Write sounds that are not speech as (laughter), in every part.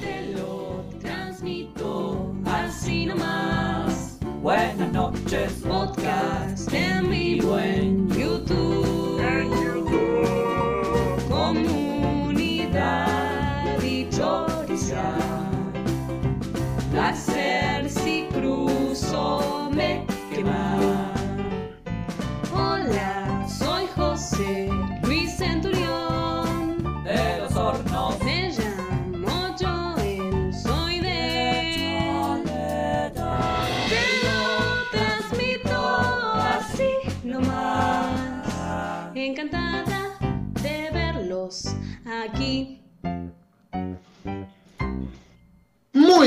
Te lo transmito así nomás. Buenas noches, podcast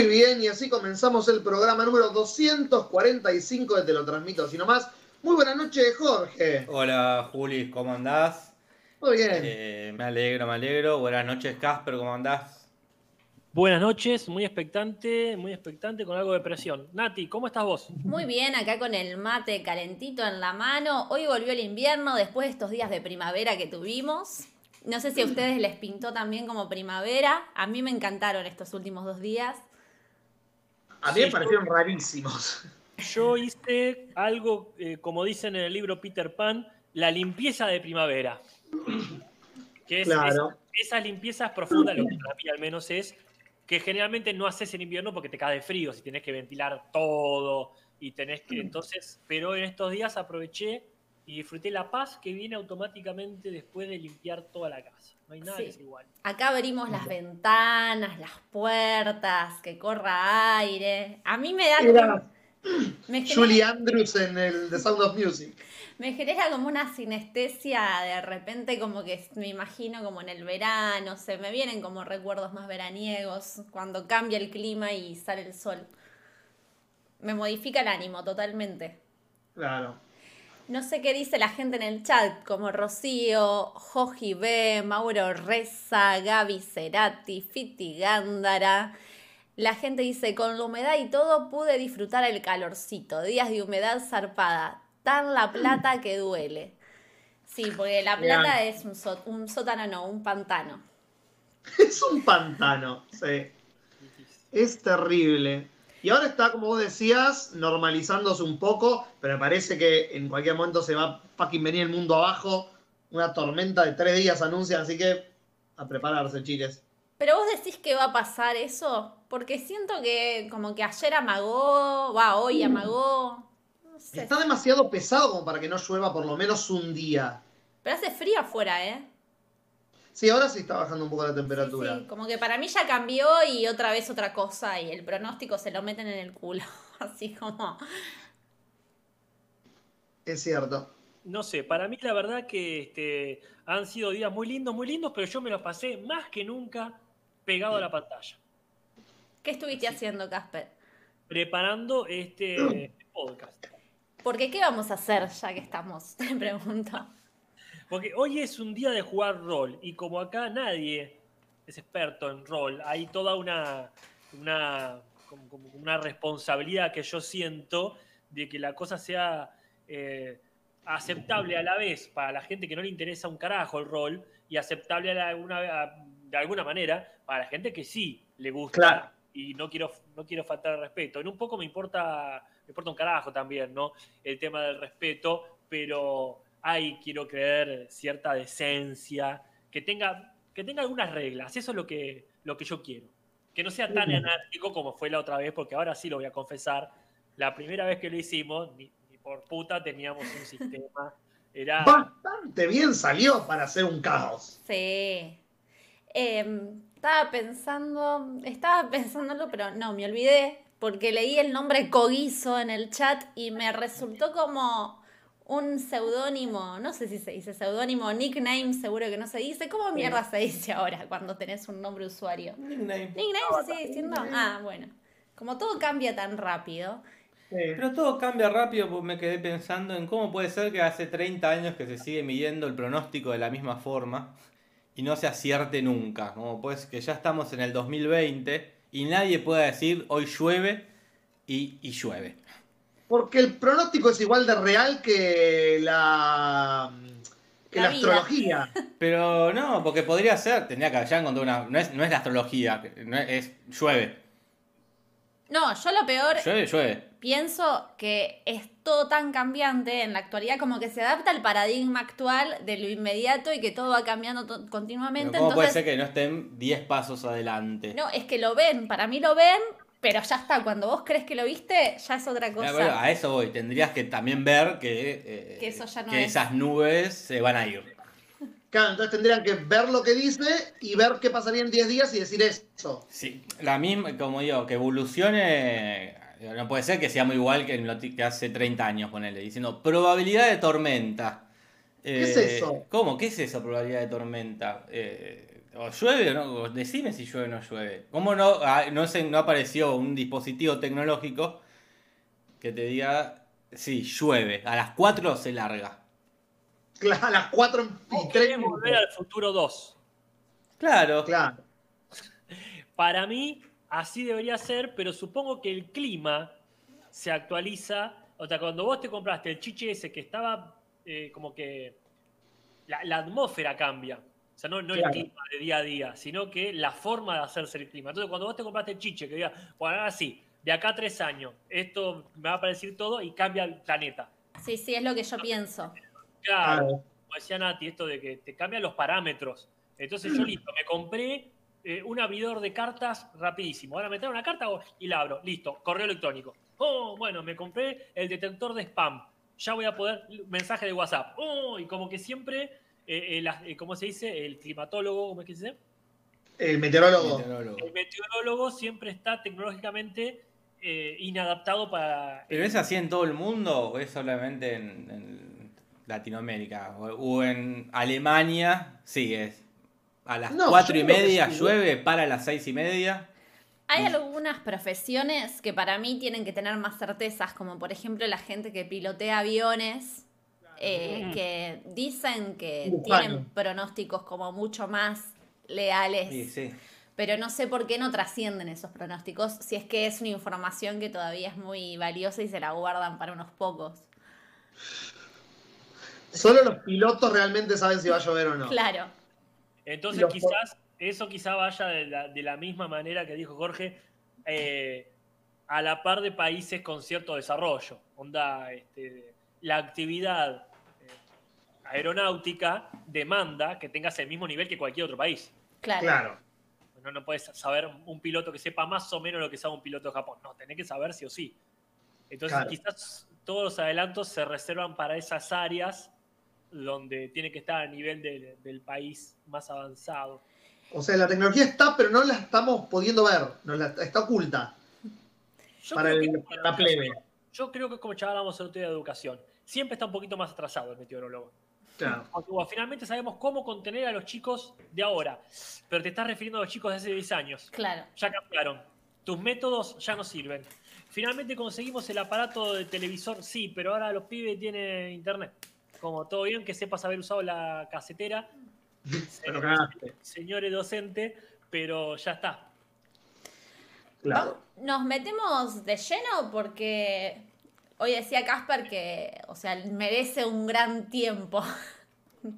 Muy bien, y así comenzamos el programa número 245 de Te lo transmito así nomás. Muy buenas noches, Jorge. Hola Juli, ¿cómo andás? Muy bien. Eh, me alegro, me alegro. Buenas noches Casper, ¿cómo andás? Buenas noches, muy expectante, muy expectante con algo de presión. Nati, ¿cómo estás vos? Muy bien, acá con el mate calentito en la mano. Hoy volvió el invierno después de estos días de primavera que tuvimos. No sé si a ustedes les pintó también como primavera. A mí me encantaron estos últimos dos días. A mí me parecieron rarísimos. Yo hice algo, eh, como dicen en el libro Peter Pan, la limpieza de primavera. Que es Claro. esa, esa limpieza es profunda, lo que para mí al menos es que generalmente no haces en invierno porque te cae de frío, si tenés que ventilar todo y tenés que. Entonces, pero en estos días aproveché y disfruté la paz que viene automáticamente después de limpiar toda la casa. No hay nada Sí. que sea igual. Acá abrimos las ventanas, las puertas, que corra aire. A mí me da... Era Me genera- Julie Andrews en el The Sound of Music. Me genera como una sinestesia de repente, como que me imagino como en el verano, se me vienen como recuerdos más veraniegos, cuando cambia el clima y sale el sol. Me modifica el ánimo totalmente. Claro. No sé qué dice la gente en el chat, como Rocío, Joji B, Mauro Reza, Gaby Cerati, Fiti Gándara. La gente dice, con la humedad y todo pude disfrutar el calorcito, días de humedad zarpada, tan la plata que duele. Sí, porque la plata es un, un sótano, no, un pantano. (laughs) Es un pantano, sí. Es terrible. Y ahora está, como vos decías, normalizándose un poco, pero me parece que en cualquier momento se va a fucking venir el mundo abajo. Una tormenta de tres días anuncian, así que a prepararse, chiques. Pero vos decís que va a pasar eso, porque siento que como que ayer amagó, va, hoy amagó. No sé. Está demasiado pesado como para que no llueva por lo menos un día. Pero hace frío afuera, ¿eh? Sí, ahora sí está bajando un poco la temperatura. sí, como que para mí ya cambió y otra vez otra cosa y el pronóstico se lo meten en el culo. (laughs) Así como. Es cierto. No sé, para mí la verdad que este, han sido días muy lindos, muy lindos, pero yo me los pasé más que nunca pegado a la pantalla, ¿Qué estuviste haciendo, Casper? preparando este (clears throat) podcast. Porque ¿qué vamos a hacer ya que estamos? (laughs) Te pregunto. Porque hoy es un día de jugar rol y como acá nadie es experto en rol, hay toda una, una, como- como una responsabilidad que yo siento de que la cosa sea eh, aceptable a la vez para la gente que no le interesa un carajo el rol y aceptable a la- alguna, a- de alguna manera para la gente que sí le gusta Claro. y no quiero, no quiero faltar al respeto. En un poco me importa, me importa un carajo también, ¿no? El tema del respeto, pero hay, quiero creer, cierta decencia, que tenga, que tenga algunas reglas. Eso es lo que, lo que yo quiero. Que no sea tan anárquico como fue la otra vez, porque ahora sí lo voy a confesar. La primera vez que lo hicimos, ni, ni por puta teníamos un sistema. (laughs) Era. Bastante bien salió para hacer un caos. Sí. Em, estaba pensando, estaba pensándolo, pero no, me olvidé porque leí el nombre Coguizo en el chat y me resultó como un seudónimo, no sé si se dice seudónimo, nickname, seguro que no se dice. ¿Cómo mierda se dice ahora cuando tenés un nombre usuario? Nickname. ¿Nickname se sigue diciendo? Ah, bueno. Como todo cambia tan rápido. Pero todo cambia rápido, pues me quedé pensando en cómo puede ser que hace 30 años que se sigue midiendo el pronóstico de la misma forma y no se acierte nunca. Como pues que ya estamos en el 2020 y nadie pueda decir hoy llueve y, y llueve. Porque el pronóstico es igual de real que la Que La la vida. astrología. Pero no, porque podría ser, tendría que ya encontrado una. No es, no es la astrología, no es, es llueve. No, yo lo peor Llueve, llueve. pienso que es todo tan cambiante en la actualidad, como que se adapta al paradigma actual de lo inmediato y que todo va cambiando to- Pero continuamente. ¿Cómo puede ser que no estén 10 pasos adelante? no, es que lo ven, para mí lo ven, pero ya está. Cuando vos crees que lo viste, ya es otra cosa. bueno, a eso voy. Tendrías que también ver que, eh, Que eso ya no que es. esas nubes se van a ir. Claro, entonces tendrían que ver lo que dice y ver qué pasaría en 10 días y decir eso. Sí, la misma, como digo, que evolucione. No puede ser que sea muy igual que, en lo que hace 30 años, ponele, diciendo probabilidad de tormenta. ¿Qué es Eh, eso? ¿Cómo? ¿Qué es eso, probabilidad de tormenta? Eh, ¿O llueve o no? O Decime si llueve o no llueve. ¿Cómo no, ah, no, se, no apareció un dispositivo tecnológico que te diga, sí, llueve, a las 4 se larga? Claro, a las 4 ¿Vos y 3 querés volver al futuro 2? Claro. Claro. Para mí, así debería ser, pero supongo que el clima se actualiza. O sea, cuando vos te compraste el chiche ese que estaba eh, como que la, la atmósfera cambia. O sea, no, no Claro. el clima de día a día, sino que la forma de hacerse el clima. Entonces, cuando vos te compraste el chiche, que diga, bueno, ahora sí, de acá a tres años, esto me va a parecer todo y cambia el planeta. Sí, sí, es lo que yo pienso. Claro, como decía Nati, esto de que te cambian los parámetros. Entonces yo listo, me compré eh, un abridor de cartas rapidísimo. Ahora me trae una carta y la abro. Listo, correo electrónico. Oh, bueno, me compré el detector de spam. Ya voy a poder, mensaje de WhatsApp. Oh, y como que siempre, eh, el- eh, ¿cómo se dice? El climatólogo, ¿cómo es que se dice? El meteorólogo. Meteorólogo. El meteorólogo siempre está tecnológicamente eh, inadaptado para... ¿Pero es así en todo el mundo o es solamente en, en Latinoamérica? O, o en Alemania, sí, es. A las No, cuatro y media sí. llueve, para las seis y media. Hay algunas profesiones que para mí tienen que tener más certezas, como por ejemplo la gente que pilotea aviones, eh, que dicen que tienen pronósticos como mucho más leales, Sí, sí. pero no sé por qué no trascienden esos pronósticos, si es que es una información que todavía es muy valiosa y se la guardan para unos pocos. Solo los pilotos realmente saben si va a llover o no. Claro, Entonces Los- quizás eso quizá vaya de la, de la misma manera que dijo Jorge, eh, a la par de países con cierto desarrollo. Onda, este, la actividad eh, aeronáutica demanda que tengas el mismo nivel que cualquier otro país. claro. Claro. No, no puedes saber un piloto que sepa más o menos lo que sabe un piloto de Japón. No, tenés que saber sí o sí. Entonces Claro. quizás todos los adelantos se reservan para esas áreas donde tiene que estar a nivel del- del país más avanzado. O sea, la tecnología está, pero no la estamos pudiendo ver. La- está oculta Yo para, creo el- que- para la plebe. Yo creo que es como charlábamos el otro día de educación. Siempre está un poquito más atrasado el meteorólogo. Claro. Porque bueno, finalmente sabemos cómo contener a los chicos de ahora. Pero te estás refiriendo a los chicos de hace 10 años. Claro. Ya cambiaron. Tus métodos ya no sirven. Finalmente conseguimos el aparato de televisor, sí, pero ahora los pibes tienen internet. Como todo bien que sepas haber usado la casetera, Pero señores docente, pero ya está. Claro. Nos metemos de lleno porque hoy decía Casper que, o sea, merece un gran tiempo.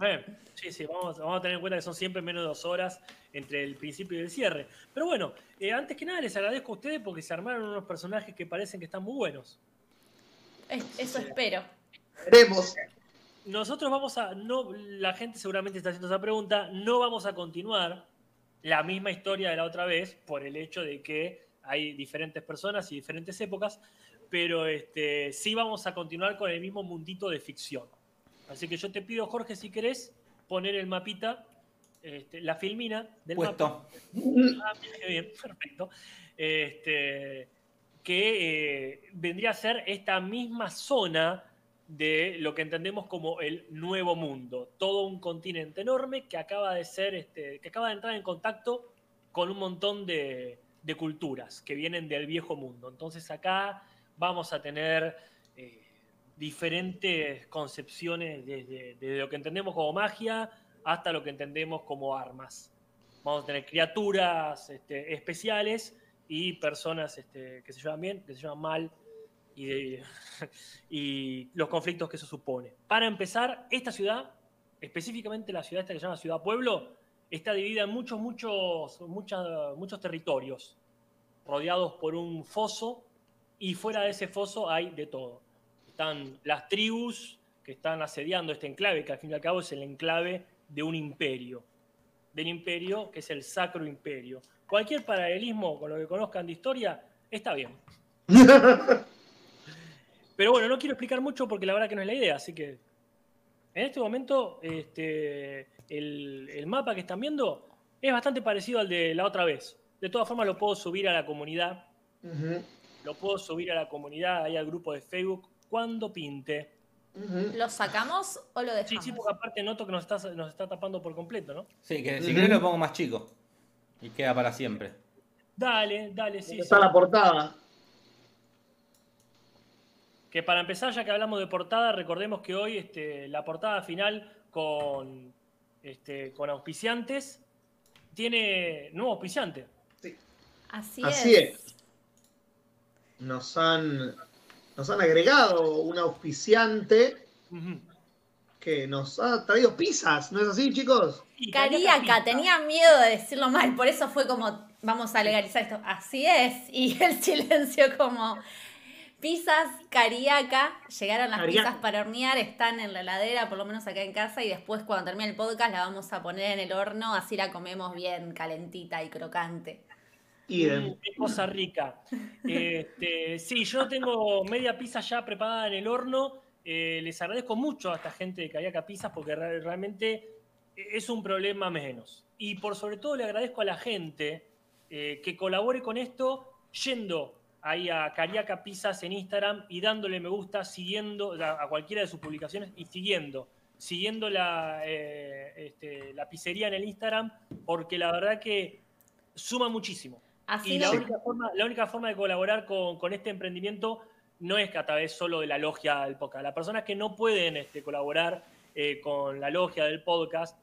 Eh, sí, sí, vamos, vamos a tener en cuenta que son siempre menos de dos horas entre el principio y el cierre. Pero bueno, eh, antes que nada les agradezco a ustedes porque se armaron unos personajes que parecen que están muy buenos. Es- Eso espero. Veremos. Nosotros vamos a, no, la gente seguramente está haciendo esa pregunta, no vamos a continuar la misma historia de la otra vez por el hecho de que hay diferentes personas y diferentes épocas, pero este, sí vamos a continuar con el mismo mundito de ficción. Así que yo te pido, Jorge, si querés, poner el mapita, este, la filmina del mapa. Puesto. Ah, bien, bien, perfecto. Este, que eh, vendría a ser esta misma zona de lo que entendemos como el nuevo mundo. Todo un continente enorme que acaba de ser, este, que acaba de entrar en contacto con un montón de, de culturas que vienen del viejo mundo. Entonces acá vamos a tener eh, diferentes concepciones desde, desde lo que entendemos como magia hasta lo que entendemos como armas vamos a tener criaturas este, especiales y personas este, que se llevan bien, que se llevan mal y, (laughs) y los conflictos que eso supone. Para empezar, esta ciudad específicamente la ciudad esta que se llama Ciudad Pueblo, está dividida en muchos, muchos, muchas, muchos territorios, rodeados por un foso, y fuera de ese foso hay de todo. Están las tribus que están asediando este enclave, que al fin y al cabo es el enclave de un imperio, del imperio que es el Sacro Imperio. Cualquier paralelismo con lo que conozcan de historia está bien. (laughs) Pero bueno, no quiero explicar mucho porque la verdad que no es la idea, así que en este momento este, el, mapa que están viendo es bastante parecido al de la otra vez. De todas formas lo puedo subir a la comunidad. Lo puedo subir a la comunidad, ahí al grupo de Facebook, cuando pinte. ¿Lo sacamos o lo dejamos? Sí, sí, porque aparte noto que nos está, nos está tapando por completo, ¿no? Sí, que si querés lo pongo más chico. Y queda para siempre. Dale, dale, sí. Está la portada. Que para empezar, ya que hablamos de portada, recordemos que hoy este, la portada final con, este, con auspiciantes tiene nuevo auspiciante. Así, Así es. Nos han, nos han agregado un auspiciante que nos ha traído pizzas, ¿no es así, chicos? Cariaca, tenía miedo de decirlo mal, por eso fue como, vamos a legalizar esto. Así es, y (laughs) el silencio como, Pizzas Cariaca, llegaron las pizzas para hornear, están en la heladera, por lo menos acá en casa, y después cuando termine el podcast la vamos a poner en el horno, así la comemos bien calentita y crocante. Y mm, qué cosa rica. (laughs) Este, sí, yo tengo media pizza ya preparada en el horno. Eh, les agradezco mucho a esta gente de Cariaca Pizzas porque realmente es un problema menos. Y por sobre todo le agradezco a la gente eh, que colabore con esto yendo ahí a Cariaca Pizzas en Instagram y dándole me gusta, siguiendo a cualquiera de sus publicaciones y siguiendo, siguiendo la, eh, este, la pizzería en el Instagram, porque la verdad que suma muchísimo. y la única, forma, la única, forma, de colaborar con, este emprendimiento no es que a través solo de la logia del podcast. Las personas que no pueden este, colaborar eh, con la logia del podcast,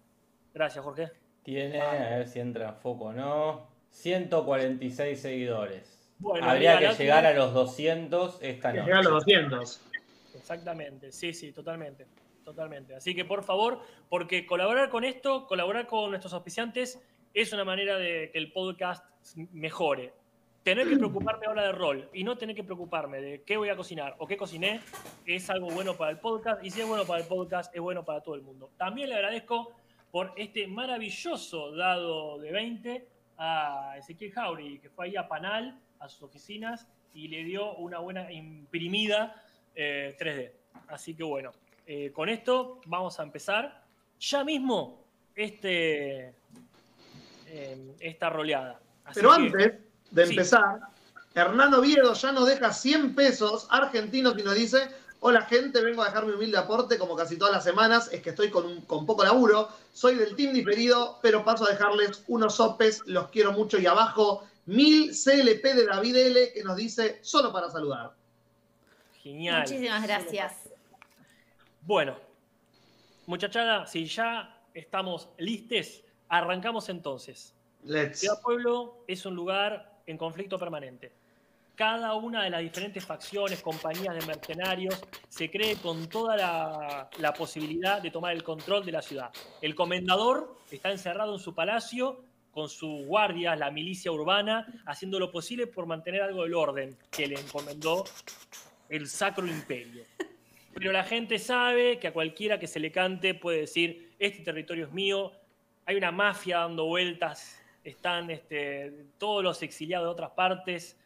gracias Jorge. Tiene, a ver si entra en foco no, 146 seguidores. Habría que llegar a los 200 esta noche. Llegar a los 200. Exactamente, sí, sí, totalmente. Totalmente. Así que por favor, porque colaborar con esto, colaborar con nuestros auspiciantes, es una manera de que el podcast mejore. Tener que preocuparme ahora de rol y no tener que preocuparme de qué voy a cocinar o qué cociné es algo bueno para el podcast. Y si es bueno para el podcast, es bueno para todo el mundo. También le agradezco por este maravilloso dado de 20 a Ezequiel Jauri, que fue ahí a Panal a sus oficinas y le dio una buena imprimida 3D. Eh, Así que bueno, eh, con esto vamos a empezar ya mismo este, eh, esta roleada. Pero antes de empezar, Hernán Oviedo ya nos deja 100 pesos argentinos y nos dice, hola gente, vengo a dejar mi humilde aporte como casi todas las semanas, es que estoy con, con poco laburo, soy del team diferido, pero paso a dejarles unos sopes, los quiero mucho y abajo Mil CLP de David L que nos dice solo para saludar. Genial. Muchísimas gracias. Bueno, muchachada, si ya estamos listes, arrancamos entonces. Let's. Ciudad Pueblo es un lugar en conflicto permanente. Cada una de las diferentes facciones, compañías de mercenarios, se cree con toda la, la posibilidad de tomar el control de la ciudad. El comendador está encerrado en su palacio con sus guardias, la milicia urbana, haciendo lo posible por mantener algo del orden que le encomendó el Sacro Imperio. Pero la gente sabe que a cualquiera que se le cante puede decir, este territorio es mío, hay una mafia dando vueltas, están este, todos los exiliados de otras partes,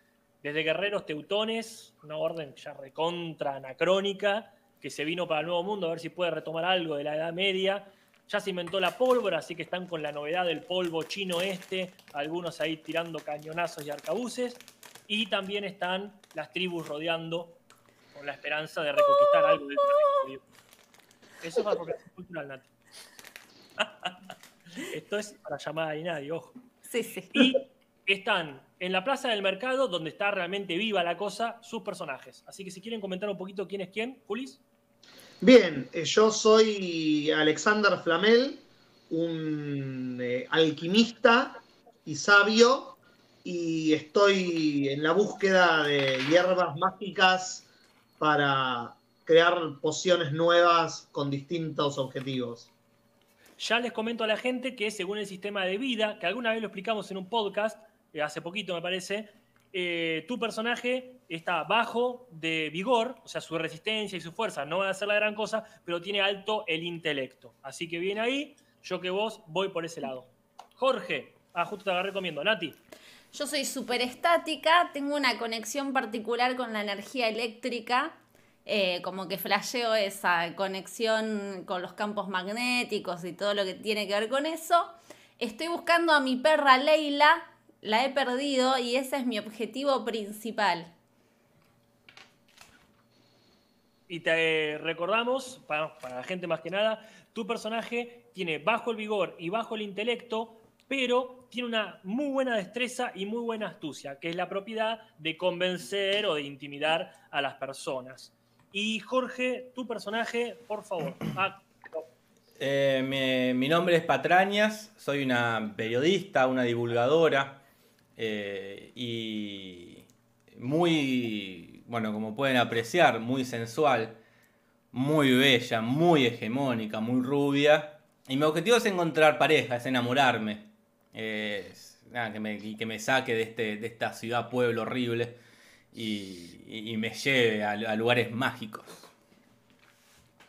desde guerreros teutones, una orden ya recontra anacrónica, que se vino para el Nuevo Mundo a ver si puede retomar algo de la Edad Media, ya se inventó la pólvora, así que están con la novedad del polvo chino este, algunos ahí tirando cañonazos y arcabuces. Y también están las tribus rodeando con la esperanza de reconquistar algo del territorio. Eso es apropiación cultural, Nati. (laughs) Esto es para llamar a nadie, ojo. Sí, sí. Y están en la plaza del mercado, donde está realmente viva la cosa, sus personajes. Así que si quieren comentar un poquito quién es quién, Julis. Bien, eh, yo soy Alexander Flamel, un eh, alquimista y sabio, y estoy en la búsqueda de hierbas mágicas para crear pociones nuevas con distintos objetivos. Ya les comento a la gente que según el sistema de vida, que alguna vez lo explicamos en un podcast, eh, hace poquito me parece, eh, tu personaje está bajo de vigor, o sea, su resistencia y su fuerza no van a hacer la gran cosa, pero tiene alto el intelecto. Así que viene ahí, yo que vos voy por ese lado. Jorge, ah, justo te agarré comiendo. Nati. Yo soy súper estática, tengo una conexión particular con la energía eléctrica, eh, como que flasheo esa conexión con los campos magnéticos y todo lo que tiene que ver con eso. Estoy buscando a mi perra Leila, la he perdido y ese es mi objetivo principal. Y te recordamos, para, la gente más que nada, tu personaje tiene bajo el vigor y bajo el intelecto, pero tiene una muy buena destreza y muy buena astucia, que es la propiedad de convencer o de intimidar a las personas. Y Jorge, tu personaje, por favor. (clears throat) Ah, eh, mi, nombre es Patrañas, soy una periodista, una divulgadora eh, y muy, bueno, como pueden apreciar, muy sensual, muy bella, muy hegemónica, muy rubia. Y mi objetivo es encontrar pareja, es enamorarme. nada, que, me, que me saque de, este, de esta ciudad, pueblo horrible y, me lleve a, lugares mágicos.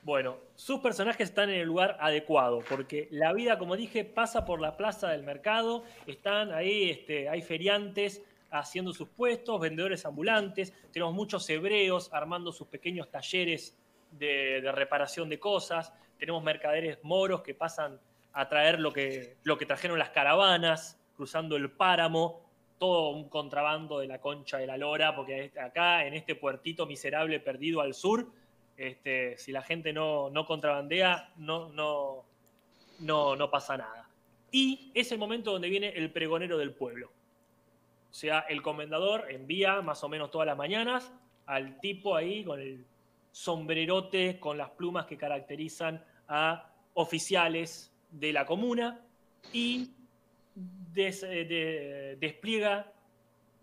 Bueno, sus personajes están en el lugar adecuado, porque la vida, como dije, pasa por la plaza del mercado, están ahí, este, hay feriantes haciendo sus puestos, vendedores ambulantes, tenemos muchos hebreos armando sus pequeños talleres de, de reparación de cosas, tenemos mercaderes moros que pasan a traer lo que, lo que trajeron las caravanas, cruzando el páramo, todo un contrabando de la concha de la lora, porque acá en este puertito miserable perdido al sur, este, si la gente no, contrabandea, no, pasa nada. Y es el momento donde viene el pregonero del pueblo. O sea, el comendador envía más o menos todas las mañanas al tipo ahí con el sombrerote, con las plumas que caracterizan a oficiales de la comuna y eh, despliega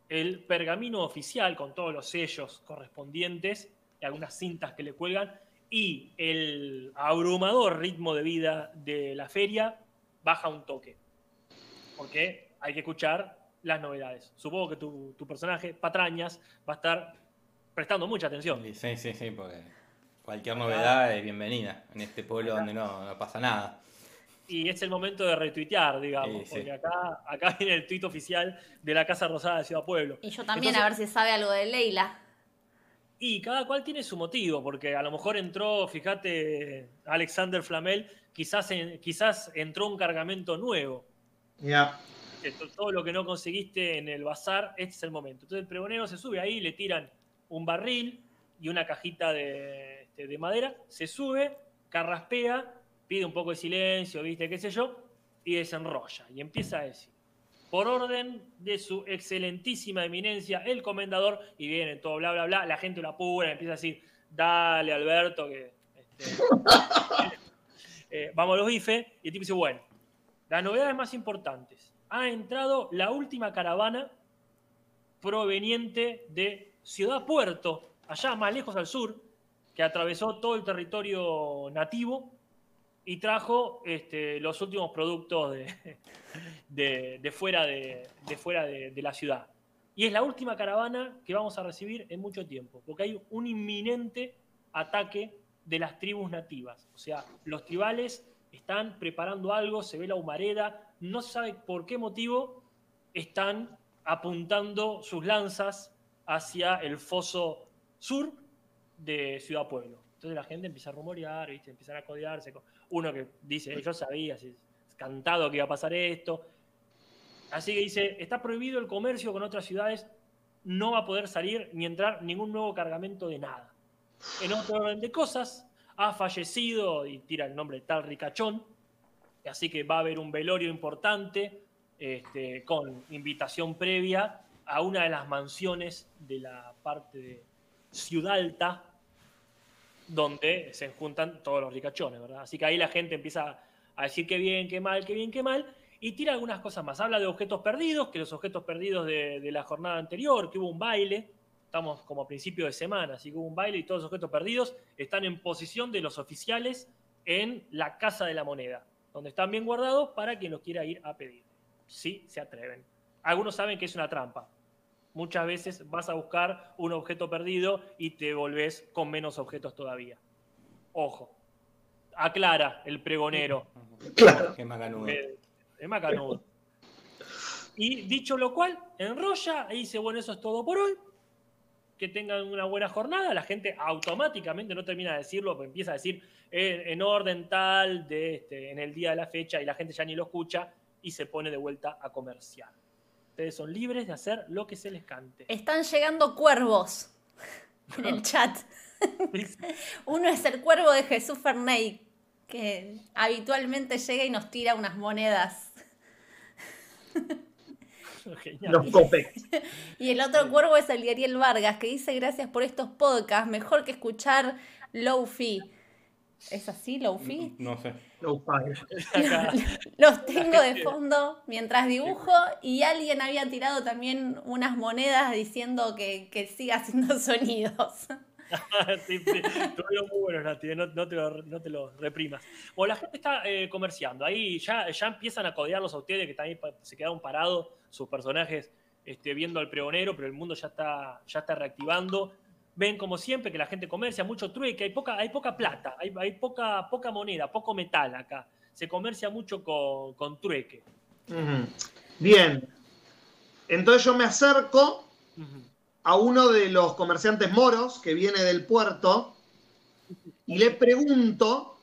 el pergamino oficial con todos los sellos correspondientes algunas cintas que le cuelgan y el abrumador ritmo de vida de la feria baja un toque. Porque hay que escuchar las novedades. Supongo que tu, personaje, Patrañas, va a estar prestando mucha atención. Sí, sí, sí, porque cualquier novedad es bienvenida en este pueblo donde no pasa nada y es el momento de retuitear, digamos, porque acá, acá viene el tuit oficial de la Casa Rosada de Ciudad Pueblo. Y yo también, a ver si sabe algo de Leila. Y cada cual tiene su motivo, porque a lo mejor entró, fíjate, Alexander Flamel, quizás, quizás entró un cargamento nuevo. Ya. Todo lo que no conseguiste en el bazar, este es el momento. Entonces el pregonero se sube ahí, le tiran un barril y una cajita de, este, de madera, se sube, carraspea pide un poco de silencio, viste, qué sé yo, y desenrolla. Y empieza a decir, por orden de su excelentísima eminencia, el comendador, y viene todo bla, bla, bla, la gente lo apura, empieza a decir, dale Alberto, que este, (laughs) eh, vamos a los bifes, y el tipo dice, bueno, las novedades más importantes. Ha entrado la última caravana proveniente de Ciudad Puerto, allá más lejos al sur, que atravesó todo el territorio nativo y trajo este, los últimos productos de, fuera, de, fuera de, la ciudad. Y es la última caravana que vamos a recibir en mucho tiempo, porque hay un inminente ataque de las tribus nativas. O sea, los tribales están preparando algo, se ve la humareda, no se sabe por qué motivo están apuntando sus lanzas hacia el foso sur de Ciudad Pueblo. Entonces la gente empieza a rumorear, ¿viste? empiezan a codearse uno que dice, yo sabía, es cantado que iba a pasar esto. Así que dice, está prohibido el comercio con otras ciudades, no va a poder salir ni entrar ningún nuevo cargamento de nada. En otro orden de cosas, ha fallecido, y tira el nombre tal ricachón, así que va a haber un velorio importante este, con invitación previa a una de las mansiones de la parte de Ciudad Alta, donde se juntan todos los ricachones, ¿verdad? Así que ahí la gente empieza a decir qué bien, qué mal, qué bien, qué mal, y tira algunas cosas más. Habla de objetos perdidos, que los objetos perdidos de, la jornada anterior, que hubo un baile, estamos como a principio de semana, así que hubo un baile y todos los objetos perdidos están en posición de los oficiales en la Casa de la Moneda. donde están bien guardados para quien los quiera ir a pedir. Sí, se atreven. Algunos saben que es una trampa. Muchas veces vas a buscar un objeto perdido y te volvés con menos objetos todavía. Ojo. Aclara el pregonero. Claro. Qué macanudo. Eh, Es macanudo. Y dicho lo cual, enrolla y dice, bueno, eso es todo por hoy. Que tengan una buena jornada. La gente automáticamente no termina de decirlo, pero empieza a decir eh, en orden tal, de este, en el día de la fecha, y la gente ya ni lo escucha y se pone de vuelta a comerciar. Ustedes son libres de hacer lo que se les cante. Están llegando cuervos (laughs) en el chat. (laughs) Uno es el cuervo de Jesús Ferney, que habitualmente llega y nos tira unas monedas. (laughs) Los Copex. Y el otro cuervo es el de Ariel Vargas, que dice gracias por estos podcasts, mejor que escuchar Low Fee. ¿Es así, Low Fee? No sé. No. Acá. (laughs) Los tengo de (laughs) fondo mientras dibujo y alguien había tirado también unas monedas diciendo que, que siga haciendo (laughs) sonidos. Sí, sí, Estuvieron muy buenos, Nati, no, no te lo, no te lo reprimas. Bueno, la gente está eh, comerciando, ahí ya, ya empiezan a codearlos a ustedes que también se quedaron parados sus personajes este, viendo al pregonero, pero el mundo ya está, ya está reactivando. Ven como siempre que la gente comercia, mucho trueque, hay poca, hay poca plata, hay, hay poca, poca moneda, poco metal acá. Se comercia mucho con, con trueque. Bien. Entonces yo me acerco a uno de los comerciantes moros que viene del puerto y le pregunto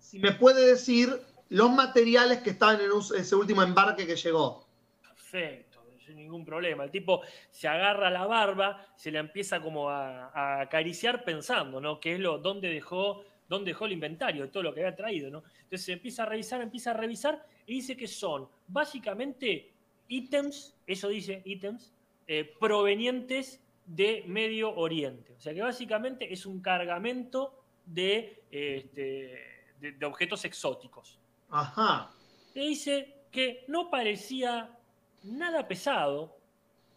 si me puede decir los materiales que estaban en ese último embarque que llegó. Perfecto, sin ningún problema. El tipo se agarra la barba, se le empieza como a, a acariciar pensando, ¿no? ¿Qué es lo, dónde dejó, dónde dejó el inventario, todo lo que había traído, ¿no? Entonces se empieza a revisar, empieza a revisar y dice que son básicamente ítems, eso dice ítems, eh, provenientes de Medio Oriente. O sea que básicamente es un cargamento de, este, de- de objetos exóticos Ajá. le dice que no parecía nada pesado.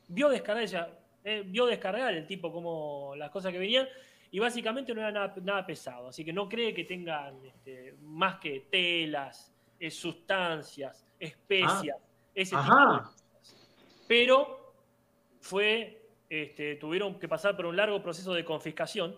Vio descargar, ella, eh, vio descargar el tipo como las cosas que venían y básicamente no era nada, nada pesado. Así que no cree que tengan este, más que telas, eh, sustancias, especias, ese tipo de cosas. Pero fue, este, tuvieron que pasar por un largo proceso de confiscación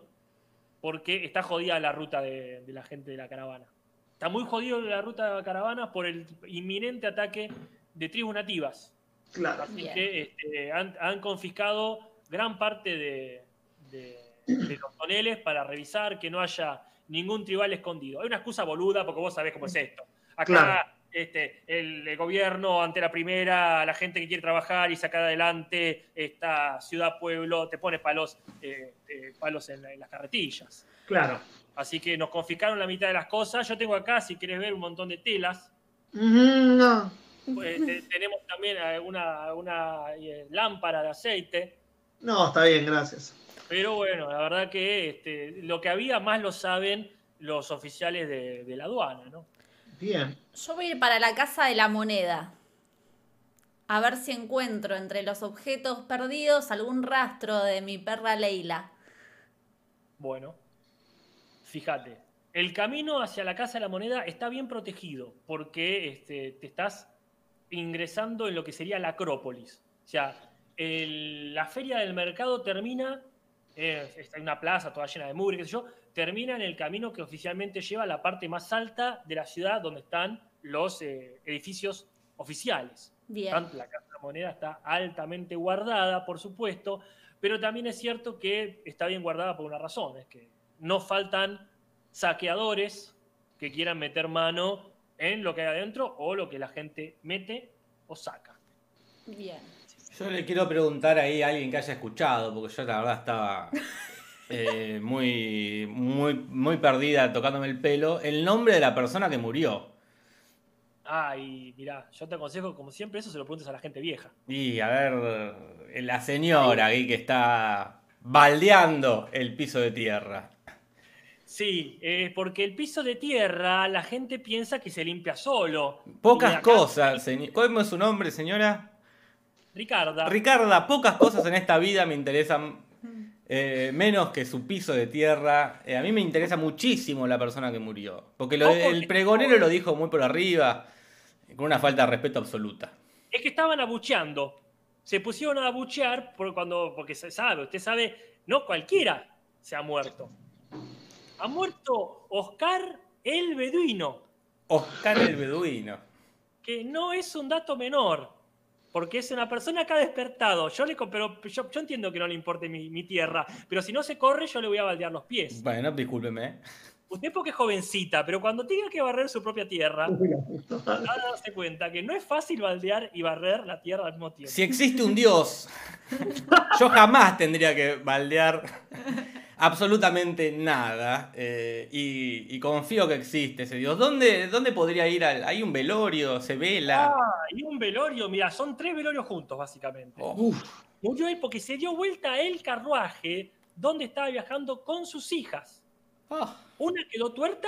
porque está jodida la ruta de, de la gente de la caravana. Está muy jodido la ruta de la caravana por el inminente ataque de tribus nativas. Claro. Así Bien. que este, han, han confiscado gran parte de, de- de los toneles para revisar que no haya ningún tribal escondido. Hay una excusa boluda porque vos sabés cómo es esto. Acá Claro. este, el, el gobierno ante la primera, la gente que quiere trabajar y sacar adelante esta ciudad-pueblo, te pone palos, eh, eh, palos en, la- en las carretillas. Claro. Así que nos confiscaron la mitad de las cosas. Yo tengo acá, si quieres ver, un montón de telas. No. Pues, te- tenemos también alguna, alguna eh, lámpara de aceite. No, está bien, gracias. Pero bueno, la verdad que este, lo que había más lo saben los oficiales de, de la aduana, ¿no? Bien. Yo voy a ir para la casa de la moneda. A ver si encuentro entre los objetos perdidos algún rastro de mi perra Leila. Bueno, fíjate, el camino hacia la Casa de la Moneda está bien protegido porque este, te estás ingresando en lo que sería la Acrópolis. O sea, el- la feria del mercado termina, eh, está en una plaza toda llena de mugre, qué sé yo, termina en el camino que oficialmente lleva a la parte más alta de la ciudad donde están los eh, edificios oficiales. Bien. Tanto la Casa de la Moneda está altamente guardada, por supuesto, pero también es cierto que está bien guardada por una razón, es que no faltan saqueadores que quieran meter mano en lo que hay adentro o lo que la gente mete o saca. Bien. Yo le quiero preguntar ahí a alguien que haya escuchado, porque yo la verdad estaba eh, muy, muy, muy perdida tocándome el pelo, el nombre de la persona que murió. Ah, y mirá, yo te aconsejo, como siempre, eso se lo preguntes a la gente vieja. Y a ver, la señora ahí que está baldeando el piso de tierra. Sí, eh, porque el piso de tierra la gente piensa que se limpia solo. Pocas acá- cosas, señor. ¿Cómo es su nombre, señora? Ricarda. Ricarda, pocas cosas en esta vida me interesan Eh, menos que su piso de tierra. Eh, a mí me interesa muchísimo la persona que murió. Porque lo- el pregonero lo dijo muy por arriba, con una falta de respeto absoluta. Es que estaban abucheando. Se pusieron a abuchear por cuando, porque se sabe, usted sabe, no cualquiera se ha muerto. Ha muerto Oscar el Beduino, Oscar el Beduino. que no es un dato menor, porque es una persona que ha despertado. Yo, le, pero yo, yo entiendo que no le importe mi, mi tierra, pero si no se corre, yo le voy a baldear los pies. Bueno, discúlpeme. ¿eh? Usted porque es jovencita, pero cuando tenga que barrer su propia tierra, va a darse cuenta que no es fácil baldear y barrer la tierra al mismo tiempo. Si existe un Dios, yo jamás tendría que baldear absolutamente nada. eh, y, y confío que existe ese Dios. ¿Dónde, dónde podría ir? Al, ¿Hay un velorio? ¿Se vela? Ah, y un velorio, mira, son tres velorios juntos, básicamente. Oh, Murió él porque se dio vuelta el carruaje donde estaba viajando con sus hijas. oh. Una quedó tuerta,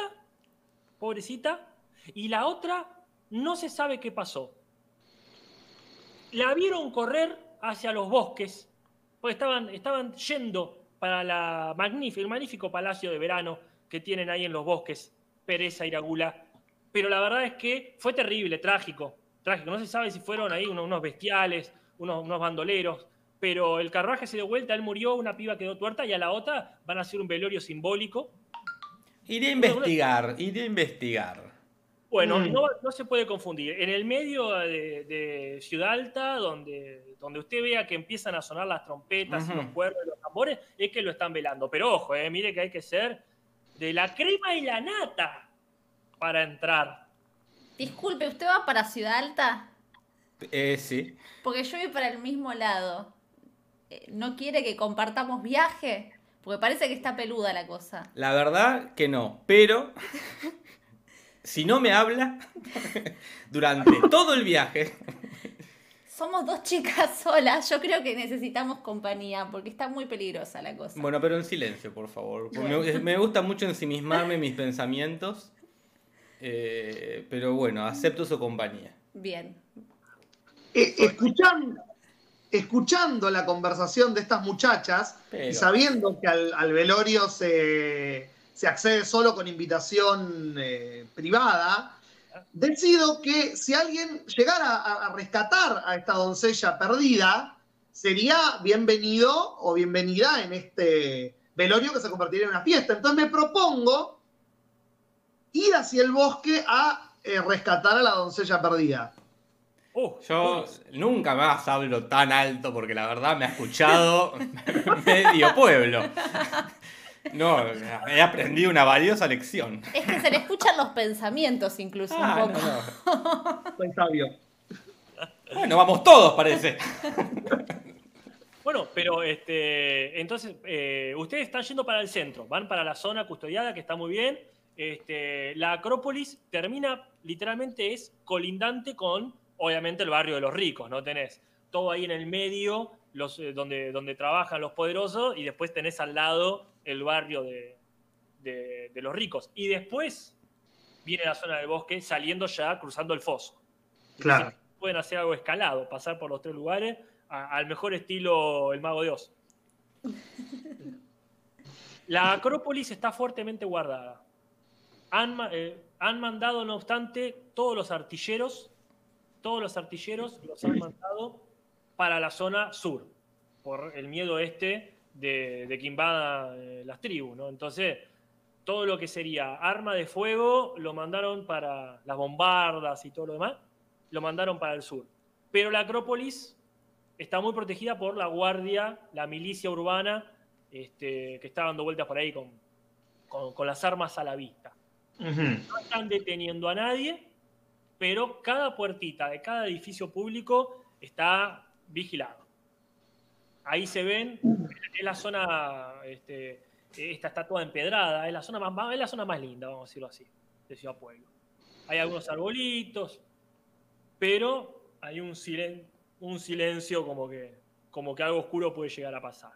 pobrecita, y la otra no se sabe qué pasó. La vieron correr hacia los bosques, porque estaban, estaban yendo para la magníf- el magnífico palacio de verano que tienen ahí en los bosques, Pereza Iragula. Pero la verdad es que fue terrible, trágico, trágico. No se sabe si fueron ahí unos, unos bestiales, unos, unos bandoleros, pero el carruaje se dio vuelta, él murió, una piba quedó tuerta y a la otra van a hacer un velorio simbólico Iré a investigar, iré a investigar. Bueno, Mm. no, no se puede confundir. En el medio de, de Ciudad Alta, donde, donde usted vea que empiezan a sonar las trompetas, y Ujú. los cuernos y los tambores, es que lo están velando. Pero ojo, eh, mire que hay que ser de la crema y la nata para entrar. Disculpe, ¿usted va para Ciudad Alta? Eh, sí. Porque yo voy para el mismo lado. Eh, ¿No quiere que compartamos viaje? Porque parece que está peluda la cosa. La verdad que no, pero (laughs) si no me habla (laughs) durante todo el viaje, Somos dos chicas solas. Yo creo que necesitamos compañía porque está muy peligrosa la cosa. bueno, pero en silencio, por favor. Me, me gusta mucho ensimismarme en mis pensamientos, eh, pero bueno, acepto su compañía. Bien. Eh, escuchando, escuchando la conversación de estas muchachas Pero- y sabiendo que al, al velorio se, se accede solo con invitación eh, privada, decido que si alguien llegara a, a rescatar a esta doncella perdida, sería bienvenido o bienvenida en este velorio que se convertiría en una fiesta. Entonces me propongo ir hacia el bosque a eh, rescatar a la doncella perdida. Uh, Yo uy, nunca más hablo tan alto porque la verdad me ha escuchado (laughs) medio pueblo. No, he aprendido una valiosa lección. Es que se le escuchan los pensamientos incluso Ah, un poco. no, no. Soy sabio. Bueno, vamos todos, parece. Bueno, pero este, entonces, eh, ustedes están yendo para el centro, van para la zona custodiada, que está muy bien. Este, la Acrópolis termina, literalmente es colindante con, obviamente, el barrio de los ricos, ¿no? Tenés todo ahí en el medio, los, eh, donde, donde trabajan los poderosos, y después tenés al lado el barrio de, de- de los ricos. Y después viene la zona del bosque, saliendo ya, cruzando el foso. Claro. Pueden hacer algo escalado, pasar por los tres lugares, a- al mejor estilo el Mago de Oz. (laughs) La Acrópolis está fuertemente guardada. Han, eh, han mandado, no obstante, todos los artilleros, todos los artilleros los han mandado para la zona sur, por el miedo este de, de que invadan eh, las tribus, ¿no? Entonces, todo lo que sería arma de fuego lo mandaron para las bombardas y todo lo demás, lo mandaron para el sur. Pero la Acrópolis está muy protegida por la guardia, la milicia urbana, este, que está dando vueltas por ahí con, con- con las armas a la vista. No están deteniendo a nadie, pero cada puertita de cada edificio público está vigilado. Ahí se ven, es la zona, este, esta está toda empedrada, es la zona más, es la zona más linda, vamos a decirlo así, de Ciudad Pueblo. Hay algunos arbolitos, pero hay un, silen- un silencio como que, como que algo oscuro puede llegar a pasar.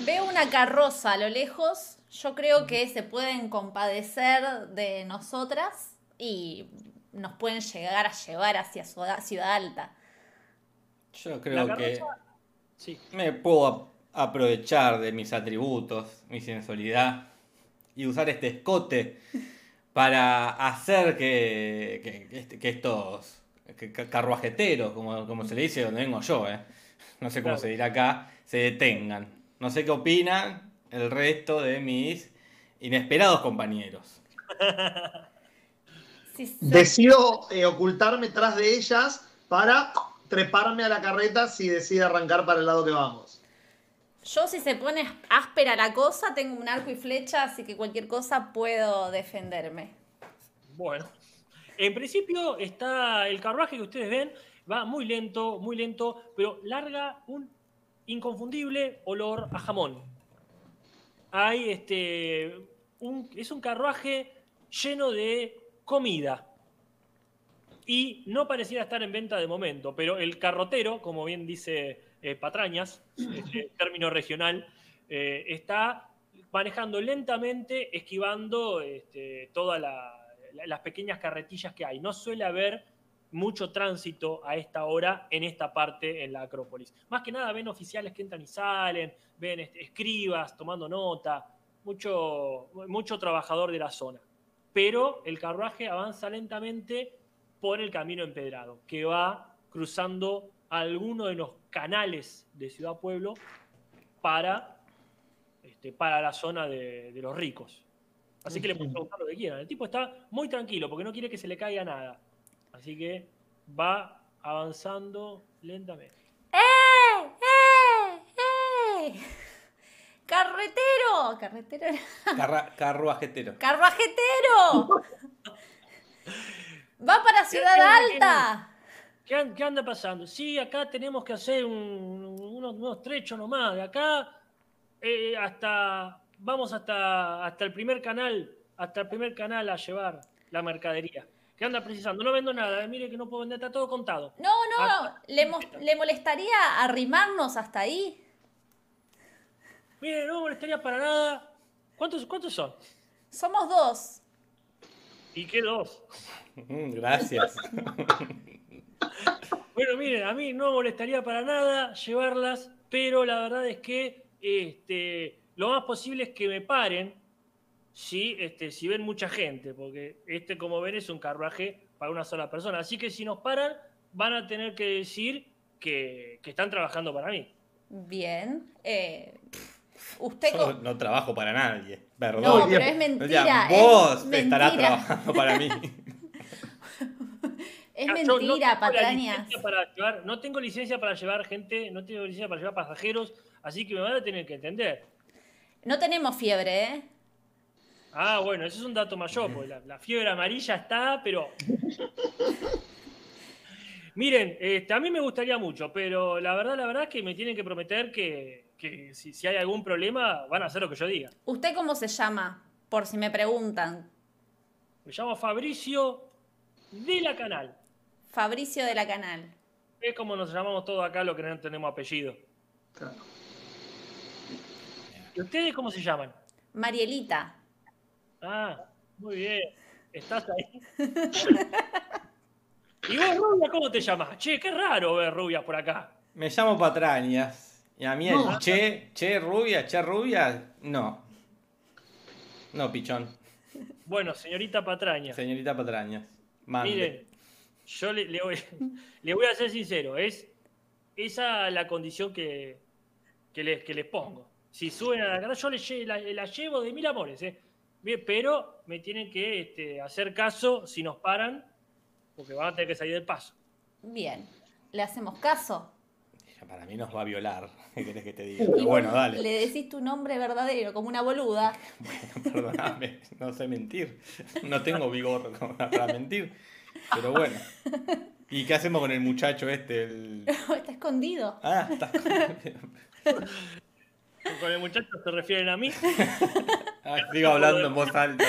Veo una carroza a lo lejos. Yo creo que se pueden compadecer de nosotras y nos pueden llegar a llevar hacia Ciudad Alta. Yo creo que Sí. me puedo aprovechar de mis atributos, mi sensualidad, y usar este escote para hacer que, que, este, que estos que carruajeteros, como, como se le dice donde vengo yo, eh, no sé cómo se dirá acá, se detengan. No sé qué opinan el resto de mis inesperados compañeros. (laughs) Decido eh, ocultarme tras de ellas para treparme a la carreta si decide arrancar para el lado que vamos. Yo si se pone áspera la cosa, tengo un arco y flecha, así que cualquier cosa puedo defenderme. Bueno, en principio está el carruaje que ustedes ven, va muy lento, muy lento, pero larga un inconfundible olor a jamón. Hay este, un, es un carruaje lleno de comida. Y no pareciera estar en venta de momento, pero el carrotero, como bien dice eh, Patrañas, este (laughs) término regional, eh, está manejando lentamente, esquivando este, todas las pequeñas carretillas que hay. No suele haber mucho tránsito a esta hora en esta parte en la Acrópolis. Más que nada ven oficiales que entran y salen, ven este, escribas tomando nota, mucho, mucho trabajador de la zona. Pero el carruaje avanza lentamente por el camino empedrado, que va cruzando alguno de los canales de Ciudad Pueblo para, este, para la zona de, los ricos. Así que le pueden preguntar lo que quieran. El tipo está muy tranquilo porque no quiere que se le caiga nada. Así que va avanzando lentamente. ¡Eh! ¡Eh! ¡Eh! ¡Carretero! ¿Carretero? carruajetero. ¡Carruajetero! (laughs) ¡Va para Ciudad Alta! ¿Qué, anda pasando? Sí, acá tenemos que hacer unos, trechos nomás. De acá eh, hasta. Vamos hasta, hasta el primer canal. Hasta el primer canal a llevar la mercadería. ¿Qué anda precisando? No vendo nada. Mire que no puedo vender, está todo contado. No, no, ¿Le, ¿Le molestaría arrimarnos hasta ahí? Mire, no me molestaría para nada. ¿Cuántos, cuántos son? Somos dos. ¿Y qué dos? Mm, gracias. (laughs) bueno, miren, a mí no me molestaría para nada llevarlas, pero la verdad es que este, lo más posible es que me paren si, este, si ven mucha gente, porque este, como ven, es un carruaje para una sola persona. Así que si nos paran, van a tener que decir que, están trabajando para mí. Bien. Eh, usted Yo no trabajo para nadie. Perdón. No, pero es mentira. vos estarás trabajando para mí. (laughs) Es mentira, patrañas. no tengo licencia para llevar gente, no tengo licencia para llevar pasajeros, así que me van a tener que entender. No tenemos fiebre, ¿eh? Ah, bueno, eso es un dato mayor, porque la, fiebre amarilla está, pero. (laughs) Miren, este, a mí me gustaría mucho, pero la verdad, la verdad es que me tienen que prometer que, si, si, hay algún problema van a hacer lo que yo diga. ¿Usted cómo se llama? Por si me preguntan. Me llamo Fabricio de la Canal. Fabricio de la Canal. Es como nos llamamos todos acá los que no tenemos apellido. ¿Y ustedes cómo se llaman? Marielita. Ah, muy bien. ¿Estás ahí? (laughs) ¿Y vos, Rubia, cómo te llamas? Che, qué raro ver rubias por acá. Me llamo Patrañas. Y a mí el che, che rubia, che rubia, no. No, pichón. Bueno, señorita Patrañas. Señorita Patrañas. Miren, yo le, voy, (laughs) le, voy, a ser sincero, es esa la condición que, que, les, que les pongo. Si suben a la cara, yo les, la, llevo de mil amores, ¿eh? Bien, pero me tienen que este, hacer caso si nos paran, porque van a tener que salir del paso. Bien, ¿le hacemos caso? Para mí nos va a violar, (laughs) ¿qué querés que te diga? bueno, dale. Le decís tu nombre verdadero, como una boluda. (laughs) Bueno, perdóname, no sé mentir. No tengo vigor para mentir. Pero bueno. ¿Y qué hacemos con el muchacho este? (laughs) Está escondido. Ah, está escondido. (laughs) ¿Con el muchacho se refieren a mí? (laughs) Ah, sigo hablando en voz alta.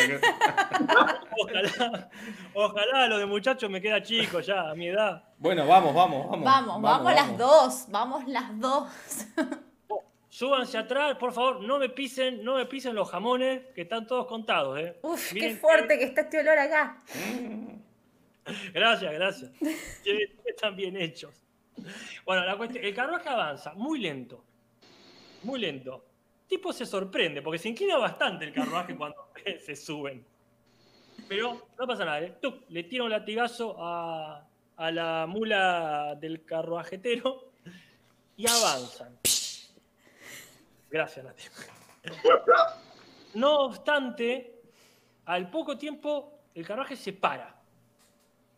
ojalá, ojalá lo de muchachos me queda chico ya, a mi edad. Bueno, vamos, vamos, vamos. Vamos, vamos, las dos, vamos las dos. súbanse atrás, por favor, no me pisen, no me pisen los jamones, que están todos contados, ¿eh? Uf, qué fuerte que... está este olor acá. (laughs) Gracias, gracias. Están bien hechos. Bueno, la cuestión, el carruaje avanza muy lento muy lento. tipo se sorprende, porque se inclina bastante el carruaje cuando (laughs) se suben. Pero no pasa nada. ¿eh? Le tira un latigazo a, a la mula del carruajetero y avanzan. Gracias, Nati. No obstante, al poco tiempo el carruaje se para.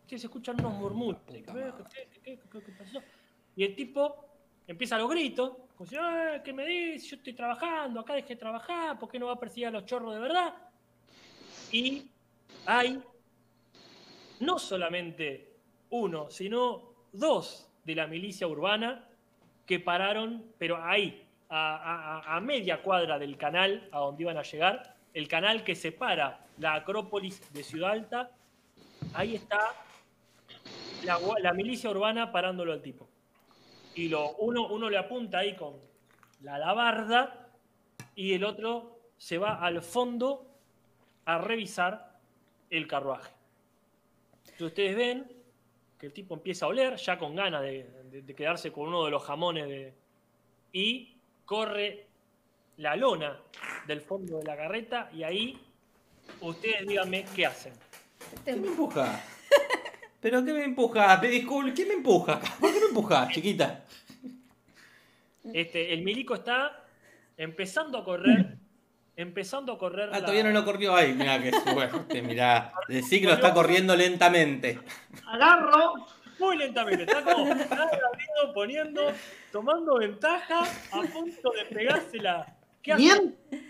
Que se escuchan unos murmullos. ¿Qué, qué- qué- qué- qué pasó? Y el tipo empieza a los gritos. Como si, "Ah, ¿qué me dices? Yo estoy trabajando, acá dejé de trabajar, ¿por qué no va a perseguir a los chorros de verdad? Y hay no solamente uno, sino dos de la milicia urbana que pararon, pero ahí, a, a- a media cuadra del canal a donde iban a llegar, el canal que separa la Acrópolis de Ciudad Alta, ahí está la, milicia urbana parándolo al tipo. Y lo, uno, uno le apunta ahí con la alabarda y el otro se va al fondo a revisar el carruaje. Entonces ustedes ven que el tipo empieza a oler, ya con ganas de, quedarse con uno de los jamones y corre la lona del fondo de la carreta y ahí ustedes díganme qué hacen. ¿Qué me? ¿Pero qué me empuja? Te disculpo, ¿qué me empuja? ¿Por qué me empuja, chiquita? Este, el milico está empezando a correr, empezando a correr. Ah, la- todavía no lo corrió ahí. Mirá qué suerte, mirá. Decí que lo está corriendo lentamente. Agarro, Muy lentamente, está como abriendo, poniendo, tomando ventaja, a punto de pegársela.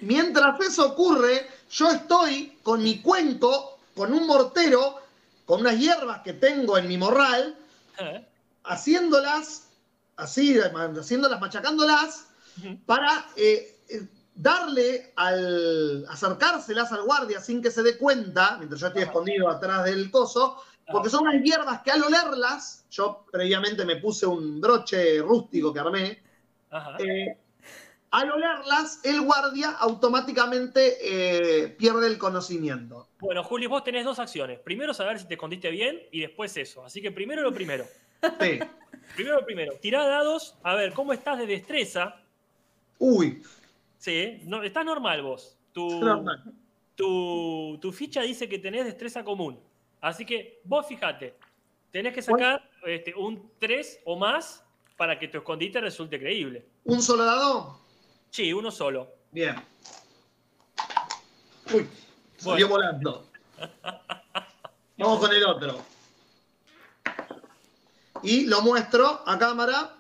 Mientras eso ocurre, yo estoy con mi cuenco, con un mortero, con unas hierbas que tengo en mi morral, ¿Eh? haciéndolas, así, haciéndolas, machacándolas, para eh, eh, darle al. acercárselas al guardia sin que se dé cuenta, mientras yo estoy escondido atrás del coso, porque son unas hierbas que al olerlas, yo previamente me puse un broche rústico que armé, Ajá. eh, al olerlas, el guardia automáticamente eh, pierde el conocimiento. Bueno, Juli, vos tenés dos acciones. Primero saber si te escondiste bien y después eso. Así que primero lo primero. (laughs) Sí. Primero lo primero. Tirá dados. A ver, ¿cómo estás de destreza? Uy, Sí, no, estás normal vos. Tu, normal. tu, tu ficha dice que tenés destreza común. Así que vos fíjate, tenés que sacar este, un 3 o más para que tu escondite resulte creíble. ¿Un solo dado? Sí, uno solo. Bien. Uy, salió Bueno. volando. (laughs) Vamos con el otro. Y lo muestro a cámara.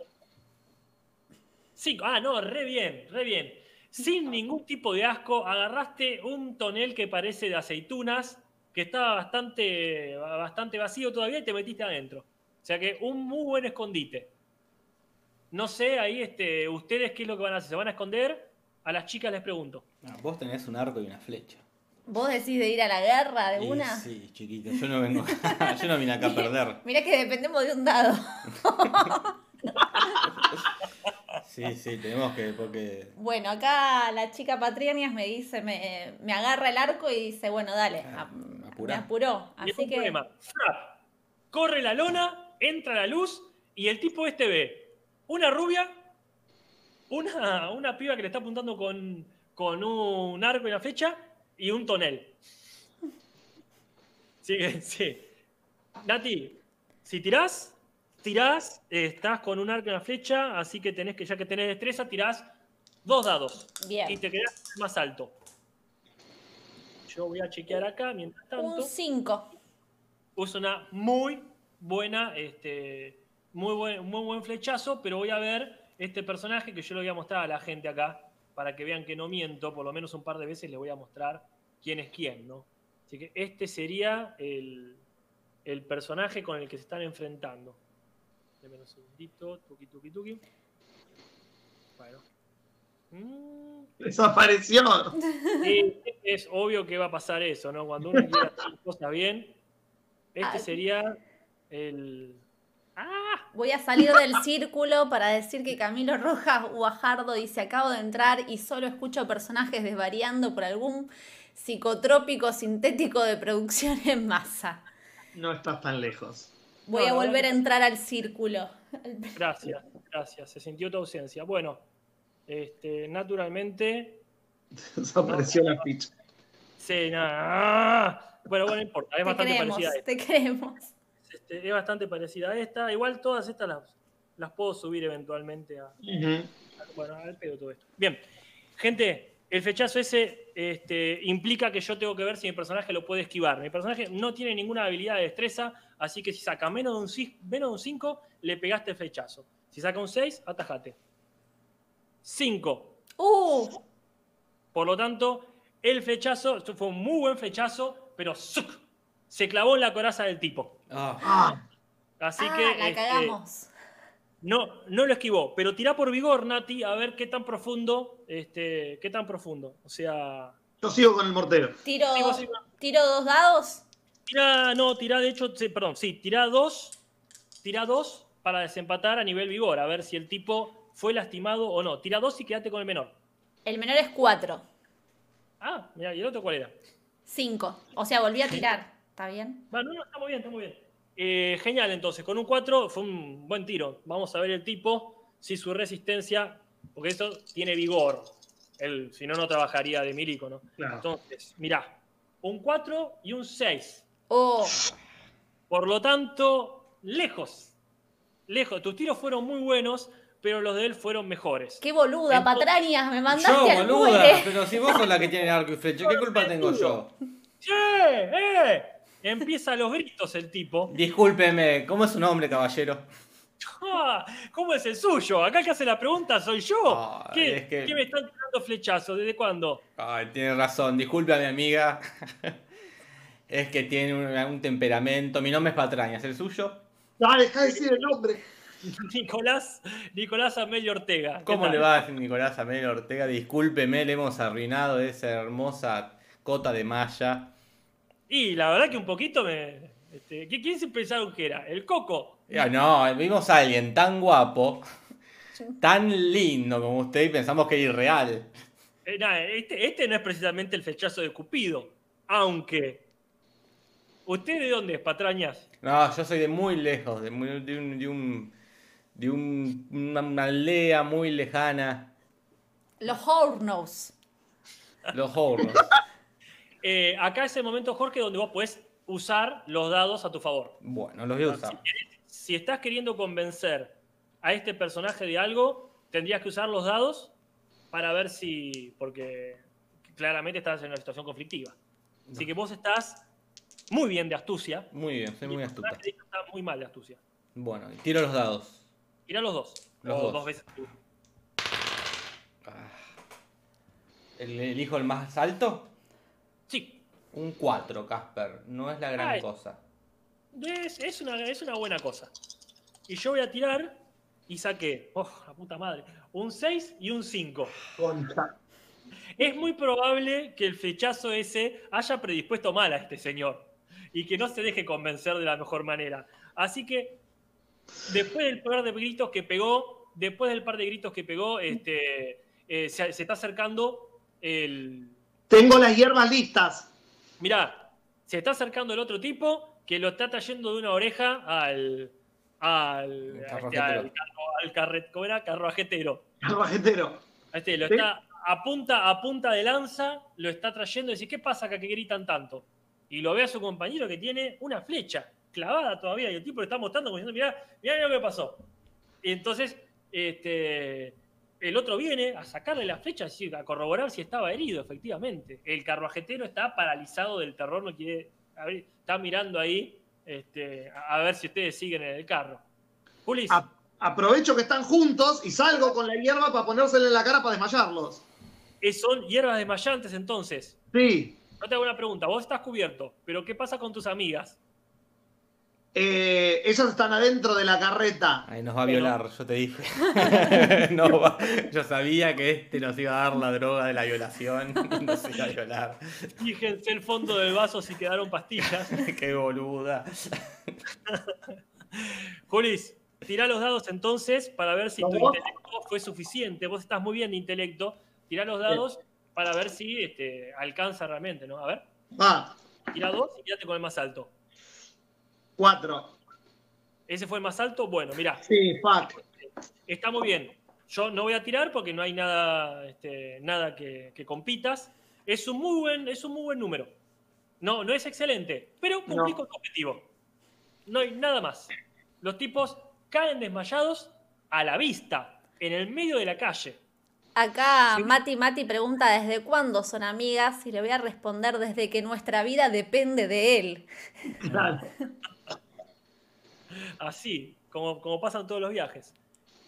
Cinco. Ah, no, re bien, re bien. Sin ningún tipo de asco, agarraste un tonel que parece de aceitunas, que estaba bastante, bastante vacío todavía y te metiste adentro. O sea que un muy buen escondite. No sé, ahí este, ustedes qué es lo que van a hacer. ¿Se van a esconder? A las chicas les pregunto. No, vos tenés un arco y una flecha. ¿Vos decís de ir a la guerra de Y una? Sí, chiquita, yo no vengo. (laughs) yo no vine acá a perder. Mirá que dependemos de un dado. (laughs) Sí, sí, tenemos que. Porque. Bueno, acá la chica Patrianias me dice, me, me agarra el arco y dice, bueno, dale, Ah, ap- me apuró. Así que problema. Corre la lona, entra la luz y el tipo este ve una rubia, una, una piba que le está apuntando con, con un arco y una flecha y un tonel. Sí, (laughs) sí. Nati, si tirás, tirás, estás con un arco y una flecha, así que tenés que, ya que tenés destreza, tirás dos dados bien. y te quedás más alto. Yo voy a chequear acá mientras tanto Un 5. usa una muy buena, este, muy buen, muy buen flechazo, pero voy a ver este personaje que yo le voy a mostrar a la gente acá, para que vean que no miento, por lo menos un par de veces les voy a mostrar quién es quién, ¿no? Así que este sería el, el personaje con el que se están enfrentando. Deme un segundito, tuki tuki tuki. Bueno. Mm, Desapareció. Sí, es obvio que va a pasar eso, ¿no? Cuando uno quiere hacer cosas bien, este Ay. sería el. ¡Ah! Voy a salir del círculo para decir que Camilo Rojas Guajardo dice, acabo de entrar y solo escucho personajes desvariando por algún psicotrópico sintético de producción en masa. No estás tan lejos. Voy a No, no, volver a entrar al círculo. Gracias, gracias. Se sintió tu ausencia. Bueno, Este, naturalmente, Desapareció la ficha. sí, nada. Bueno, bueno, no importa, es Te bastante queremos, parecida a te queremos. Este, es bastante parecida a esta. Igual todas estas las, las puedo subir eventualmente a, Ujú. Bueno, al pedo todo esto. Bien, gente, el flechazo ese este, implica que yo tengo que ver si mi personaje lo puede esquivar. Mi personaje no tiene ninguna habilidad de destreza, así que si saca menos de un, menos de un 5, le pegaste el flechazo. Si saca un 6, atajate. 5. Uh, Por lo tanto, el flechazo, esto fue un muy buen flechazo, pero ¡zuc! se clavó en la coraza del tipo. Ah, Ah, Así ah, que la este, cagamos. No, no lo esquivó, pero tirá por vigor, Nati, a ver qué tan profundo, este, qué tan profundo. O sea, yo sigo con el mortero. Tiro, tiro dos dados. tirá, no, tirá, de hecho, sí, perdón, sí, tirá dos, tirá dos para desempatar a nivel vigor, a ver si el tipo fue lastimado o no. Tirá dos y quédate con el menor. El menor es cuatro. Ah, mira, ¿y el otro cuál era? Cinco. O sea, volví a tirar. ¿Está bien? Bueno, no, está muy bien, está muy bien. Eh, genial, entonces, con un 4 fue un buen tiro. Vamos a ver el tipo, si su resistencia, porque eso tiene vigor. Él, si no, no trabajaría de milico, ¿no? Claro. Entonces, mirá, un 4 y un 6. Oh, Por lo tanto, lejos. Lejos. Tus tiros fueron muy buenos, pero los de él fueron mejores. qué boluda, Entonces- patrañas. Me yo, mandaste al boluda, muere. pero si vos sos la que tiene arco y flecha, ¿qué culpa tengo yo? ¡Che! ¡Eh! Empieza a los gritos el tipo. Discúlpeme, ¿cómo es su nombre, caballero? Ah, ¿Cómo es el suyo? Acá el que hace la pregunta soy yo. Ay, ¿Qué, es que- ¿Qué me están tirando flechazos? ¿Desde cuándo? Ay, tiene razón, disculpe a mi amiga. (laughs) es que tiene un, un temperamento. Mi nombre es Patrañas, ¿el suyo? Ah, deja de decir el nombre. (laughs) Nicolás, Nicolás Amelio Ortega. ¿Qué ¿Cómo le va a Nicolás Amelio Ortega? Discúlpeme, le hemos arruinado esa hermosa cota de malla. Y la verdad que un poquito me. Este, ¿qui- ¿Quién se pensaron que era? ¿El Coco? Ya, no, vimos a alguien tan guapo, tan lindo como usted y pensamos que era irreal. Eh, este, este no es precisamente el flechazo de Cupido. Aunque. ¿Usted de dónde es, patrañas? No, yo soy de muy lejos, de, muy- de un, de, un- de un- una, una aldea muy lejana, Los hornos. los hornos. Eh, acá es el momento, Jorge, donde vos podés usar los dados a tu favor. Bueno, los voy a usar. Si estás queriendo convencer a este personaje de algo, tendrías que usar los dados para ver si. Porque claramente estás en una situación conflictiva. Así que vos estás muy bien de astucia. Muy bien, soy muy astuta. está muy mal de astucia. Bueno, tiro los dados. Tira los dos. Los o dos. dos veces. Ah. ¿El, elijo el más alto? Un 4, Casper. No es la gran Ay. cosa. Es, es una, es una buena cosa. Y yo voy a tirar y saqué. ¡Oh, la puta madre! Un 6 y un 5. Concha. Es muy probable que el flechazo ese haya predispuesto mal a este señor y que no se deje convencer de la mejor manera. Así que, después del par de gritos que pegó, después del par de gritos que pegó, este, eh, se, se está acercando el. Tengo las hierbas listas. Mirá, se está acercando el otro tipo que lo está trayendo de una oreja al. al. Este, carruajetero. al, carro- al ¿cómo era? Carruajetero. Carbajetero. A Este, lo Sí. está a punta, a punta de lanza, lo está trayendo y dice, ¿qué pasa acá que gritan tanto? Y lo ve a su compañero que tiene una flecha clavada todavía y el tipo le está mostrando como diciendo, mirá, mirá lo que pasó. Y entonces, este, el otro viene a sacarle la flecha, a corroborar si estaba herido, efectivamente. El carruajetero está paralizado del terror, no quiere, a ver, está mirando ahí este, a, ver si ustedes siguen en el carro. Julis, A- aprovecho que están juntos y salgo con la hierba para ponérsela en la cara para desmayarlos. eh, son hierbas desmayantes entonces. Sí. No te hago una pregunta, vos estás cubierto, pero ¿qué pasa con tus amigas? Eh, ellas están adentro de la carreta. Ahí nos va a violar, yo te dije. (laughs) (laughs) No va- yo sabía que este nos iba a dar la droga de la violación (laughs) nos iba a violar. Fíjense el fondo del vaso si quedaron pastillas. Qué boluda. Julis, tirá los dados entonces para ver si tu intelecto fue suficiente. Vos estás muy bien de intelecto. Tirá los dados para ver si este, alcanza realmente, ¿no? A ver, Va, tirá dos y quédate con el más alto. Cuatro. ¿Ese fue el más alto? Bueno, mirá, Sí, fuck. está muy bien. yo no voy a tirar porque no hay nada, este, nada que, que compitas. Es un, muy buen, es un muy buen número. No, no es excelente, pero cumplís No. con tu objetivo. No hay nada más. Los tipos caen desmayados a la vista, en el medio de la calle. Acá. Mati Mati pregunta desde cuándo son amigas y le voy a responder desde que nuestra vida depende de él. Claro. Así, como, como pasan todos los viajes.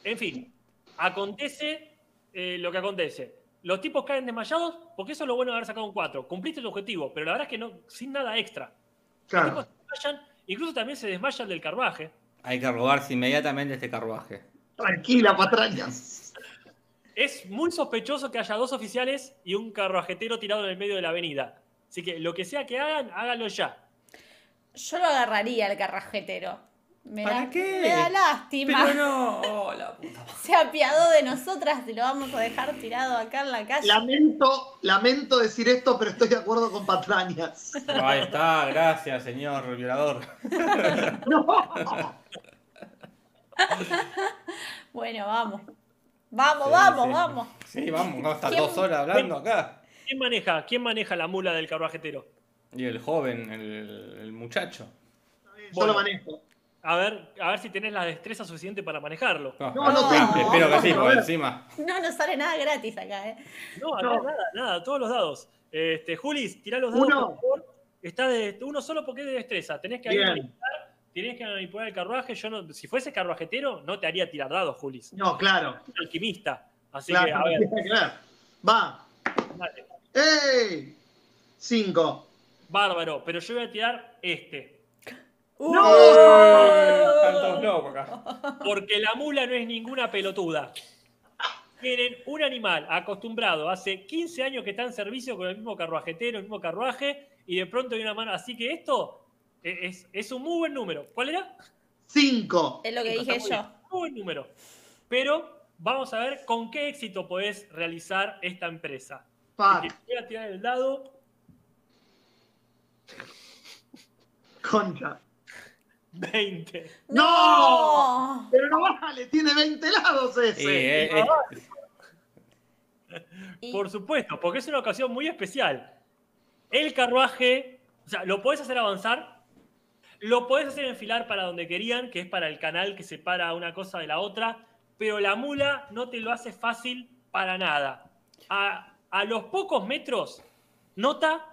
En fin, acontece eh, lo que acontece. Los tipos caen desmayados porque eso es lo bueno de haber sacado un 4. Cumpliste tu objetivo, pero la verdad es que no, sin nada extra. Los tipos se desmayan, incluso también se desmayan del carruaje. Hay que robarse inmediatamente este carruaje. Tranquila, patrañas. Es muy sospechoso que haya dos oficiales y un carruajetero tirado en el medio de la avenida. Así que lo que sea que hagan, háganlo ya. Yo lo agarraría al carrajetero. Me ¿Para da, qué? Me da lástima. Pero no, (laughs) oh, la puta. Se apiadó de nosotras y lo vamos a dejar tirado acá en la calle. Lamento, lamento decir esto, pero estoy de acuerdo con patrañas. Ahí está, gracias, señor violador. (laughs) No. Bueno, vamos. Vamos, Sí, vamos, sí. vamos. Sí, vamos, vamos a estar ¿Quién- dos horas hablando acá. ¿Quién maneja, ¿Quién maneja la mula del carruajetero? Y el joven, el, el muchacho. Yo lo manejo. A ver, a ver si tenés la destreza suficiente para manejarlo. No, no tengo. Espero que sí, ver. encima. No nos sale nada gratis acá, ¿eh? No, acá No. nada, nada, todos los dados. Este, Julis, tirá los dados, Uno. por favor. Está de uno solo porque es de destreza. Tenés que manipular, tenés que manipular el carruaje. Yo no, si fuese carruajetero, no te haría tirar dados, Julis. No, claro. Un alquimista. Así claro, que, a ver, (laughs) claro. Va. dale. ¡Ey! Cinco. Bárbaro, pero yo voy a tirar este. ¡No! Locos acá. Porque la mula no es ninguna pelotuda. Tienen un animal acostumbrado, hace 15 años que está en servicio con el mismo carruajetero, el mismo carruaje, y de pronto hay una mano. Así que esto es, es un muy buen número. ¿Cuál era? Cinco. Es lo que dije yo. bien, Muy buen número. Pero vamos a ver con qué éxito podés realizar esta empresa. Voy a tirar el dado. Concha. 20. ¡No! Pero no vale, tiene 20 lados ese. Eh, eh, Y- Por supuesto, porque es una ocasión muy especial. El carruaje, o sea, lo podés hacer avanzar, lo podés hacer enfilar para donde querían, que es para el canal que separa una cosa de la otra, pero la mula no te lo hace fácil para nada. A, a los pocos metros, nota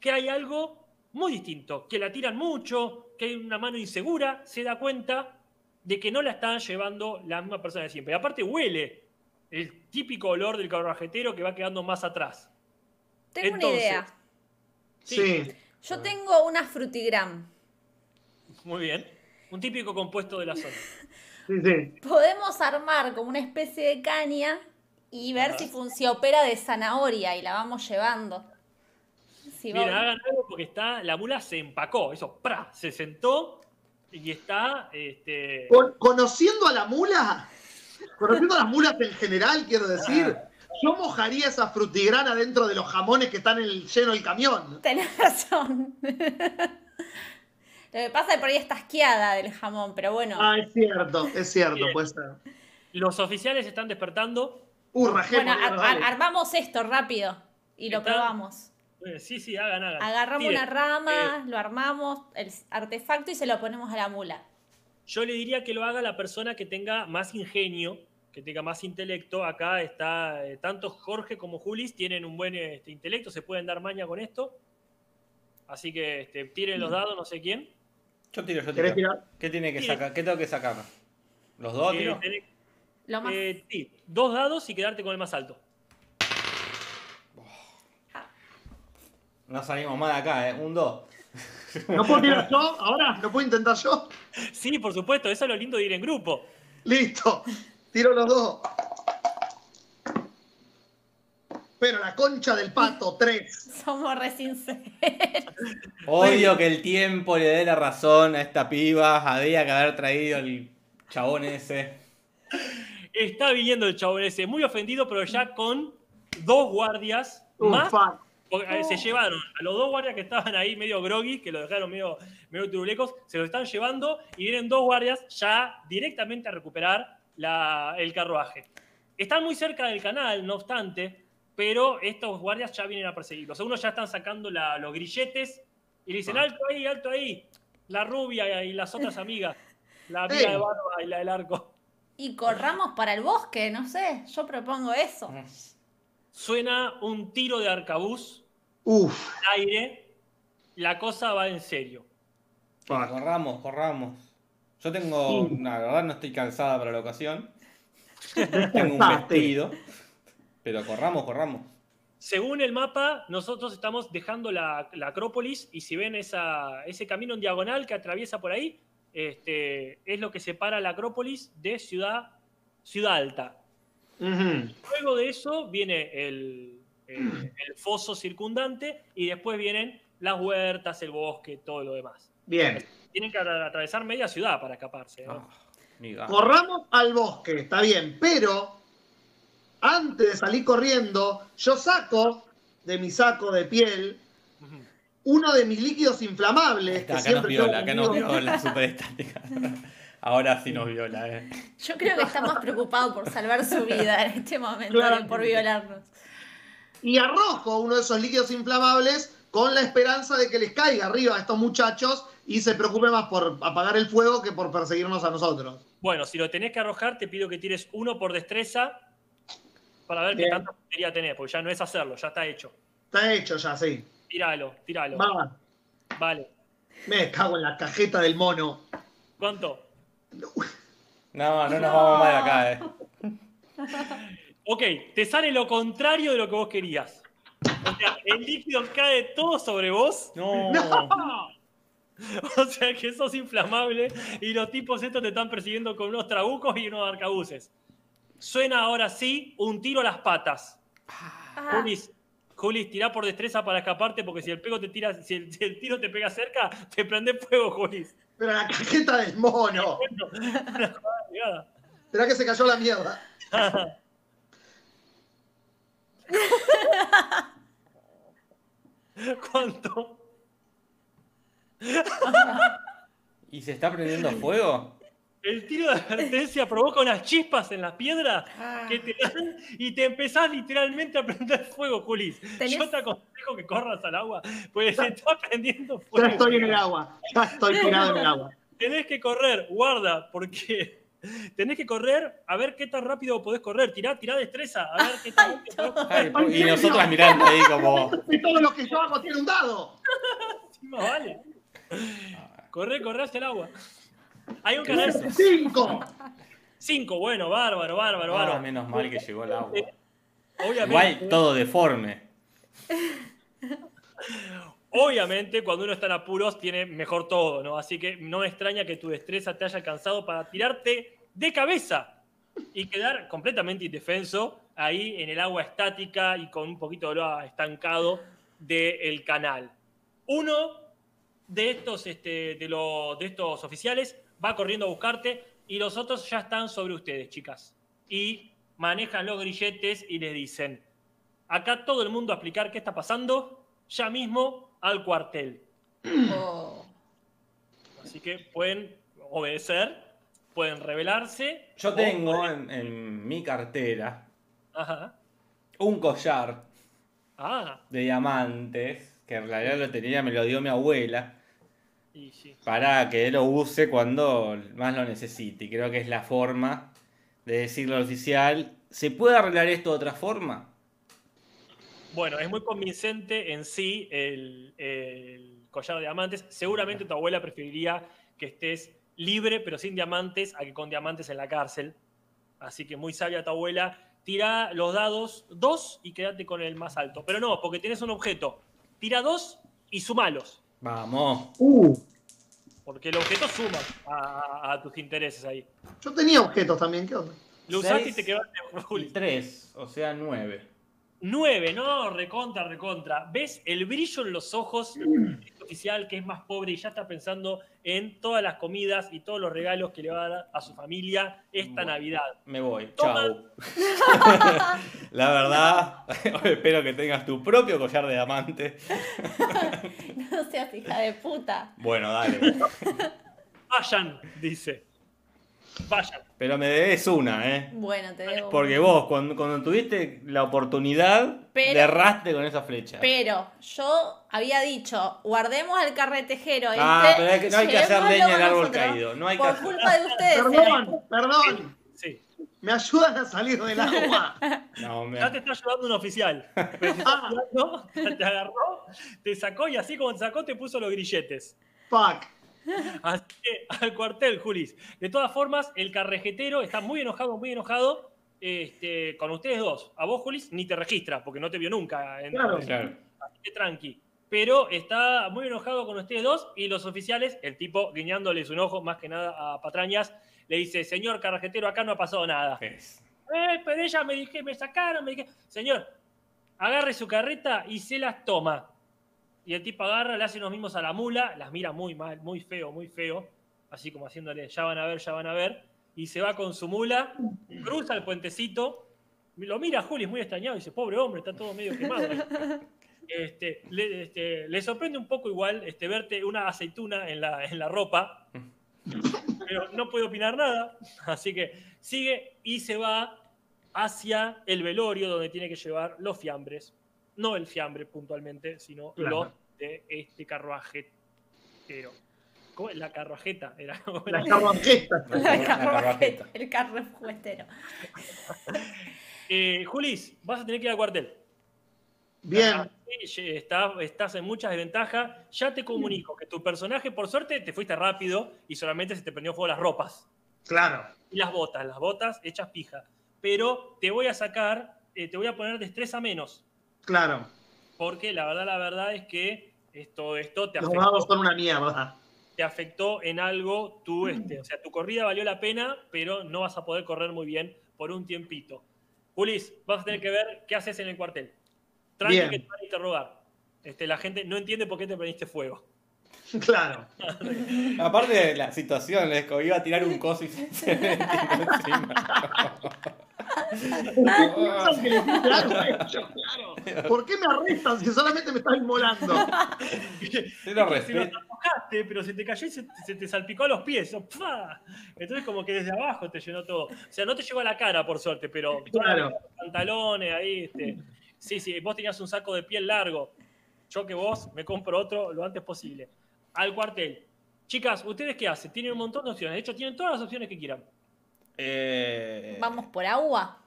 que hay algo muy distinto, que la tiran mucho, que hay una mano insegura, se da cuenta de que no la están llevando la misma persona de siempre. Y aparte huele el típico olor del carruajetero que va quedando más atrás. Tengo Entonces- una idea. Sí. Yo tengo una frutigram. Muy bien. Un típico compuesto de la zona. (laughs) Sí, sí. Podemos armar como una especie de caña y ver Ajá. si, fun- si opera de zanahoria y la vamos llevando. Si Miren, hagan algo porque está, la mula se empacó, eso, ¡pra! se sentó y está, este, Con- conociendo a la mula, conociendo a las mulas en general, quiero decir, yo mojaría esa frutigrana dentro de los jamones que están en el, lleno del camión. Tenés razón. Lo que pasa es que por ahí está asqueada del jamón, pero bueno. Ah, es cierto, es cierto, Bien. puede ser. los oficiales están despertando. Uh, rajemos, bueno, ar- armamos esto rápido y lo probamos. Eh, Sí, sí, hagan, hagan. Agarramos una rama, Eh, lo armamos, el artefacto y se lo ponemos a la mula. yo le diría que lo haga la persona que tenga más ingenio, que tenga más intelecto. Acá está, eh, tanto Jorge como Julis tienen un buen este, intelecto, se pueden dar maña con esto. Así que este, tiren los dados, no sé quién. yo tiro, yo ¿Querés tiro. tirar? ¿Qué tiene que Tire. sacar? ¿Qué tengo que sacar? ¿Los dos Eh, tiro? tenés- Lo más... eh, sí, dos dados y quedarte con el más alto. No salimos mal acá, ¿eh? Un 2. ¿No puedo tirar yo ahora? ¿No puedo intentar yo? Sí, por supuesto, eso es lo lindo de ir en grupo. Listo, tiro los dos. Pero la concha del pato, tres. Somos re sinceros. Odio que el tiempo le dé la razón a esta piba. Había que haber traído el chabón ese. Está viniendo el chabón ese, muy ofendido, pero ya con dos guardias Uh, más. fuck. Porque, eh, Se llevaron a los dos guardias que estaban ahí medio groggy, que lo dejaron medio, medio turulecos, se los están llevando y vienen dos guardias ya directamente a recuperar la- el carruaje. Están muy cerca del canal, no obstante, pero estos guardias ya vienen a perseguirlos. Algunos ya están sacando la- los grilletes y le dicen, Ah. alto ahí, alto ahí. La rubia y las otras amigas. La (laughs) amiga Sí. de barba y la del arco. Y corramos para el bosque, no sé, yo propongo eso. Suena un tiro de arcabuz Uf. al aire. La cosa va en serio. Corramos, corramos. Yo tengo, Sí. la verdad no estoy cansada para la ocasión. (laughs) Tengo un vestido. Pero corramos, corramos. Según el mapa, nosotros estamos dejando la, la Acrópolis y si ven esa, ese camino en diagonal que atraviesa por ahí, este, es lo que separa la Acrópolis de Ciudad, Ciudad Alta. Luego de eso viene el, el- el foso circundante y después vienen las huertas, el bosque, todo lo demás. Bien. Tienen que atra- atravesar media ciudad para escaparse. ¿no? Ah, mi gato. Corramos al bosque, está bien, pero antes de salir corriendo, yo saco de mi saco de piel uno de mis líquidos inflamables. Acá, que acá nos siempre viola, acá nos viola super estática. (laughs) Ahora sí nos viola, eh. Yo creo que está más preocupado por salvar su vida en este momento Claro. que por violarnos. Y arrojo uno de esos líquidos inflamables con la esperanza de que les caiga arriba a estos muchachos y se preocupe más por apagar el fuego que por perseguirnos a nosotros. Bueno, si lo tenés que arrojar, te pido que tires uno por destreza para ver qué tanta puntería tenés, porque ya no es hacerlo, ya está hecho. Está hecho ya, sí. Tíralo, tíralo. Va, Vale. me cago en la cajeta del mono. ¿Cuánto? No, no nos vamos más de acá, eh. (laughs) Ok, te sale lo contrario de lo que vos querías. O sea, el líquido cae todo sobre vos. (laughs) No. O sea que sos inflamable y los tipos estos te están persiguiendo con unos trabucos y unos arcabuces. Suena ahora sí un tiro a las patas. Ah, Julis, Julis, tirá por destreza para escaparte porque si el, pego te tira, si el, si el tiro te pega cerca, te prende fuego, Julis. Pero la cajeta del mono. (laughs) Será que se cayó la mierda. (laughs) (laughs) ¿Cuánto? ¿Y se está prendiendo fuego? El tiro de advertencia provoca unas chispas en las piedras ah. que te dan y te empezás literalmente a prender fuego, Julis. Tenés- Yo te aconsejo que corras al agua, pues se está prendiendo Ya fuego. estoy en el agua. Ya estoy tirado en el agua. Tenés que correr, guarda, porque (laughs) tenés que correr a ver qué tan rápido podés correr. Tirá, tirá destreza, a ver qué tan rápido podés Ay, po- y nosotras mirando ahí como. (laughs) Y todo lo que yo hago tiene un dado. Sí, más vale. Corre, corre hacia el agua. Hay un canal Cinco. 5, bueno, bárbaro, bárbaro, Ah, bárbaro. menos mal que llegó el agua. Obviamente, Igual todo deforme. obviamente, cuando uno está en apuros, tiene mejor todo, ¿no? Así que no me extraña que tu destreza te haya alcanzado para tirarte de cabeza y quedar completamente indefenso ahí en el agua estática y con un poquito de agua estancado del canal. Uno de estos, este, de, de estos oficiales va corriendo a buscarte y los otros ya están sobre ustedes, chicas. Y manejan los grilletes y les dicen, acá todo el mundo a explicar qué está pasando, ya mismo al cuartel. Oh. Así que pueden obedecer, pueden rebelarse. Yo tengo pueden- en, en mi cartera Ajá. un collar Ah, de diamantes, que en realidad lo tenía, me lo dio mi abuela, y sí. para que lo use cuando más lo necesite. Y creo que es la forma de decirlo al oficial. ¿Se puede arreglar esto de otra forma? Bueno, es muy convincente en sí el, el collar de diamantes. Seguramente tu abuela preferiría que estés libre pero sin diamantes a que con diamantes en la cárcel. Así que muy sabia tu abuela. Tira los dados dos y quédate con el más alto. Pero no, porque tienes un objeto. Tira dos y sumalos. Vamos. Uh, Porque el objeto suma a, tus intereses ahí. yo tenía objetos también, ¿qué onda? Lo usaste y te quedaste Juli. tres, o sea, nueve. 9, no, recontra, recontra. ¿Ves el brillo en los ojos (clears throat) oficial que es más pobre y ya está pensando en todas las comidas y todos los regalos que le va a dar a su familia esta Bueno. Navidad? Me voy. Toma. Chau. (laughs) La verdad, (laughs) espero que tengas tu propio collar de diamante. (laughs) No seas hija de puta. Bueno, dale. Vayan, dice. Vayan. Pero me debes una, ¿eh? Bueno, te debo. Porque vos, cuando, cuando tuviste la oportunidad, Pero- le erraste con esa flecha. Pero yo había dicho, guardemos al carretejero. Ah, este, pero hay que- no hay que hacer llevémoslo leña al con árbol nosotros. caído, no hay que Por hacer- culpa de ustedes. Perdón, perdón. Sí. ¿Me ayudan a salir del agua? No, me- Ya te está ayudando un oficial. Te, está ayudando, te agarró, te sacó y así como te sacó te puso los grilletes. Fuck. (laughs) Así que al cuartel, Julis. De todas formas, el carrejetero está muy enojado, muy enojado este, con ustedes dos. A vos, Julis, ni te registra porque no te vio nunca. en- Claro. Claro. Así que tranqui. Pero está muy enojado con ustedes dos y los oficiales, el tipo guiñándoles un ojo más que nada a patrañas, le dice, señor carretero, acá no ha pasado nada. Es- Eh, pero ella me dije, me sacaron, me dije, señor, agarre su carreta y se las toma. Y el tipo agarra, le hace unos mismos a la mula, las mira muy mal, muy feo, muy feo, así como haciéndole, ya van a ver, ya van a ver, y se va con su mula, cruza el puentecito, lo mira Juli, es muy extrañado, y dice, pobre hombre, está todo medio quemado. (laughs) Este, le, este, le sorprende un poco igual este, verte una aceituna en la, en la ropa, pero no puede opinar nada, así que sigue y se va hacia el velorio donde tiene que llevar los fiambres, no el fiambre puntualmente, sino Claro. los de este carruaje. Pero, ¿cómo es? La carruajeta era. ¿cómo La era? carruajeta. (laughs) La La carruajeta, el carruajero. (laughs) Eh, Julis, vas a tener que ir al cuartel. Bien. Está- estás en muchas desventajas. Ya te comunico que tu personaje, por suerte, te fuiste rápido y solamente se te prendió fuego las ropas. Claro. y las botas, las botas hechas pija. Pero te voy a sacar, eh, te voy a poner destreza menos, Claro. porque la verdad, la verdad es que esto, esto te, Los afectó, dados son una mierda. te afectó en algo, tu, este, o sea, tu corrida valió la pena, pero no vas a poder correr muy bien por un tiempito. Ulis, vas a tener que ver qué haces en el cuartel. Tranqui Bien. que te van a interrogar. Este, la gente no entiende por qué te prendiste fuego. (laughs) (laughs) Claro. Aparte de la situación, es que iba a tirar un coso y se, (laughs) encima. Piensan que le hiciste algo a ellos, claro. ¿Por qué me arrestan si solamente me están inmolando? Si lo respeto. tocaste, pero se te cayó y se, se te salpicó a los pies. ¡oh. Entonces, como que desde abajo te llenó todo. O sea, no te llegó a la cara, por suerte, pero Claro. los pantalones ahí. Este. Sí, sí, vos tenías un saco de piel largo. Yo que vos me compro otro lo antes posible. Al cuartel. Chicas, ¿ustedes qué hacen? Tienen un montón de opciones. De hecho, tienen todas las opciones que quieran. Eh, ¿Vamos por agua?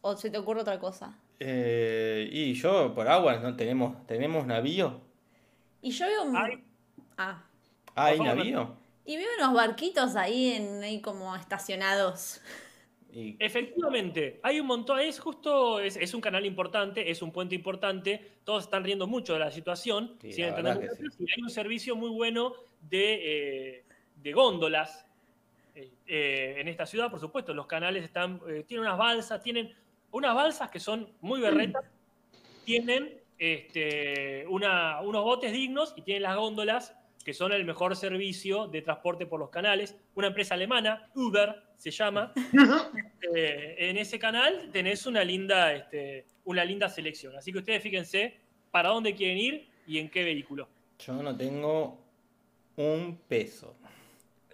¿O se te ocurre otra cosa? eh, y yo por agua no tenemos tenemos navío. Y yo veo un... Ay. Ah. ¿Hay navío? Y veo unos barquitos ahí, en, ahí como estacionados. Y, Efectivamente, hay un montón, es justo, es, es un canal importante, es un puente importante, todos están riendo mucho de la situación, Sí, sin la entender verdad mucho, que sí. y hay un servicio muy bueno de, eh, de góndolas eh, en esta ciudad, por supuesto, los canales están, eh, tienen unas balsas, tienen unas balsas que son muy berretas, tienen este, una- unos botes dignos y tienen las góndolas que son el mejor servicio de transporte por los canales. Una empresa alemana, Uber se llama, eh, en ese canal tenés una linda, este, una linda selección. Así que ustedes fíjense para dónde quieren ir y en qué vehículo. yo no tengo un peso.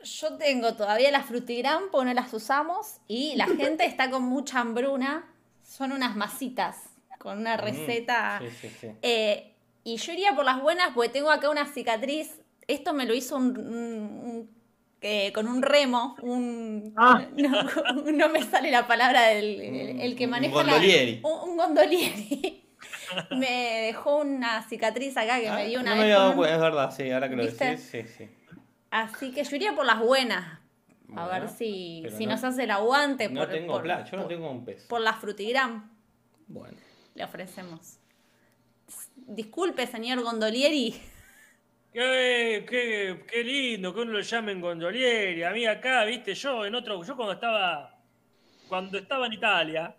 Yo tengo todavía las frutigram porque no las usamos y la (laughs) gente está con mucha hambruna. Son unas masitas con una receta. Mm, Sí, sí, sí. Eh, y yo iría por las buenas porque tengo acá una cicatriz. Esto me lo hizo un, un- un- eh, con un remo. Un, Ah. (laughs) no, no me sale la palabra del el, el que Un maneja la- gondolieri. un, un gondolieri. (laughs) me dejó una cicatriz acá que Ah, me dio una no me vez había dado con un- cuenta, es verdad, sí, ahora que lo ¿Viste? decís, sí, sí. Así que yo iría por las buenas. A Bueno, ver si, si no- nos hace el aguante No por, tengo por- plata, yo no por- tengo un peso. por la frutigram. Bueno. Le ofrecemos. Disculpe, señor Gondolieri. Qué, qué- qué lindo que uno lo llamen gondolieri. A mí acá, viste, yo en otro, yo cuando estaba, cuando estaba en Italia,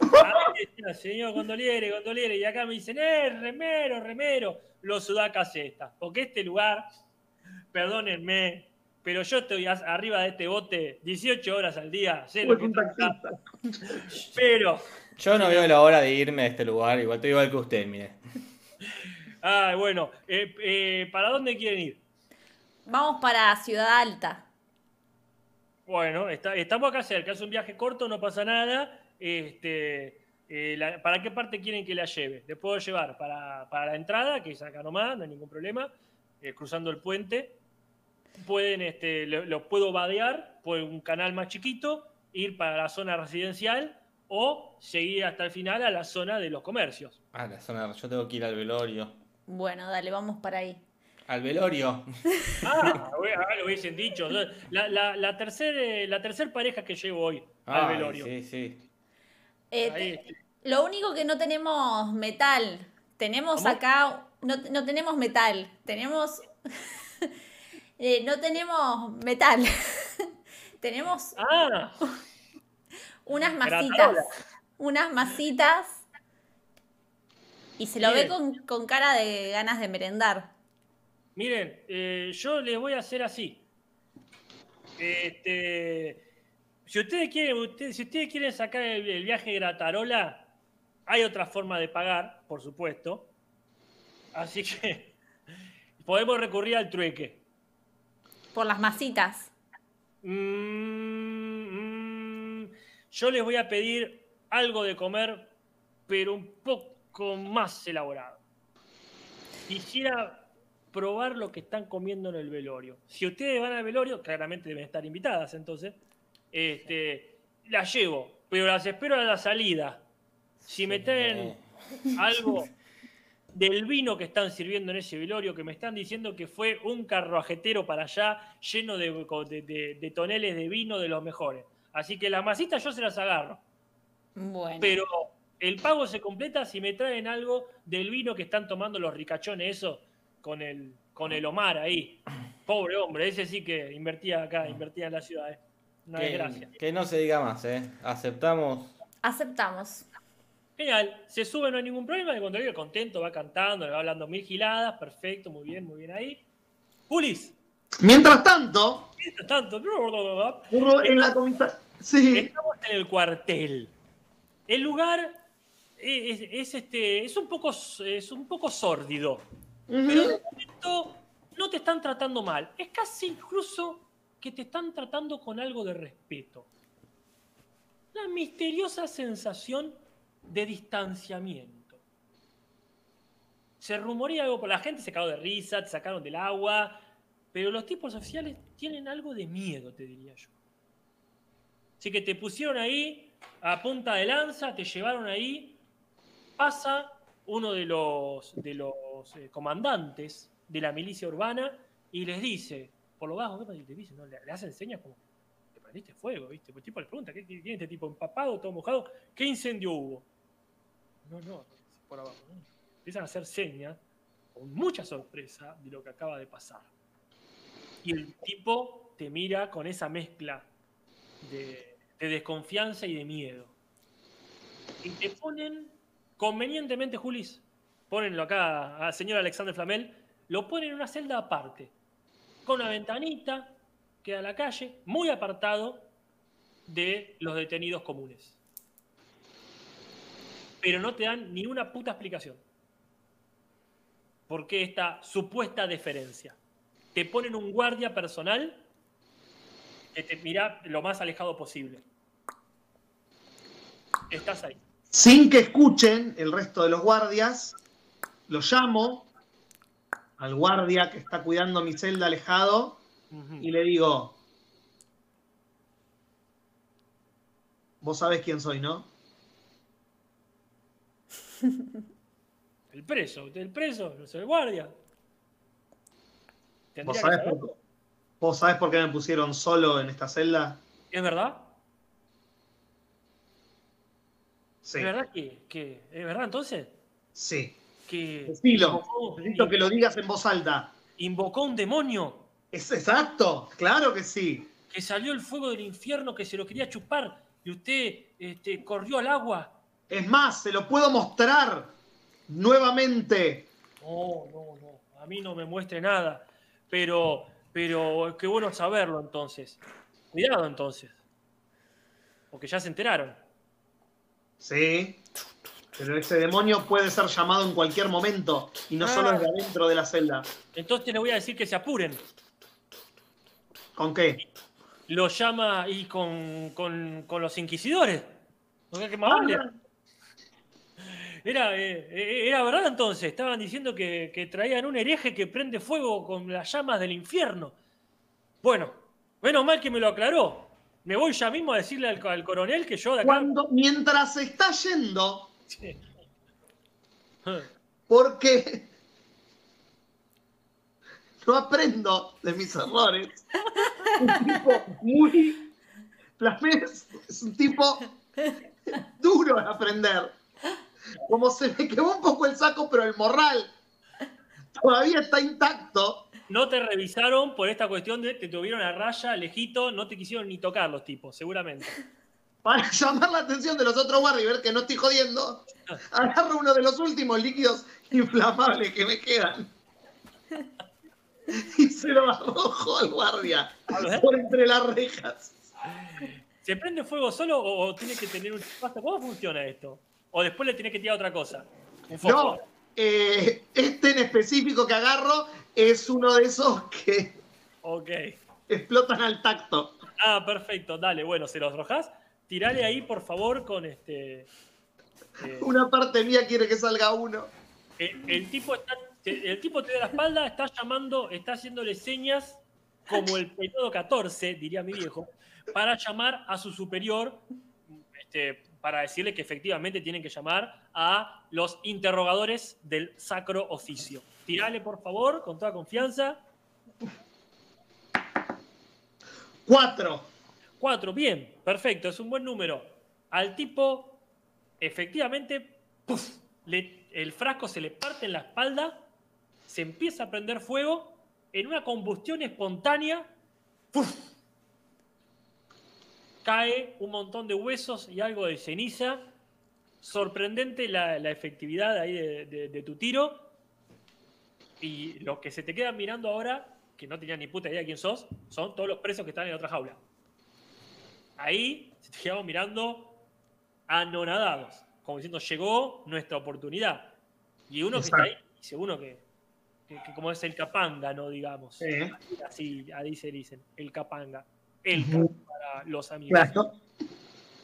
a mí me decían, señor gondolieri, gondolieri, y acá me dicen, eh, remero, remero, los sudacas estas. Porque este lugar, perdónenme, pero yo estoy arriba de este bote 18 horas al día, sé lo que pero, Yo no veo la hora de irme a este lugar, igual estoy igual que usted, mire. ay, (laughs) bueno, eh, eh, ¿para dónde quieren ir? Vamos para Ciudad Alta. Bueno, está- estamos acá cerca, es un viaje corto, no pasa nada. Este, eh, la- ¿Para qué parte quieren que la lleve? Le puedo llevar para, para la entrada, que es acá nomás, no hay ningún problema, eh, cruzando el puente. Pueden, este, lo, lo puedo vadear por un canal más chiquito, ir para la zona residencial o seguir hasta el final a la zona de los comercios. Ah, la zona. Yo tengo que ir al velorio. Bueno, dale, vamos para ahí. Al velorio. (laughs) Ah, lo hubiesen dicho. La, la, la tercera la tercer pareja que llevo hoy al Ay, velorio. Sí, sí. Eh, te- lo único que no tenemos metal. Tenemos ¿Cómo? acá. No, no tenemos metal. Tenemos. (laughs) eh, no tenemos metal. (laughs) tenemos Ah, unas masitas. Unas masitas. Y se lo ve con, con cara de ganas de merendar. miren, eh, yo les voy a hacer así. Este, si ustedes quieren, ustedes- si ustedes quieren sacar el, el viaje de Gratarola, hay otra forma de pagar, por supuesto. Así que (laughs) podemos recurrir al trueque. Por las masitas. Mm, mm, yo les voy a pedir algo de comer, pero un poco más elaborado. Quisiera probar lo que están comiendo en el velorio. Si ustedes van al velorio, claramente deben estar invitadas entonces. Este, las llevo, pero las espero a la salida. Si me traen algo del vino que están sirviendo en ese velorio, que me están diciendo que fue un carruajetero para allá lleno de, de- de- de toneles de vino de los mejores. Así que las masitas yo se las agarro. Bueno. Pero el pago se completa si me traen algo del vino que están tomando los ricachones, eso, con el, con el Omar ahí. Pobre hombre, ese sí que invertía acá, invertía en la ciudad. ¿eh? Una desgracia. Que, que no se diga más, ¿eh? Aceptamos. Aceptamos. Genial, se sube, no hay ningún problema, de contrario, contento, va cantando, le va hablando mil giladas, perfecto, muy bien, muy bien ahí. Julis, Mientras tanto, mientras tanto, en la comisaría. Sí. estamos en el cuartel. El lugar es, es- es este, es, un poco, es un poco sórdido, pero de momento no te están tratando mal. Es casi incluso que te están tratando con algo de respeto. La misteriosa sensación de distanciamiento. Se rumorea algo por la gente, se cagó de risa, te sacaron del agua, pero los tipos oficiales tienen algo de miedo, te diría yo. Así que te pusieron ahí a punta de lanza, te llevaron ahí, pasa uno de los, de los eh, comandantes de la milicia urbana y les dice, por lo bajo, ¿qué te dice? No, le, le hacen señas como, te prendiste fuego, ¿viste? El tipo le pregunta, ¿qué qué tiene este tipo empapado, todo mojado? ¿Qué incendio hubo? No, no, por abajo. ¿no? Empiezan a hacer señas con mucha sorpresa de lo que acaba de pasar. Y el tipo te mira con esa mezcla de, de desconfianza y de miedo. Y te ponen, convenientemente, Julis, ponenlo acá al señor Alexander Flamel, lo ponen en una celda aparte, con una ventanita, queda a la calle, muy apartado de los detenidos comunes. Pero no te dan ni una puta explicación. ¿Por qué esta supuesta deferencia? Te ponen un guardia personal que te mira lo más alejado posible. Estás ahí. Sin que escuchen el resto de los guardias, lo llamo al guardia que está cuidando mi celda alejado y le digo, vos sabés quién soy, ¿no? (laughs) El preso, el preso, no soy el guardia. ¿Vos sabés, por, vos sabés por qué me pusieron solo en esta celda? ¿Es verdad? Sí. ¿Es verdad que, que- ¿Es verdad entonces? Sí. Que Decilo. invocó, Necesito que lo digas en voz alta. invocó un demonio, Es exacto, claro que sí. que salió el fuego del infierno, que se lo quería chupar, y usted este, corrió al agua. Es más, se lo puedo mostrar nuevamente. No, no, no. A mí no me muestre nada. Pero, pero qué bueno saberlo entonces. Cuidado entonces. Porque ya se enteraron. Sí. Pero ese demonio puede ser llamado en cualquier momento y no solo Ah. desde adentro de la celda. Entonces le voy a decir que se apuren. ¿Con qué? lo llama y con, con, con los inquisidores. O sea, que más vale. Era, eh, eh, era verdad entonces, estaban diciendo que, que traían un hereje que prende fuego con las llamas del infierno. Bueno, menos mal que me lo aclaró. Me voy ya mismo a decirle al, al coronel que yo de acá. Cuando, mientras se está yendo, Sí. (laughs) porque no aprendo de mis errores. Un tipo muy. Flamés es un tipo duro de aprender. Como se me quemó un poco el saco, pero el morral todavía está intacto. No te revisaron por esta cuestión de te tuvieron a raya, lejito, no te quisieron ni tocar los tipos, seguramente. Para llamar la atención de los otros guardias y ver que no estoy jodiendo, agarro uno de los últimos líquidos inflamables que me quedan. Y se lo arrojo al guardia por entre las rejas. ¿Se prende fuego solo o, o tiene que tener un? ¿Cómo funciona esto? O después le tiene que tirar otra cosa. Un. No, eh, este en específico que agarro es uno de esos que Ok. explotan al tacto. Ah, perfecto. Dale, bueno, se los arrojás. Tirale ahí, por favor, con este. eh, Una parte mía quiere que salga uno. el, el tipo está, el tipo te da la espalda, está llamando, está haciéndole señas como el periodo 14, diría mi viejo, para llamar a su superior, este, para decirle que efectivamente tienen que llamar a los interrogadores del sacro oficio. Tirale, por favor, con toda confianza. Cuatro. Cuatro, bien, perfecto, es un buen número. Al tipo, efectivamente, el frasco se le parte en la espalda, se empieza a prender fuego, en una combustión espontánea, ¡puf! Cae un montón de huesos y algo de ceniza. Sorprendente la, la efectividad ahí de, de- de tu tiro. Y los que se te quedan mirando ahora, que no tenían ni puta idea de quién sos, son todos los presos que están en otra jaula. Ahí se te quedamos mirando anonadados, como diciendo, llegó nuestra oportunidad. Y uno que está ahí, dice uno que, que- que como es el capanga, ¿no? Digamos. Sí. Así, ahí se dicen, el capanga. El para los amigos. Claro.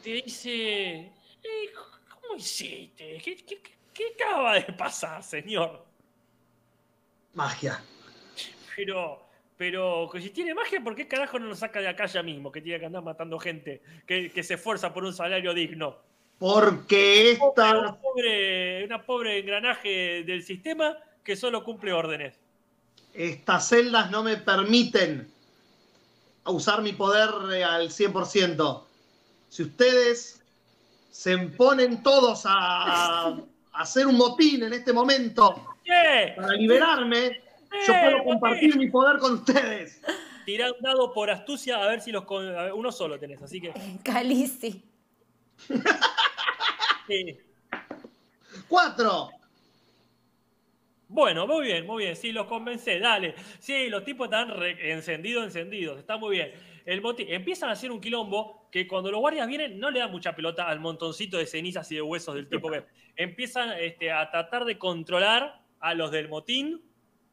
Te dice, "Eh, ¿cómo hiciste? ¿Qué, qué, qué- qué acaba de pasar, señor? Magia. Pero, pero, si tiene magia, ¿por qué carajo no nos saca de acá ya mismo? Que tiene que andar matando gente que, que se esfuerza por un salario digno. Porque esta una, pobre, una pobre engranaje del sistema que solo cumple órdenes. estas celdas no me permiten usar mi poder eh, al 100%. Si ustedes se ponen todos a, a hacer un motín en este momento para liberarme, yo ¡Eh, puedo compartir mi poder con ustedes. Tirá un dado por astucia a ver si los. con- a ver, uno solo tenés, así que. Calici. sí. Cuatro. Bueno, muy bien, muy bien. Sí, los convencé, dale. Sí, los tipos están encendidos, encendidos. Está muy bien. El motín. Empiezan a hacer un quilombo que cuando los guardias vienen no le dan mucha pelota al montoncito de cenizas y de huesos del tipo que (laughs) empiezan este, a tratar de controlar a los del motín.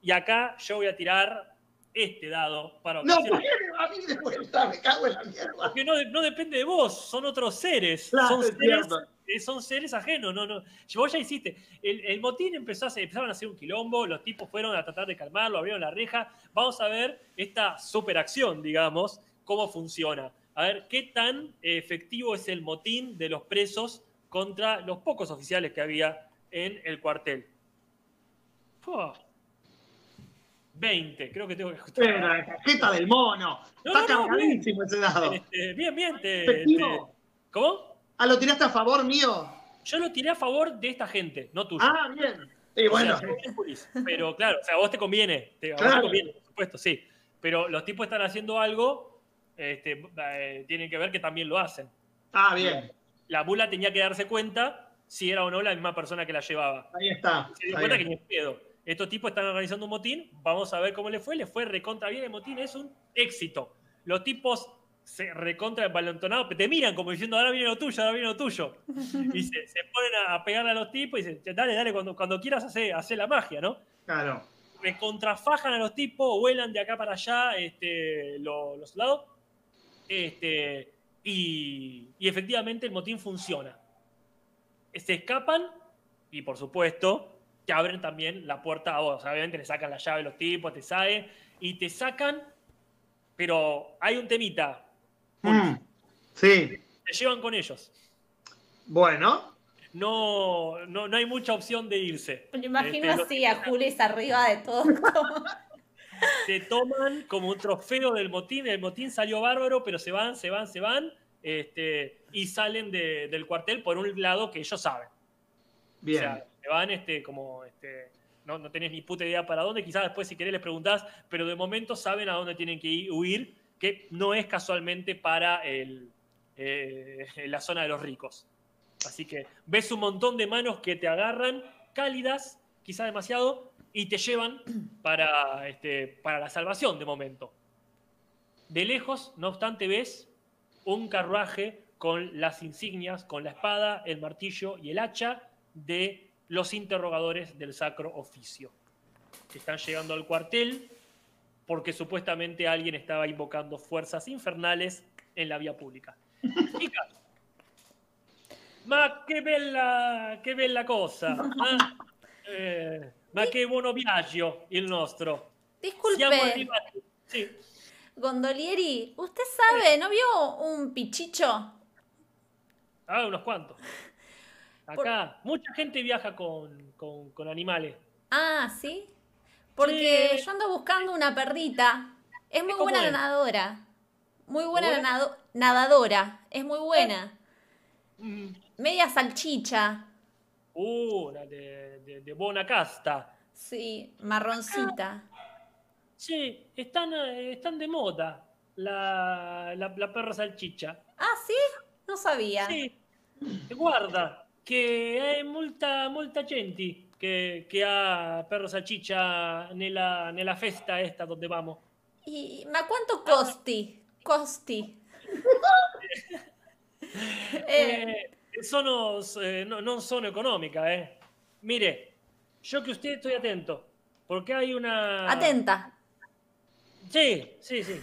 Y acá yo voy a tirar este dado para No, ocasionar- ¿por qué me va a mí de vuelta? Me cago en la mierda. Porque no, no depende de vos, son otros seres. Claro, son, es seres. Eh, son seres ajenos. No, no. Vos ya hiciste. El, el motín empezó a hacer- empezaron a hacer un quilombo, los tipos fueron a tratar de calmarlo, abrieron la reja. Vamos a ver esta superacción, digamos, cómo funciona. A ver qué tan efectivo es el motín de los presos contra los pocos oficiales que había en el cuartel. Fua. 20, creo que tengo que ajustar. Pero la cajeta del mono. No, Está no, no, cargadísimo ese dado. Este, bien, bien. te- te- ¿Cómo? Ah, ¿lo tiraste a favor mío? Yo lo tiré a favor de esta gente, no tuyo. Ah, bien. O sea, bueno, pero claro, o sea, a vos te conviene, te, a vos Claro. te conviene, por supuesto, sí. Pero los tipos están haciendo algo, este, eh, tienen que ver que también lo hacen. ah, bien. La bula tenía que darse cuenta si era o no la misma persona que la llevaba. Ahí está. Se dio cuenta que ni pedo. Estos tipos están organizando un motín, vamos a ver cómo le fue. Le fue recontra bien el motín, es un éxito. Los tipos se recontra envalentonados, te miran como diciendo, ahora viene lo tuyo, ahora viene lo tuyo. (laughs) Y se, se ponen a, a pegarle a los tipos y dicen, dale, dale, cuando, cuando quieras hacer hace la magia, ¿no? Claro. Recontrafajan a los tipos, vuelan de acá para allá este, lo- los soldados. Este, y, y efectivamente el motín funciona. Se escapan y por supuesto te abren también la puerta a vos. Obviamente le sacan la llave a los tipos, te salen y te sacan, pero hay un temita. Mm, sí. Te llevan con ellos. Bueno, No, no, no hay mucha opción de irse. Me imagino Este, así a Julis arriba de todo. (laughs) Te toman como un trofeo del motín. El motín salió bárbaro, pero se van, se van, se van. Este, y salen de- del cuartel por un lado que ellos saben. bien. O sea, se van este, como este, no, no tenés ni puta idea para dónde. Quizás después, si querés, les preguntás, pero de momento saben a dónde tienen que ir, huir, que no es casualmente para el, eh, la zona de los ricos. Así que ves un montón de manos que te agarran, cálidas, quizás demasiado, y te llevan para, este, para la salvación de momento. De lejos, no obstante, ves un carruaje con las insignias, con la espada, el martillo y el hacha de los interrogadores del Sacro Oficio. Que están llegando al cuartel porque supuestamente alguien estaba invocando fuerzas infernales en la vía pública. Chicas, ma che bella, che bella cosa! eh? Eh, ma che buono viaggio il nostro! Siamo Disculpe, arrivati. Gondolieri, ¿usted sabe, no vio un pichicho? Ah, unos cuantos. Acá, mucha gente viaja con, con- con animales. Ah, ¿sí? Porque Sí. yo ando buscando una perrita. Es muy ¿Cómo buena es? nadadora. Muy buena nadadora. Es muy buena. Mm, Media salchicha. Una de, de, de buena casta. Sí, marroncita. Sí, están, eh, están de moda la, la, la perra salchicha. Ah, ¿sí? No sabía. Sì, guarda che è molta, molta gente che, che ha perro salchicha nella, nella festa esta donde vamos. ¿Y ma cuánto costi? Costi. (laughs) Eh, Eh, sono, eh, no, non sono economica, eh. Mire, yo que usted estoy atento, porque hay una... atenta. Sí, sí, sí.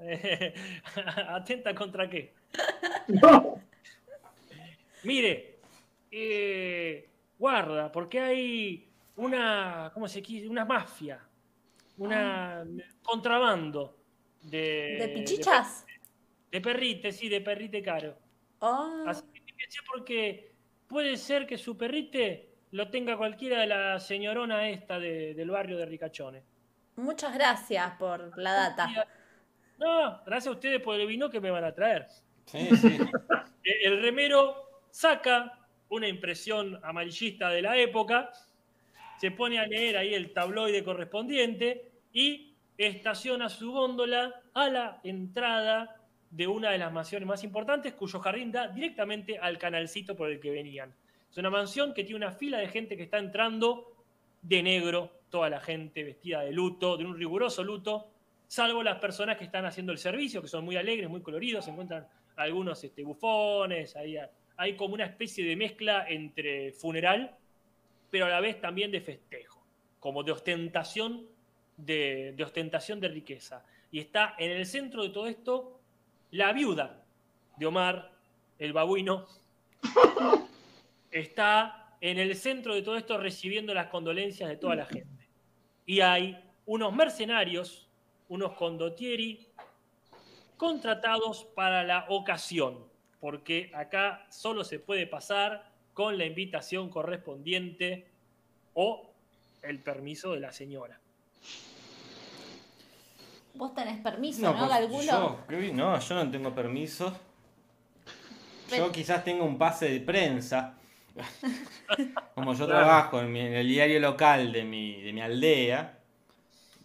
Eh, (laughs) atenta contra qué. (laughs) No. Mire, eh, guarda, porque hay una, ¿cómo se quiere? Una mafia, una contrabando de... ¿De pichichas? De, perrite, sí, de perrite caro. Oh, Así que fíjese porque puede ser que su perrite lo tenga cualquiera de la señorona esta de- del barrio de Ricachones. muchas gracias por la data. No, gracias a ustedes por el vino que me van a traer. Sí, sí. (laughs) El remero saca una impresión amarillista de la época, se pone a leer ahí el tabloide correspondiente y estaciona su góndola a la entrada de una de las mansiones más importantes, cuyo jardín da directamente al canalcito por el que venían. Es una mansión que tiene una fila de gente que está entrando de negro, toda la gente vestida de luto, de un riguroso luto, salvo las personas que están haciendo el servicio, que son muy alegres, muy coloridos, se encuentran algunos este, bufones, hay, hay como una especie de mezcla entre funeral, pero a la vez también de festejo, como de ostentación de, ostentación de riqueza. Y está en el centro de todo esto la viuda de Omar, el babuino, está en el centro de todo esto recibiendo las condolencias de toda la gente. Y hay unos mercenarios, unos condottieri, contratados para la ocasión, porque acá solo se puede pasar con la invitación correspondiente o el permiso de la señora. Vos tenés permiso, ¿no, pues, Galgulo? yo, creo- no, yo no tengo permiso. Pero- Yo quizás tengo un pase de prensa. (laughs) Como yo trabajo en, mi- en el diario local de mi, de mi aldea,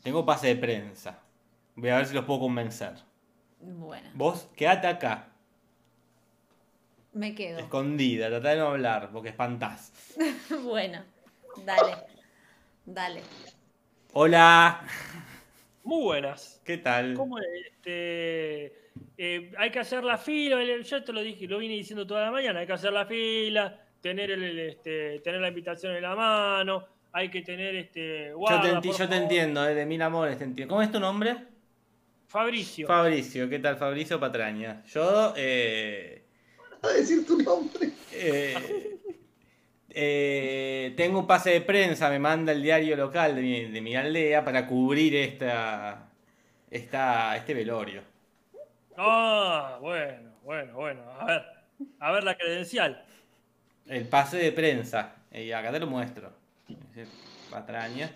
tengo pase de prensa. Voy a ver si los puedo convencer. Bueno, Vos quedate acá, me quedo. escondida, tratá de no hablar, porque espantás. (laughs) bueno, dale. Dale. Hola, Muy buenas. ¿qué tal? ¿Cómo este, eh, hay que hacer la fila? Yo te lo dije, lo vine diciendo toda la mañana. Hay que hacer la fila, tener el, este, tener la invitación en la mano, hay que tener este. Yo te, enti- por yo te entiendo, eh, de mil amores te entiendo. ¿Cómo es tu nombre? Fabricio. Fabricio, ¿qué tal Fabricio Patraña? Yo eh, A decir tu nombre. eh, eh, tengo un pase de prensa, me manda el diario local de mi, de mi aldea para cubrir esta, esta, este velorio. Ah, bueno, bueno, bueno. A ver, a ver la credencial. El pase de prensa, y acá te lo muestro. Patraña.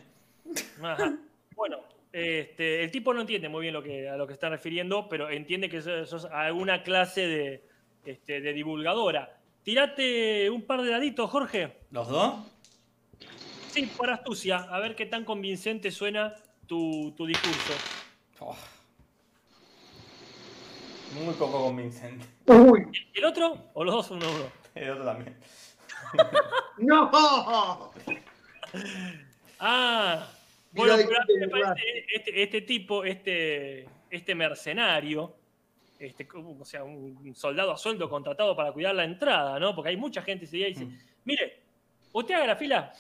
Ajá. Bueno, este, el tipo no entiende muy bien lo que, a lo que está refiriendo, pero entiende que sos, sos alguna clase de, este, de divulgadora. Tirate un par de daditos, Jorge. ¿Los dos? Sí, por astucia. A ver qué tan convincente suena tu, tu discurso. Oh. Muy poco convincente. Uy, ¿Y el otro? ¿O los dos uno uno? (laughs) El otro también. (laughs) no. Ah, bueno, pero a qué mí me te burlas. parece este, este tipo, este, este mercenario, este, o sea, un soldado a sueldo contratado para cuidar la entrada, ¿no? Porque hay mucha gente y dice, Mm. mire, usted haga la fila,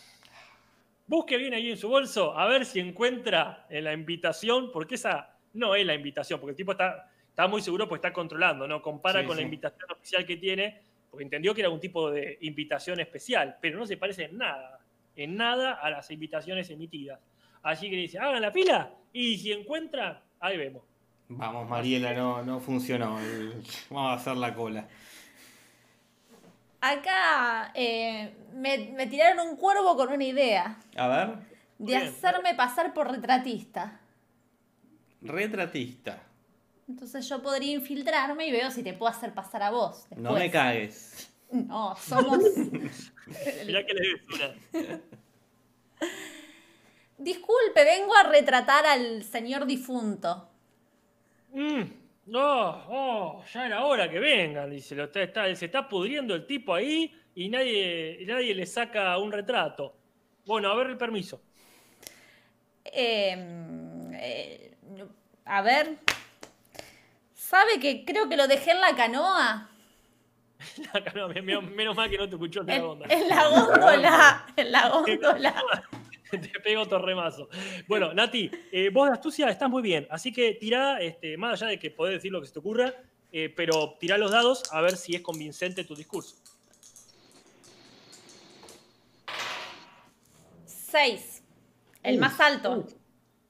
busque bien ahí en su bolso, a ver si encuentra en la invitación, porque esa no es la invitación, porque el tipo está, está muy seguro porque está controlando, ¿no? Compara Sí, con la invitación oficial que tiene, porque entendió que era un tipo de invitación especial, pero no se parece en nada, en nada a las invitaciones emitidas. Así que le dice, hagan la fila y si encuentra, ahí vemos. Vamos, Mariela, no, no funcionó. Vamos a hacer la cola. Acá eh, me, me tiraron un cuervo con una idea. A ver, De Bien. hacerme pasar por retratista. retratista. Entonces yo podría infiltrarme y veo si te puedo hacer pasar a vos. No me cagues. No, somos. (laughs) Mirá que le. Disculpe, vengo a retratar al señor difunto. Mm, no, oh, ya era hora que vengan, dice. Lo está- está- se está pudriendo el tipo ahí y nadie, nadie le saca un retrato. Bueno, a ver el permiso. Eh, eh, a ver. ¿Sabe que creo que lo dejé en la canoa? (laughs) Me- me- menos mal que no te escuchó la En, onda. en la góndola. En la (laughs) góndola. (laughs) Te pego torremazo. Bueno, Nati, eh, vos de astucia estás muy bien, así que tirá, este, más allá de que podés decir lo que se te ocurra, eh, pero tirá los dados a ver si es convincente tu discurso. Seis. El Uf, más alto. uf.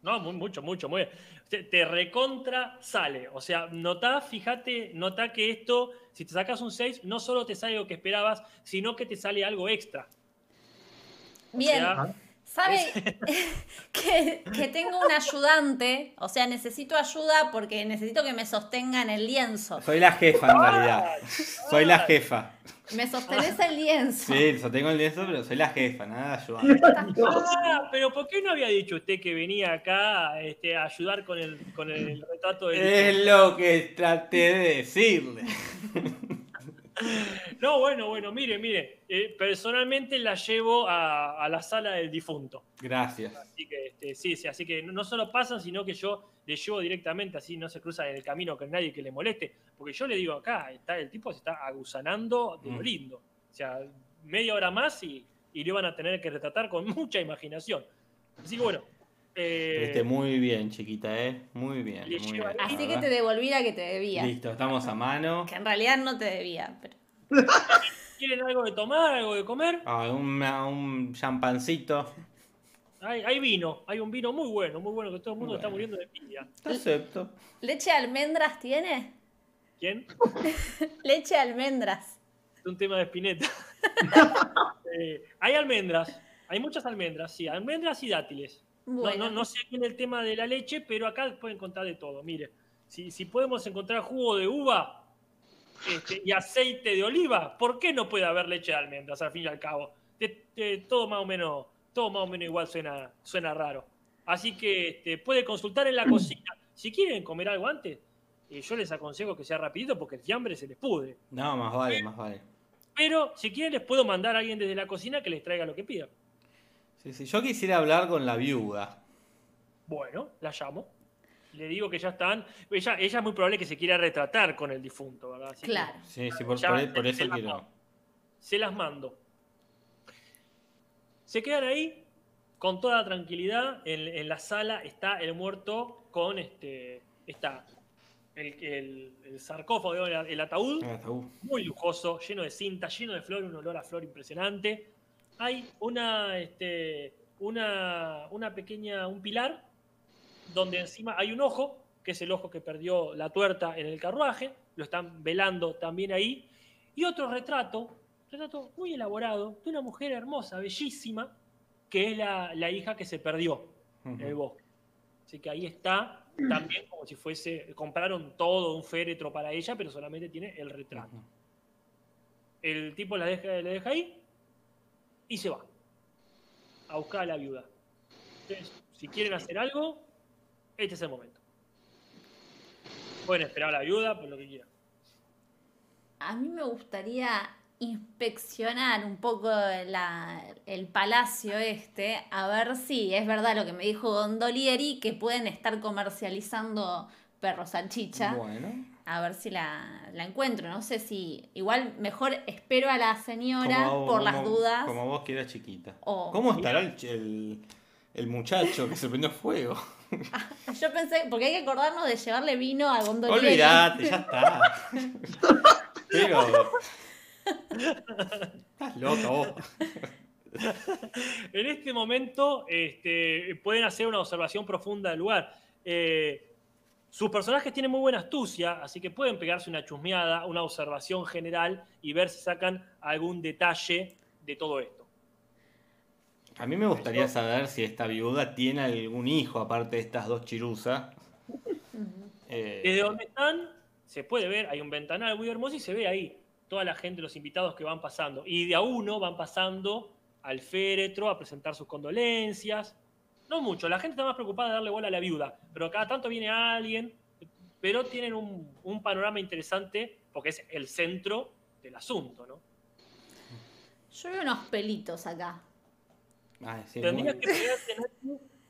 No, muy, mucho, mucho, muy bien. Te, te recontra sale. O sea, notá, fíjate, notá que esto, si te sacas un 6, no solo te sale lo que esperabas, sino que te sale algo extra. O Bien. sea, ¿Sabe (laughs) que, que tengo un ayudante? O sea, necesito ayuda porque necesito que me sostenga en el lienzo. Soy la jefa en realidad. Soy la jefa. Me sostenés el lienzo. Sí, yo tengo el lienzo, pero soy la jefa, nada de ayudar. Ah, pero ¿por qué no había dicho usted que venía acá este, a ayudar con el, con el retrato del Es lo que traté de decirle. No, bueno, bueno, mire, mire. eh, personalmente la llevo a, a la sala del difunto. Gracias. Así que, este, sí, sí, así que no- solo pasan, sino que yo le llevo directamente, así no se cruzan en el camino con nadie que le moleste. Porque yo le digo acá, está, el tipo se está agusanando de Mm. lindo. O sea, media hora más y, y le van a tener que retratar con (laughs) mucha imaginación. Así que bueno. Eh, muy bien, chiquita, ¿eh? Muy bien. Muy bien, Así que te devolví la que te debía. Listo, estamos a mano. (laughs) Que en realidad no te debía. Pero... (laughs) ¿Quieren algo de tomar, algo de comer? Ah, un, un champancito. Hay, hay vino, hay un vino muy bueno, muy bueno, que todo el mundo está muriendo de envidia. Te acepto. ¿Leche de almendras tiene? ¿Quién? (laughs) Leche de almendras. Es un tema de espineta. Eh, hay almendras, hay muchas almendras, sí, almendras y dátiles. No- Bueno, No, no, sé bien el tema de la leche, pero acá pueden encontrar de todo. Mire, si, si podemos encontrar jugo de uva este, y aceite de oliva, ¿por qué no puede haber leche de almendras al fin y al cabo? Te- todo más o menos, todo más o menos igual suena, suena raro. Así que este, puede consultar en la cocina. Si quieren comer algo antes, eh, yo les aconsejo que sea rapidito porque el fiambre se les pudre. No, más vale, más vale. Pero si quieren les puedo mandar a alguien desde la cocina que les traiga lo que pidan. Sí, sí. Yo quisiera hablar con la viuda. Bueno, la llamo. Le digo que ya están. Ella, ella es muy probable que se quiera retratar con el difunto, ¿verdad? Así que claro. Sí, sí, por, por- por se eso la quiero. mando. se las mando. Se quedan ahí con toda tranquilidad. En, en la sala está el muerto con este está el, el- el sarcófago, el ataúd, Ah, tabú. muy lujoso, lleno de cinta, lleno de flor, un olor a flor impresionante. Hay una, este, una, una pequeña, un pilar, donde encima hay un ojo, que es el ojo que perdió la tuerta en el carruaje, lo están velando también ahí, y otro retrato, retrato muy elaborado, de una mujer hermosa, bellísima, que es la, la hija que se perdió en el bosque. Así que ahí está, también como si fuese, compraron todo un féretro para ella, pero solamente tiene el retrato. El tipo la deja, la deja ahí y se va a buscar a la viuda. Entonces, si quieren hacer algo, este es el momento. Pueden esperar a la viuda por lo que quieran. A mí me gustaría inspeccionar un poco la- el palacio este, a ver si es verdad lo que me dijo Gondolieri, que pueden estar comercializando perros salchicha. Bueno. A ver si la, la encuentro. No sé si. Igual mejor espero a la señora Como- por las dudas. Como vos que eras chiquita. ¿Cómo estará el, el, el muchacho que se prendió fuego? (laughs) Yo pensé, porque hay que acordarnos de llevarle vino a Gondolieri. Olvídate, ya está. (laughs) Pero. Estás loca vos. En este momento este, pueden hacer una observación profunda del lugar. Eh, sus personajes tienen muy buena astucia, así que pueden pegarse una chusmeada, una observación general y ver si sacan algún detalle de todo esto. A mí me gustaría saber si esta viuda tiene algún hijo aparte de estas dos chiruzas. (laughs) Eh, Desde donde están, se puede ver, hay un ventanal muy hermoso y se ve ahí toda la gente, los invitados que van pasando. Y de a uno van pasando al féretro a presentar sus condolencias. No mucho, la gente está más preocupada de darle bola a la viuda, pero cada tanto viene alguien, pero tienen un, un panorama interesante porque es el centro del asunto, ¿no? Yo veo unos pelitos acá. ay, sí, Tendrías muy- que pegarte,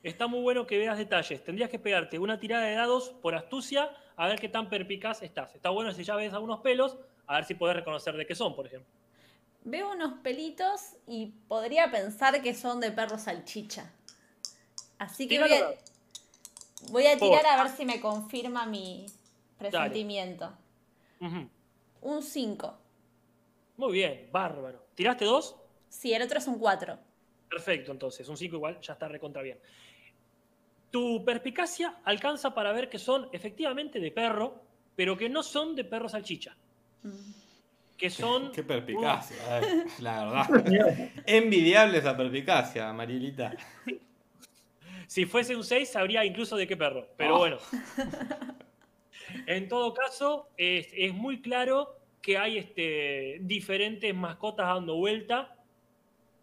está muy bueno que veas detalles. Tendrías que pegarte una tirada de dados por astucia a ver qué tan perpicaz estás. Está bueno si ya ves algunos pelos, a ver si podés reconocer de qué son, por ejemplo. Veo unos pelitos y podría pensar que son de perro salchicha. Así que voy a, voy tirar a ver si me confirma mi presentimiento. Un 5. Muy bien, bárbaro. ¿Tiraste dos? Sí, el otro es un 4. Perfecto, entonces. Un 5 igual ya está recontra bien. Tu perspicacia alcanza para ver que son efectivamente de perro, pero que no son de perro salchicha. Que son. (laughs) Qué perpicacia, eh, la verdad. (laughs) Envidiable esa perpicacia, Marielita. Si fuese un 6, sabría incluso de qué perro. Pero Oh. bueno. En todo caso, es, es muy claro que hay este, diferentes mascotas dando vuelta.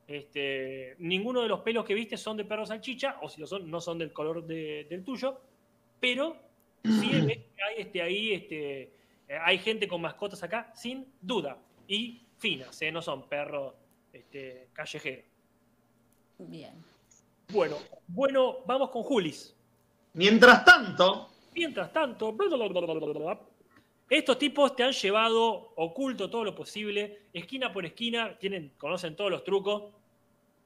Este, ninguno de los pelos que viste son de perro salchicha, o si lo son, no son del color de- del tuyo. Pero sí hay este, ahí, este, hay gente con mascotas acá, sin duda. Y finas, ¿eh? no son perros este, callejeros. Bien. Bueno, bueno, vamos con Julis. Mientras tanto, Mientras tanto, estos tipos te han llevado oculto todo lo posible, esquina por esquina, tienen, conocen todos los trucos.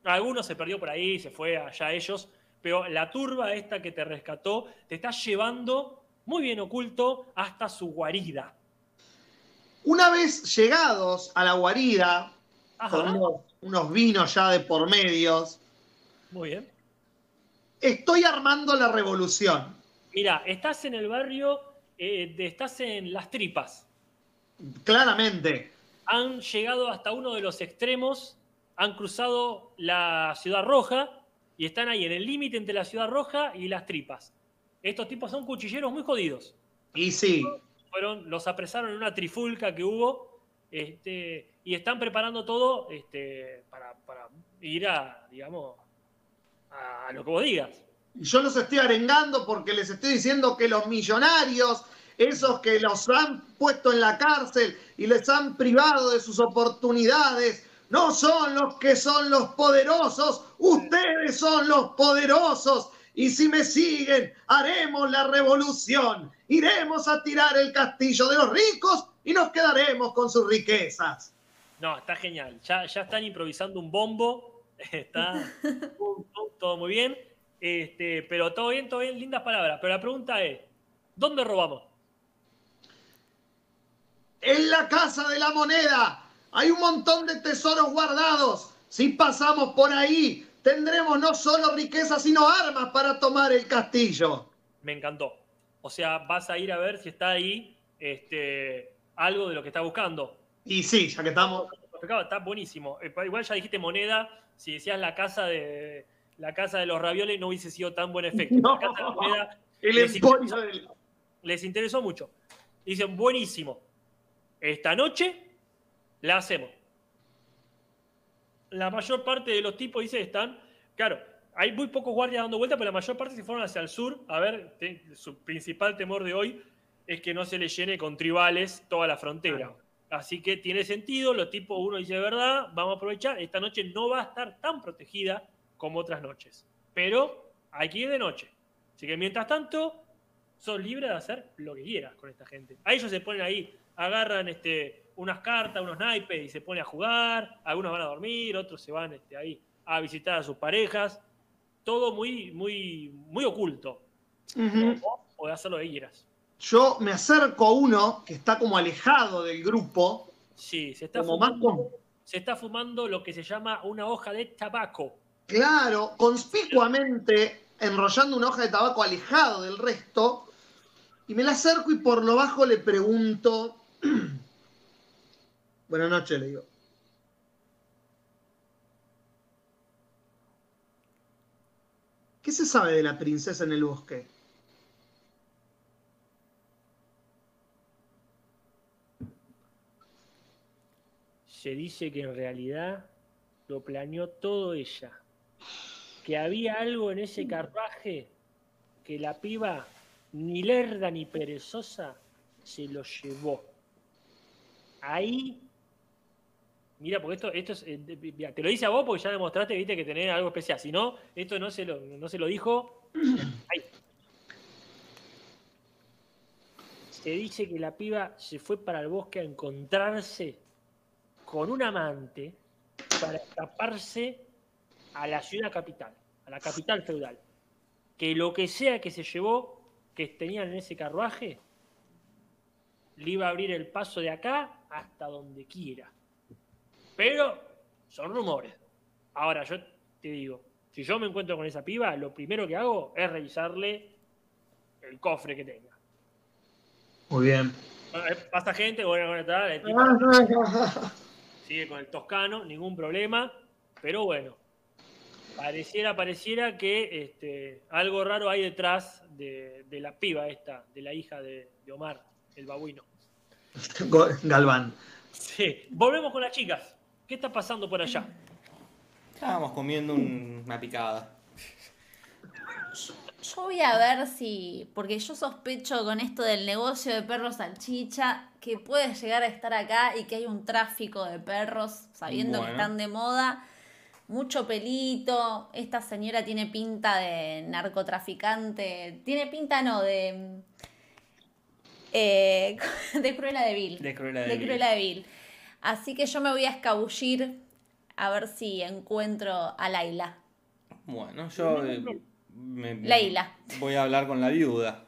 Algunos se perdió por ahí, se fue allá ellos, pero la turba esta que te rescató te está llevando muy bien oculto hasta su guarida. una vez llegados a la guarida, Ajá, con unos, unos vinos ya de por medios, muy bien. Estoy armando la revolución. Mira, estás en el barrio, eh, de- estás en Las Tripas. Claramente. han llegado hasta uno de los extremos, han cruzado la Ciudad Roja y están ahí en el límite entre la Ciudad Roja y las tripas. Estos tipos son cuchilleros muy jodidos. Y sí, Fueron, los apresaron en una trifulca que hubo este, y están preparando todo este, para, para ir a, digamos, a lo que vos digas. yo los estoy arengando porque les estoy diciendo que los millonarios, esos que los han puesto en la cárcel y les han privado de sus oportunidades, no son los que son los poderosos, ustedes son los poderosos. Y si me siguen, haremos la revolución. Iremos a tirar el castillo de los ricos y nos quedaremos con sus riquezas. No, está genial. Ya, ya están improvisando un bombo. Está pum, pum, todo muy bien. Este, pero todo bien, todo bien, lindas palabras. Pero la pregunta es: ¿Dónde robamos? En la casa de la moneda hay un montón de tesoros guardados. Si pasamos por ahí, tendremos no solo riqueza, sino armas para tomar el castillo. Me encantó. O sea, vas a ir a ver si está ahí este, algo de lo que está buscando. Y sí, ya que estamos. Está buenísimo. Eh, Igual ya dijiste moneda, si decías la casa de la casa de los ravioles no hubiese sido tan buen efecto. No. La casa de la moneda (laughs) El les, interesó, del. les interesó mucho. Dicen, buenísimo. Esta noche la hacemos. La mayor parte de los tipos, dice, están. Claro, hay muy pocos guardias dando vuelta, pero la mayor parte se fueron hacia el sur. A ver, su principal temor de hoy es que no se le llene con tribales toda la frontera. Así que tiene sentido, los tipos, uno dice, verdad, vamos a aprovechar, esta noche no va a estar tan protegida como otras noches. Pero hay que ir de noche. Así que mientras tanto, sos libre de hacer lo que quieras con esta gente. A ellos se ponen ahí, agarran este, unas cartas, unos naipes y se ponen a jugar. Algunos van a dormir, otros se van este, ahí a visitar a sus parejas. Todo muy, muy, muy oculto. Ujú. O podés hacer lo que quieras. Yo me acerco a uno que está como alejado del grupo, Sí, se está, fumando, con- se está fumando lo que se llama una hoja de tabaco. claro, conspicuamente enrollando una hoja de tabaco alejado del resto, y me la acerco y por lo bajo le pregunto. (clears throat) Buenas noches, le digo. ¿Qué se sabe de la princesa en el bosque? Se dice que en realidad lo planeó todo ella. Que había algo en ese carruaje que la piba, ni lerda ni perezosa, se lo llevó. Ahí. Mira, porque esto, esto es, eh, te lo dice a vos porque ya demostraste, viste, que tenés algo especial. Si no, esto no se lo, no se lo dijo. Ahí. Se dice que la piba se fue para el bosque a encontrarse con un amante para escaparse a la ciudad capital, a la capital feudal. Que lo que sea que se llevó, que tenían en ese carruaje, le iba a abrir el paso de acá hasta donde quiera. Pero son rumores. Ahora, yo te digo, si yo me encuentro con esa piba, lo primero que hago es revisarle el cofre que tenga. Muy bien. Eh, Pasa gente, bueno, bueno, tal, el tipo (laughs) sigue con el toscano, ningún problema, pero bueno, pareciera, pareciera que este, algo raro hay detrás de, de la piba esta, de la hija de, de Omar, el babuino. (laughs) Galván. Sí, volvemos con las chicas. ¿Qué está pasando por allá? Estábamos comiendo un- una picada. (laughs) Yo voy a ver si, porque yo sospecho con esto del negocio de perros salchicha, que puede llegar a estar acá y que hay un tráfico de perros, sabiendo que están de moda. Mucho pelito, esta señora tiene pinta de narcotraficante, tiene pinta no, de... eh, (laughs) de Cruella de Vil. De Cruella de de Vil. Cruella de Vil. Así que yo me voy a escabullir a ver si encuentro a Laila. Bueno, yo eh, me- voy a hablar con la viuda.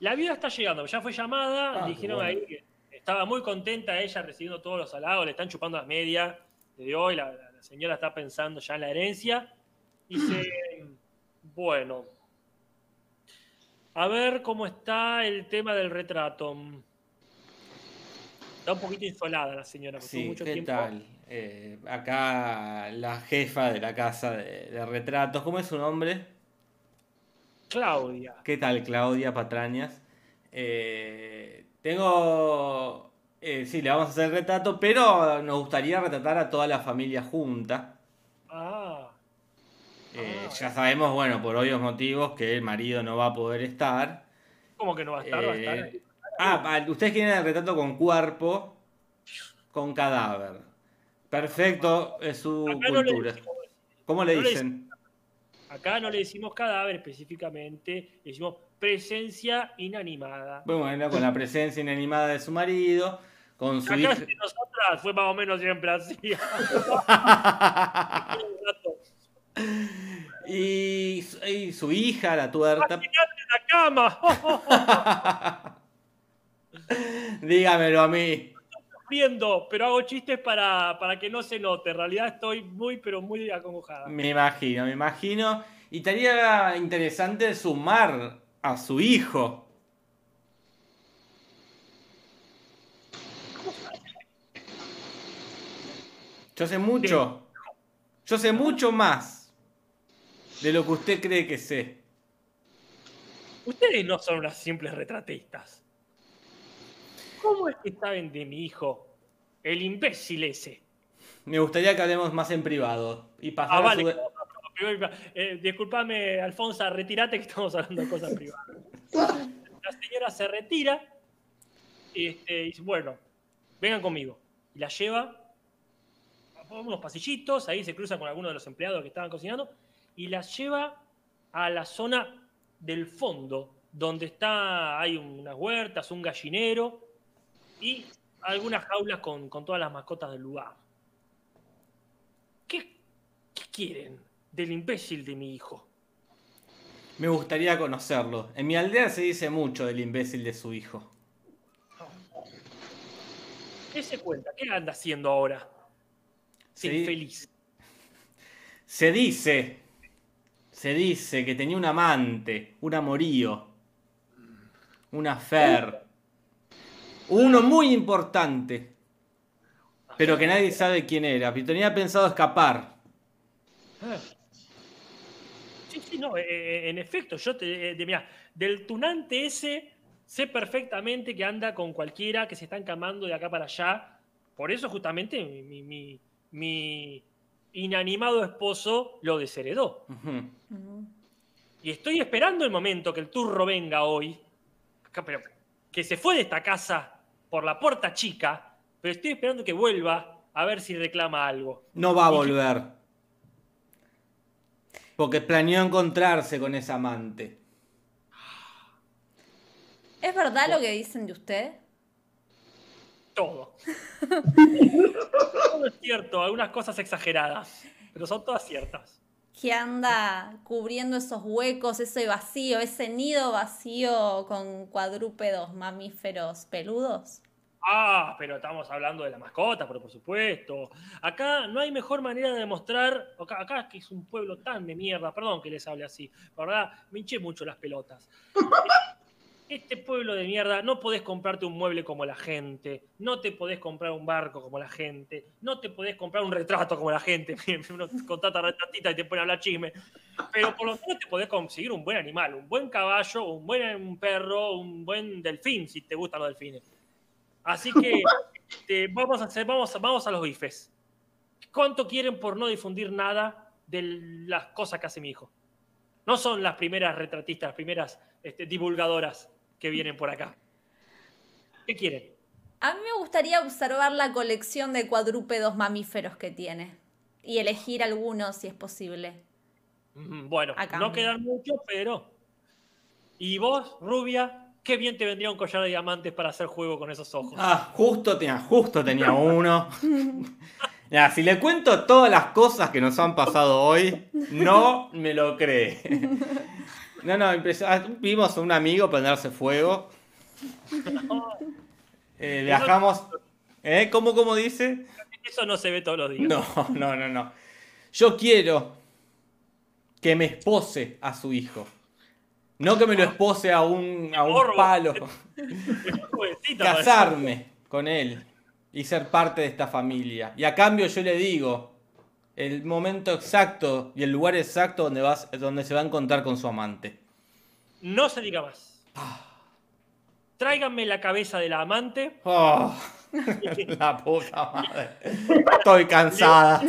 La viuda está llegando, ya fue llamada, Ah, dijeron bueno. ahí que estaba muy contenta ella recibiendo todos los halagos, le están chupando las medias desde hoy, la, señora está pensando ya en la herencia. Dice, (clears throat) bueno, a ver cómo está el tema del retrato. Está un poquito insolada la señora, Sí, mucho ¿qué tiempo. tal? Eh, acá la jefa de la casa de, de retratos. ¿Cómo es su nombre? Claudia. ¿Qué tal, Claudia Patrañas? Eh, tengo... eh, sí, le vamos a hacer el retrato, pero nos gustaría retratar a toda la familia junta. Ah, Ah. ya sabemos, bueno, por obvios motivos, que el marido no va a poder estar. ¿cómo que no va a estar? Va a estar ahí. ah, pa- ustedes quieren el retrato con cuerpo, con cadáver. Perfecto, es su Acá no le cultura. decimos- ¿Cómo le no le dicen? Acá no le decimos cadáver específicamente, le decimos presencia inanimada. Bueno, con la presencia inanimada de su marido, con su Acá hija. entre nosotras fue más o menos siempre así. (laughs) y, su- y su hija, la tuerta. En la cama. (laughs) Dígamelo a mí. Sufriendo, pero hago chistes para, para que no se note. En realidad estoy muy, pero muy acongojada. Me imagino, me imagino. Y estaría interesante sumar a su hijo. Yo sé mucho. Yo sé mucho más de lo que usted cree que sé. Ustedes no son unas simples retratistas. ¿Cómo es que saben de mi hijo? El imbécil ese. Me gustaría que hablemos más en privado. Y pasar Ah, vale. su... Eh, disculpame, Alfonso, retirate que estamos hablando de cosas privadas. La señora se retira este, y dice, bueno, vengan conmigo. Y la lleva a unos pasillitos, ahí se cruza con algunos de los empleados que estaban cocinando, y la lleva a la zona del fondo, donde está, hay unas huertas, un gallinero y algunas jaulas con, con todas las mascotas del lugar. ¿Qué, qué quieren del imbécil de mi hijo? Me gustaría conocerlo. En mi aldea se dice mucho del imbécil de su hijo. ¿Qué se cuenta? ¿Qué anda haciendo ahora? Sí. infeliz. Se dice, se dice que tenía un amante, un amorío, una fer, uno muy importante, pero que nadie sabe quién era. Y tenía pensado escapar. Sí, sí, no, eh, en efecto, yo te. eh, de- mirá, del tunante ese, sé perfectamente que anda con cualquiera que se está encamando de acá para allá. Por eso, justamente, mi, mi- mi- mi inanimado esposo lo desheredó. Y estoy esperando el momento que el turro venga hoy. Que se fue de esta casa por la puerta chica, pero estoy esperando que vuelva a ver si reclama algo. No va a Y que- volver. Porque planeó encontrarse con esa amante. ¿Es verdad lo que dicen de usted? Todo. (laughs) Todo es cierto, algunas cosas exageradas, pero son todas ciertas. Que anda cubriendo esos huecos, ese vacío, ese nido vacío con cuadrúpedos mamíferos peludos. Ah, pero estamos hablando de la mascota, pero por supuesto. Acá no hay mejor manera de demostrar. Acá, que es un pueblo tan de mierda, perdón que les hable así. La verdad, me hinché mucho las pelotas. Este pueblo de mierda, no podés comprarte un mueble como la gente, no te podés comprar un barco como la gente, no te podés comprar un retrato como la gente. (laughs) Uno contrata retratita y te pone a hablar chisme. Pero por lo menos te podés conseguir un buen animal, un buen caballo, un buen perro, un buen delfín, si te gustan los delfines. Así que este, vamos a hacer, vamos, vamos a los bifes. ¿Cuánto quieren por no difundir nada de las cosas que hace mi hijo? No son las primeras retratistas, las primeras este, divulgadoras que vienen por acá. ¿Qué quieren? A mí me gustaría observar la colección de cuadrúpedos mamíferos que tiene y elegir algunos si es posible. Mm, Bueno, no quedan mucho, pero. ¿Y vos, rubia? Qué bien te vendría un collar de diamantes para hacer juego con esos ojos. Ah, justo tenía, justo tenía uno. (laughs) Ya, si le cuento todas las cosas que nos han pasado hoy, no me lo cree. No, no, impres- ah, vimos a un amigo prenderse fuego. (laughs) Eh, viajamos. ¿Eh? ¿Cómo, cómo dice? Eso no se ve todos los días. No, no, no, no. Yo quiero que me espose a su hijo. No que me lo espose a un, a un palo. (laughs) Casarme con él y ser parte de esta familia. Y a cambio yo le digo el momento exacto y el lugar exacto donde, vas, donde se va a encontrar con su amante. No se diga más. Tráiganme la cabeza de la amante. Oh, (laughs) la puta madre. Estoy cansada.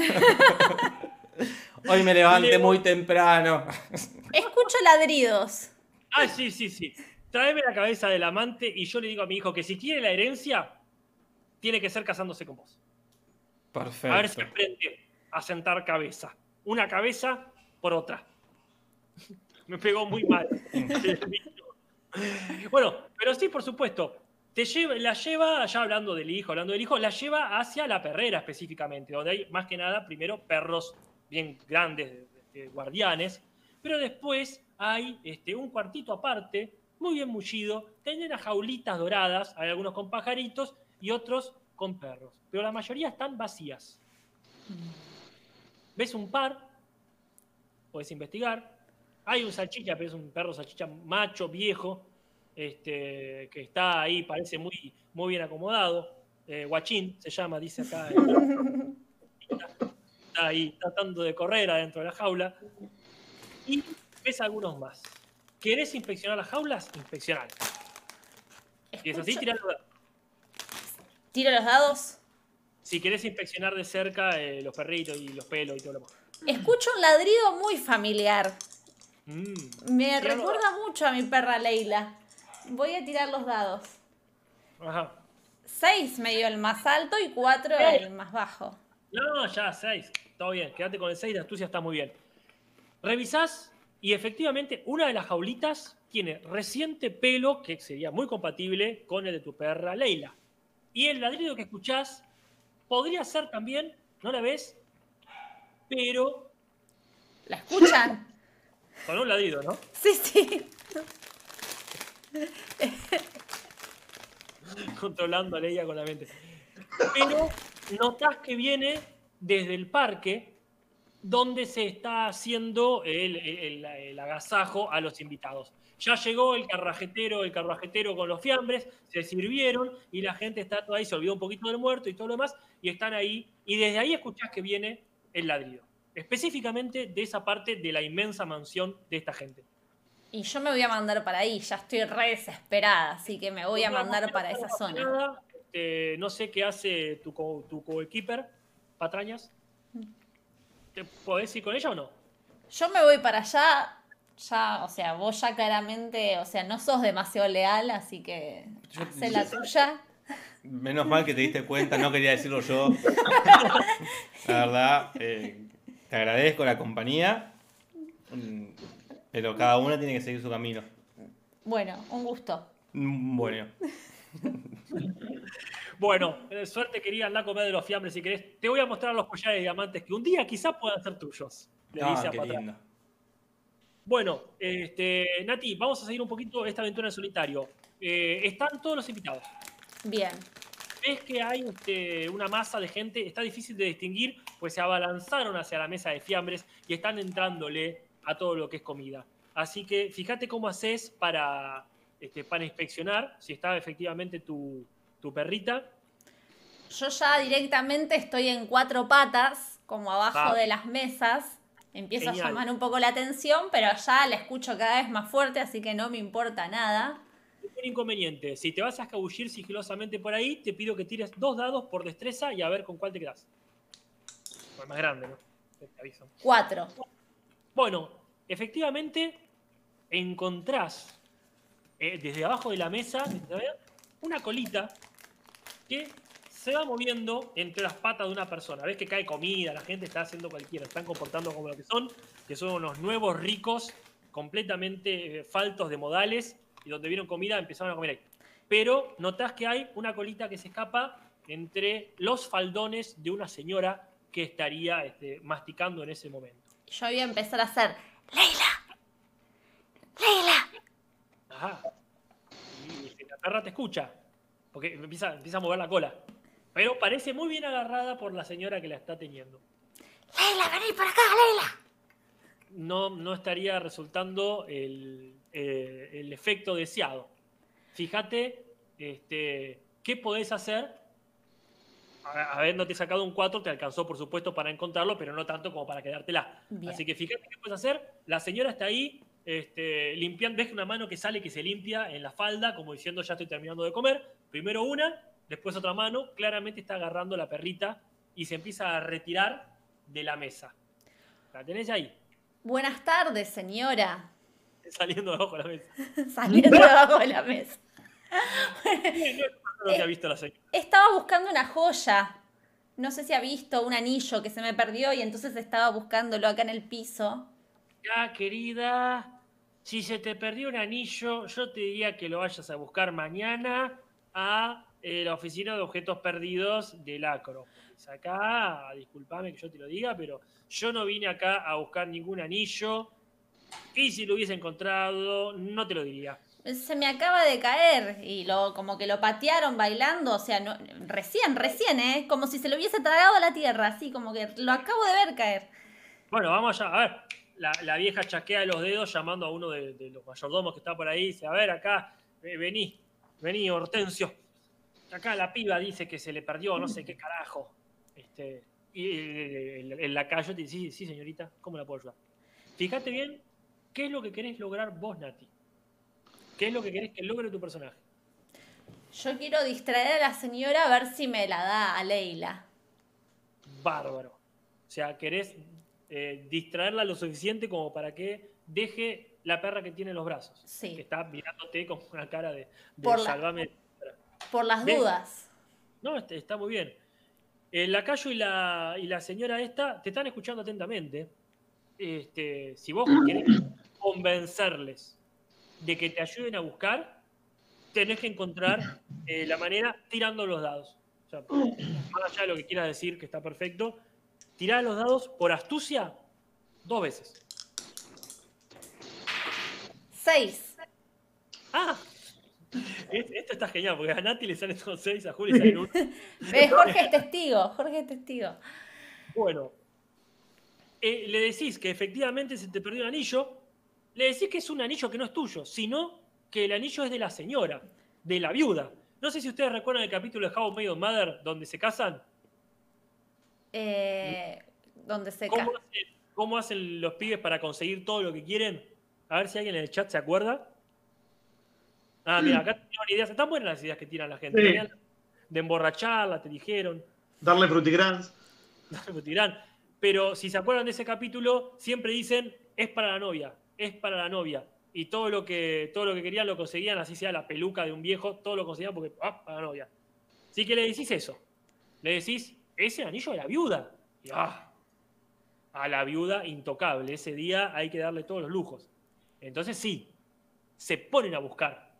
Hoy me levanté muy temprano. Escucho ladridos. Ah, sí, sí, sí. Tráeme la cabeza del amante y yo le digo a mi hijo que si quiere la herencia, tiene que ser casándose con vos. A ver si Perfecto. aprende a sentar cabeza. Una cabeza por otra. Me pegó muy mal. (laughs) bueno, pero sí, por supuesto. Te lleva, la lleva, ya hablando del hijo, hablando del hijo, la lleva hacia la perrera específicamente, donde hay más que nada, primero, perros bien grandes, este, guardianes, pero después hay este, un cuartito aparte, muy bien mullido, tienen las jaulitas doradas, hay algunos con pajaritos y otros con perros, pero la mayoría están vacías. ¿Ves un par? Puedes investigar. Hay un salchicha, pero es un perro salchicha macho, viejo, este, que está ahí, parece muy, muy bien acomodado. Eh, guachín se llama, dice acá. (laughs) está ahí tratando de correr adentro de la jaula. Y ves algunos más. ¿Querés inspeccionar las jaulas? Inspeccionar. Si es así, tirá los dados. Tiro los dados. Si querés inspeccionar de cerca eh, los perritos y los pelos y todo lo demás. Escucho un ladrido muy familiar. Mm. Me recuerda mucho a mi perra Leila. Voy a tirar los dados. Ajá. 6 me dio el más alto y 4 el más bajo. No, ya, 6. Todo bien. Quédate con el 6 de astucia, está muy bien. Revisás y efectivamente una de las jaulitas tiene reciente pelo que sería muy compatible con el de tu perra Leila. Y el ladrido que escuchás podría ser también, ¿no la ves? Pero ¿La escuchan? (laughs) con un ladrido, ¿no? sí, sí. controlando a Leia con la mente. Pero notás que viene desde el parque donde se está haciendo el, el- el agasajo a los invitados. Ya llegó el carrajetero, el carrajetero con los fiambres, se sirvieron y la gente está toda ahí, se olvidó un poquito del muerto y todo lo demás, y están ahí, y desde ahí escuchás que viene el ladrido. Específicamente de esa parte de la inmensa mansión de esta gente. Y yo me voy a mandar para ahí, ya estoy re desesperada, así que me voy a mandar para esa zona. Este, no sé qué hace tu, co- tu coequiper, patrañas. ¿Te podés ir con ella o no? Yo me voy para allá, ya, o sea, vos ya claramente, o sea, no sos demasiado leal, así que hacé la tuya. Menos mal que te diste cuenta, no quería decirlo yo. La verdad, eh, te agradezco la compañía, pero cada una tiene que seguir su camino. Bueno, un gusto. Mm, Bueno, Bueno, eh, suerte quería andar a comer de los fiambres si querés. Te voy a mostrar los collares de diamantes que un día quizás puedan ser tuyos. Le dice ah, a qué. Bueno, este, Nati, vamos a seguir un poquito esta aventura en solitario. Eh, están todos los invitados. Bien. ves que hay este, una masa de gente, está difícil de distinguir, pues se abalanzaron hacia la mesa de fiambres y están entrándole a todo lo que es comida. Así que fíjate cómo haces para, este, para inspeccionar si está efectivamente tu, tu perrita. Yo ya directamente estoy en cuatro patas, como abajo de las mesas. Empiezo Genial. a llamar un poco la atención, pero ya la escucho cada vez más fuerte, así que no me importa nada. Un inconveniente, si te vas a escabullir sigilosamente por ahí, te pido que tires dos dados por destreza y a ver con cuál te quedas. El más grande, ¿no? Te aviso. Cuatro. Bueno, efectivamente encontrás eh, desde abajo de la mesa una colita que se va moviendo entre las patas de una persona. Ves que cae comida, la gente está haciendo cualquiera, están comportando como lo que son, que son unos nuevos ricos, completamente eh, faltos de modales, y donde vieron comida empezaron a comer ahí. Pero notás que hay una colita que se escapa entre los faldones de una señora que estaría este, masticando en ese momento. Yo voy a empezar a hacer, Leila, Leila. Ajá. Y este, la perra te escucha, porque empieza, empieza a mover la cola. Pero parece muy bien agarrada por la señora que la está teniendo. Leila, vení por acá, Leila. No, no estaría resultando el, eh, el efecto deseado. Fíjate este, qué podés hacer. Habiéndote sacado un 4, te alcanzó, por supuesto, para encontrarlo, pero no tanto como para quedártela. Bien. Así que fíjate qué puedes hacer. La señora está ahí, este, limpiando. Ves una mano que sale, que se limpia en la falda, como diciendo ya estoy terminando de comer. Primero una, después otra mano. Claramente está agarrando la perrita y se empieza a retirar de la mesa. La tenés ahí, Buenas tardes, señora. (laughs) (laughs) saliendo de abajo de la mesa. Saliendo debajo de la mesa. No es lo que ha visto la señora. Estaba buscando una joya. No sé si ha visto un anillo que se me perdió y entonces estaba buscándolo acá en el piso. Ya, querida, si se te perdió un anillo, yo te diría que lo vayas a buscar mañana a eh, la oficina de objetos perdidos del Acrópolis. Acá, discúlpame que yo te lo diga, pero yo no vine acá a buscar ningún anillo. Y si lo hubiese encontrado, no te lo diría. Se me acaba de caer y lo como que lo patearon bailando, o sea, no, recién, recién, ¿eh? Como si se lo hubiese tragado a la tierra, así como que lo acabo de ver caer. Bueno, vamos allá. A ver, la, la vieja chaquea los dedos llamando a uno de, de los mayordomos que está por ahí. Dice, a ver, acá, eh, vení, vení, Hortensio. Acá la piba dice que se le perdió, no sé qué carajo. Este, y el, el- el lacayo te dice, sí, sí, señorita, ¿cómo la puedo ayudar? Fíjate bien, ¿qué es lo que querés lograr vos, Nati? ¿Qué es lo que querés que logre tu personaje? Yo quiero distraer a la señora a ver si me la da a Leila. bárbaro. O sea, querés eh, distraerla lo suficiente como para que deje la perra que tiene en los brazos. Sí. Que está mirándote con una cara de, de Por la- salvame. Por las dudas. No, este, está muy bien. El lacayo y la, y la señora esta te están escuchando atentamente. Este, si vos querés convencerles de que te ayuden a buscar, tenés que encontrar eh, la manera tirando los dados. O sea, más allá de lo que quieras decir, que está perfecto, tirá los dados por astucia dos veces. Seis. ¡Ah! Es- Esto está genial, porque a Nati le salen todos seis, a Juli le salen uno. (laughs) Jorge es testigo, Jorge es testigo. Bueno, eh, le decís que efectivamente se te perdió un anillo, le decís que es un anillo que no es tuyo, sino que el anillo es de la señora, de la viuda. No sé si ustedes recuerdan el capítulo de How Your Mother donde se casan. Eh, donde se ¿Cómo ca- hacen, cómo hacen los pibes para conseguir todo lo que quieren? A ver si alguien en el chat se acuerda. Ah, mira, acá tiraron ideas. Están buenas las ideas que tiran la gente. Sí. De emborracharla, te dijeron. Darle frutigrans. Lo (laughs) tiran. Pero si se acuerdan de ese capítulo, siempre dicen, es para la novia, es para la novia. Y todo lo que, todo lo que querían lo conseguían, así sea la peluca de un viejo, todo lo conseguían porque, ah, para la novia. Así que le decís eso. Le decís, ese anillo de la viuda. Y, ah, a la viuda intocable. Ese día hay que darle todos los lujos. Entonces sí, se ponen a buscar.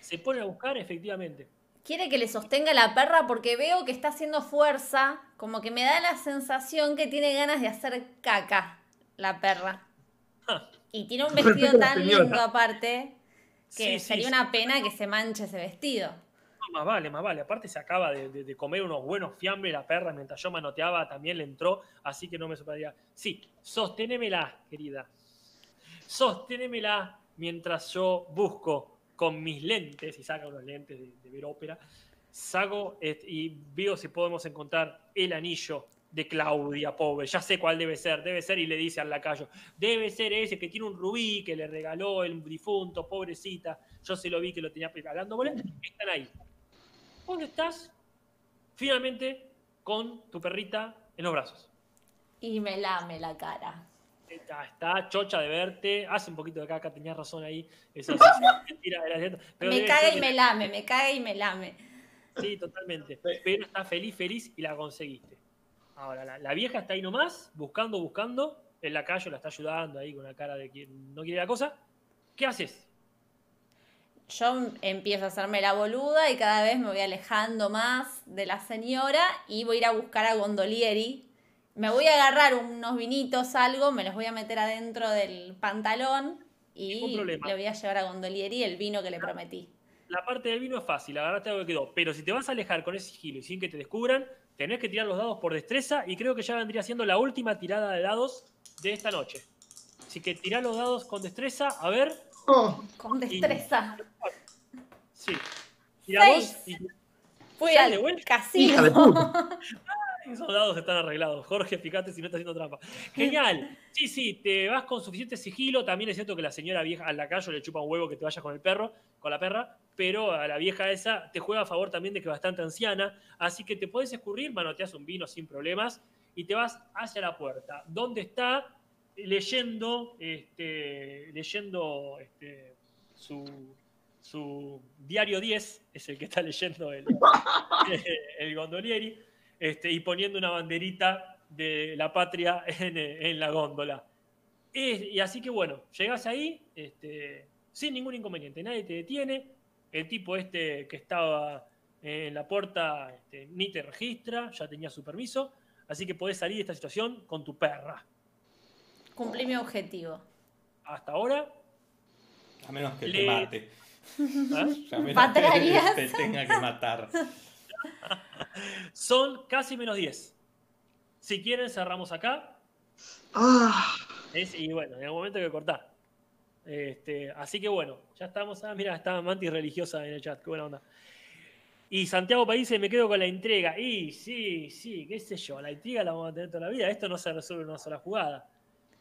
Se ponen a buscar efectivamente. Quiere que le sostenga la perra porque veo que está haciendo fuerza, como que me da la sensación que tiene ganas de hacer caca la perra. Y tiene un vestido tan lindo aparte que Sí, sería sí. una pena que se manche ese vestido. No, más vale, más vale. Aparte se acaba de, de- de comer unos buenos fiambres la perra mientras yo manoteaba, también le entró, así que no me sorprendería. Sí, sosténemela, querida. Sosténemela mientras yo busco con mis lentes, y saca unos lentes de, de ver ópera, saco et- y veo si podemos encontrar el anillo de Claudia, pobre. Ya sé cuál debe ser, debe ser, y le dice al lacayo, debe ser ese que tiene un rubí que le regaló el difunto, pobrecita. Yo se lo vi que lo tenía regalándole. Están ahí. Vos estás finalmente con tu perrita en los brazos. Y me lame la cara. Está, está chocha de verte, hace un poquito de caca, tenías razón ahí. Eso (laughs) mentira, era cierto. Pero me caga y me lame, me caga y me lame. Sí, totalmente. Pero está feliz, feliz y la conseguiste. Ahora, la, la vieja está ahí nomás, buscando, buscando. El lacayo la está ayudando ahí con una cara de quien no quiere la cosa. ¿Qué haces? Yo empiezo a hacerme la boluda y cada vez me voy alejando más de la señora y voy a ir a buscar a Gondolieri. Me voy a agarrar unos vinitos, algo, me los voy a meter adentro del pantalón y le voy a llevar a Gondolieri el vino que le prometí. La parte del vino es fácil, agarraste algo que quedó. Pero si te vas a alejar con ese sigilo y sin que te descubran, tenés que tirar los dados por destreza y creo que ya vendría siendo la última tirada de dados de esta noche. Así que tirá los dados con destreza, a ver. Oh, Con destreza. Sí. Tirá Seis. dos y Fui Sale, al bueno. hija de casino. (laughs) esos dados están arreglados. Jorge, fíjate si no está haciendo trampa. Genial. Sí, sí, te vas con suficiente sigilo. También es cierto que la señora vieja al lacayo le chupa un huevo que te vayas con el perro, con la perra, pero a la vieja esa te juega a favor también de que es bastante anciana. Así que te puedes escurrir, manoteas un vino sin problemas y te vas hacia la puerta. ¿Dónde está? Leyendo, este, leyendo este, su, su diario 10, es el que está leyendo el, (laughs) el gondolieri, este, y poniendo una banderita de la patria (laughs) en, en la góndola. Es- y así que bueno, llegás ahí este, sin ningún inconveniente, nadie te detiene, el tipo este que estaba en la puerta este, ni te registra, ya tenía su permiso, así que podés salir de esta situación con tu perra. Cumplí mi objetivo. hasta ahora. A menos que Le- te mate. ¿ah? A menos que te tenga que matar. (laughs) Son casi menos 10. Si quieren, cerramos acá. Ah, Es- y bueno, en algún momento hay que cortar. Este, así que bueno, ya estamos. Ah, mira, está Mantis religiosa en el chat, qué buena onda. Y Santiago País me quedo con la entrega. Y sí, sí, qué sé yo, la intriga la vamos a tener toda la vida. Esto no se resuelve en una sola jugada.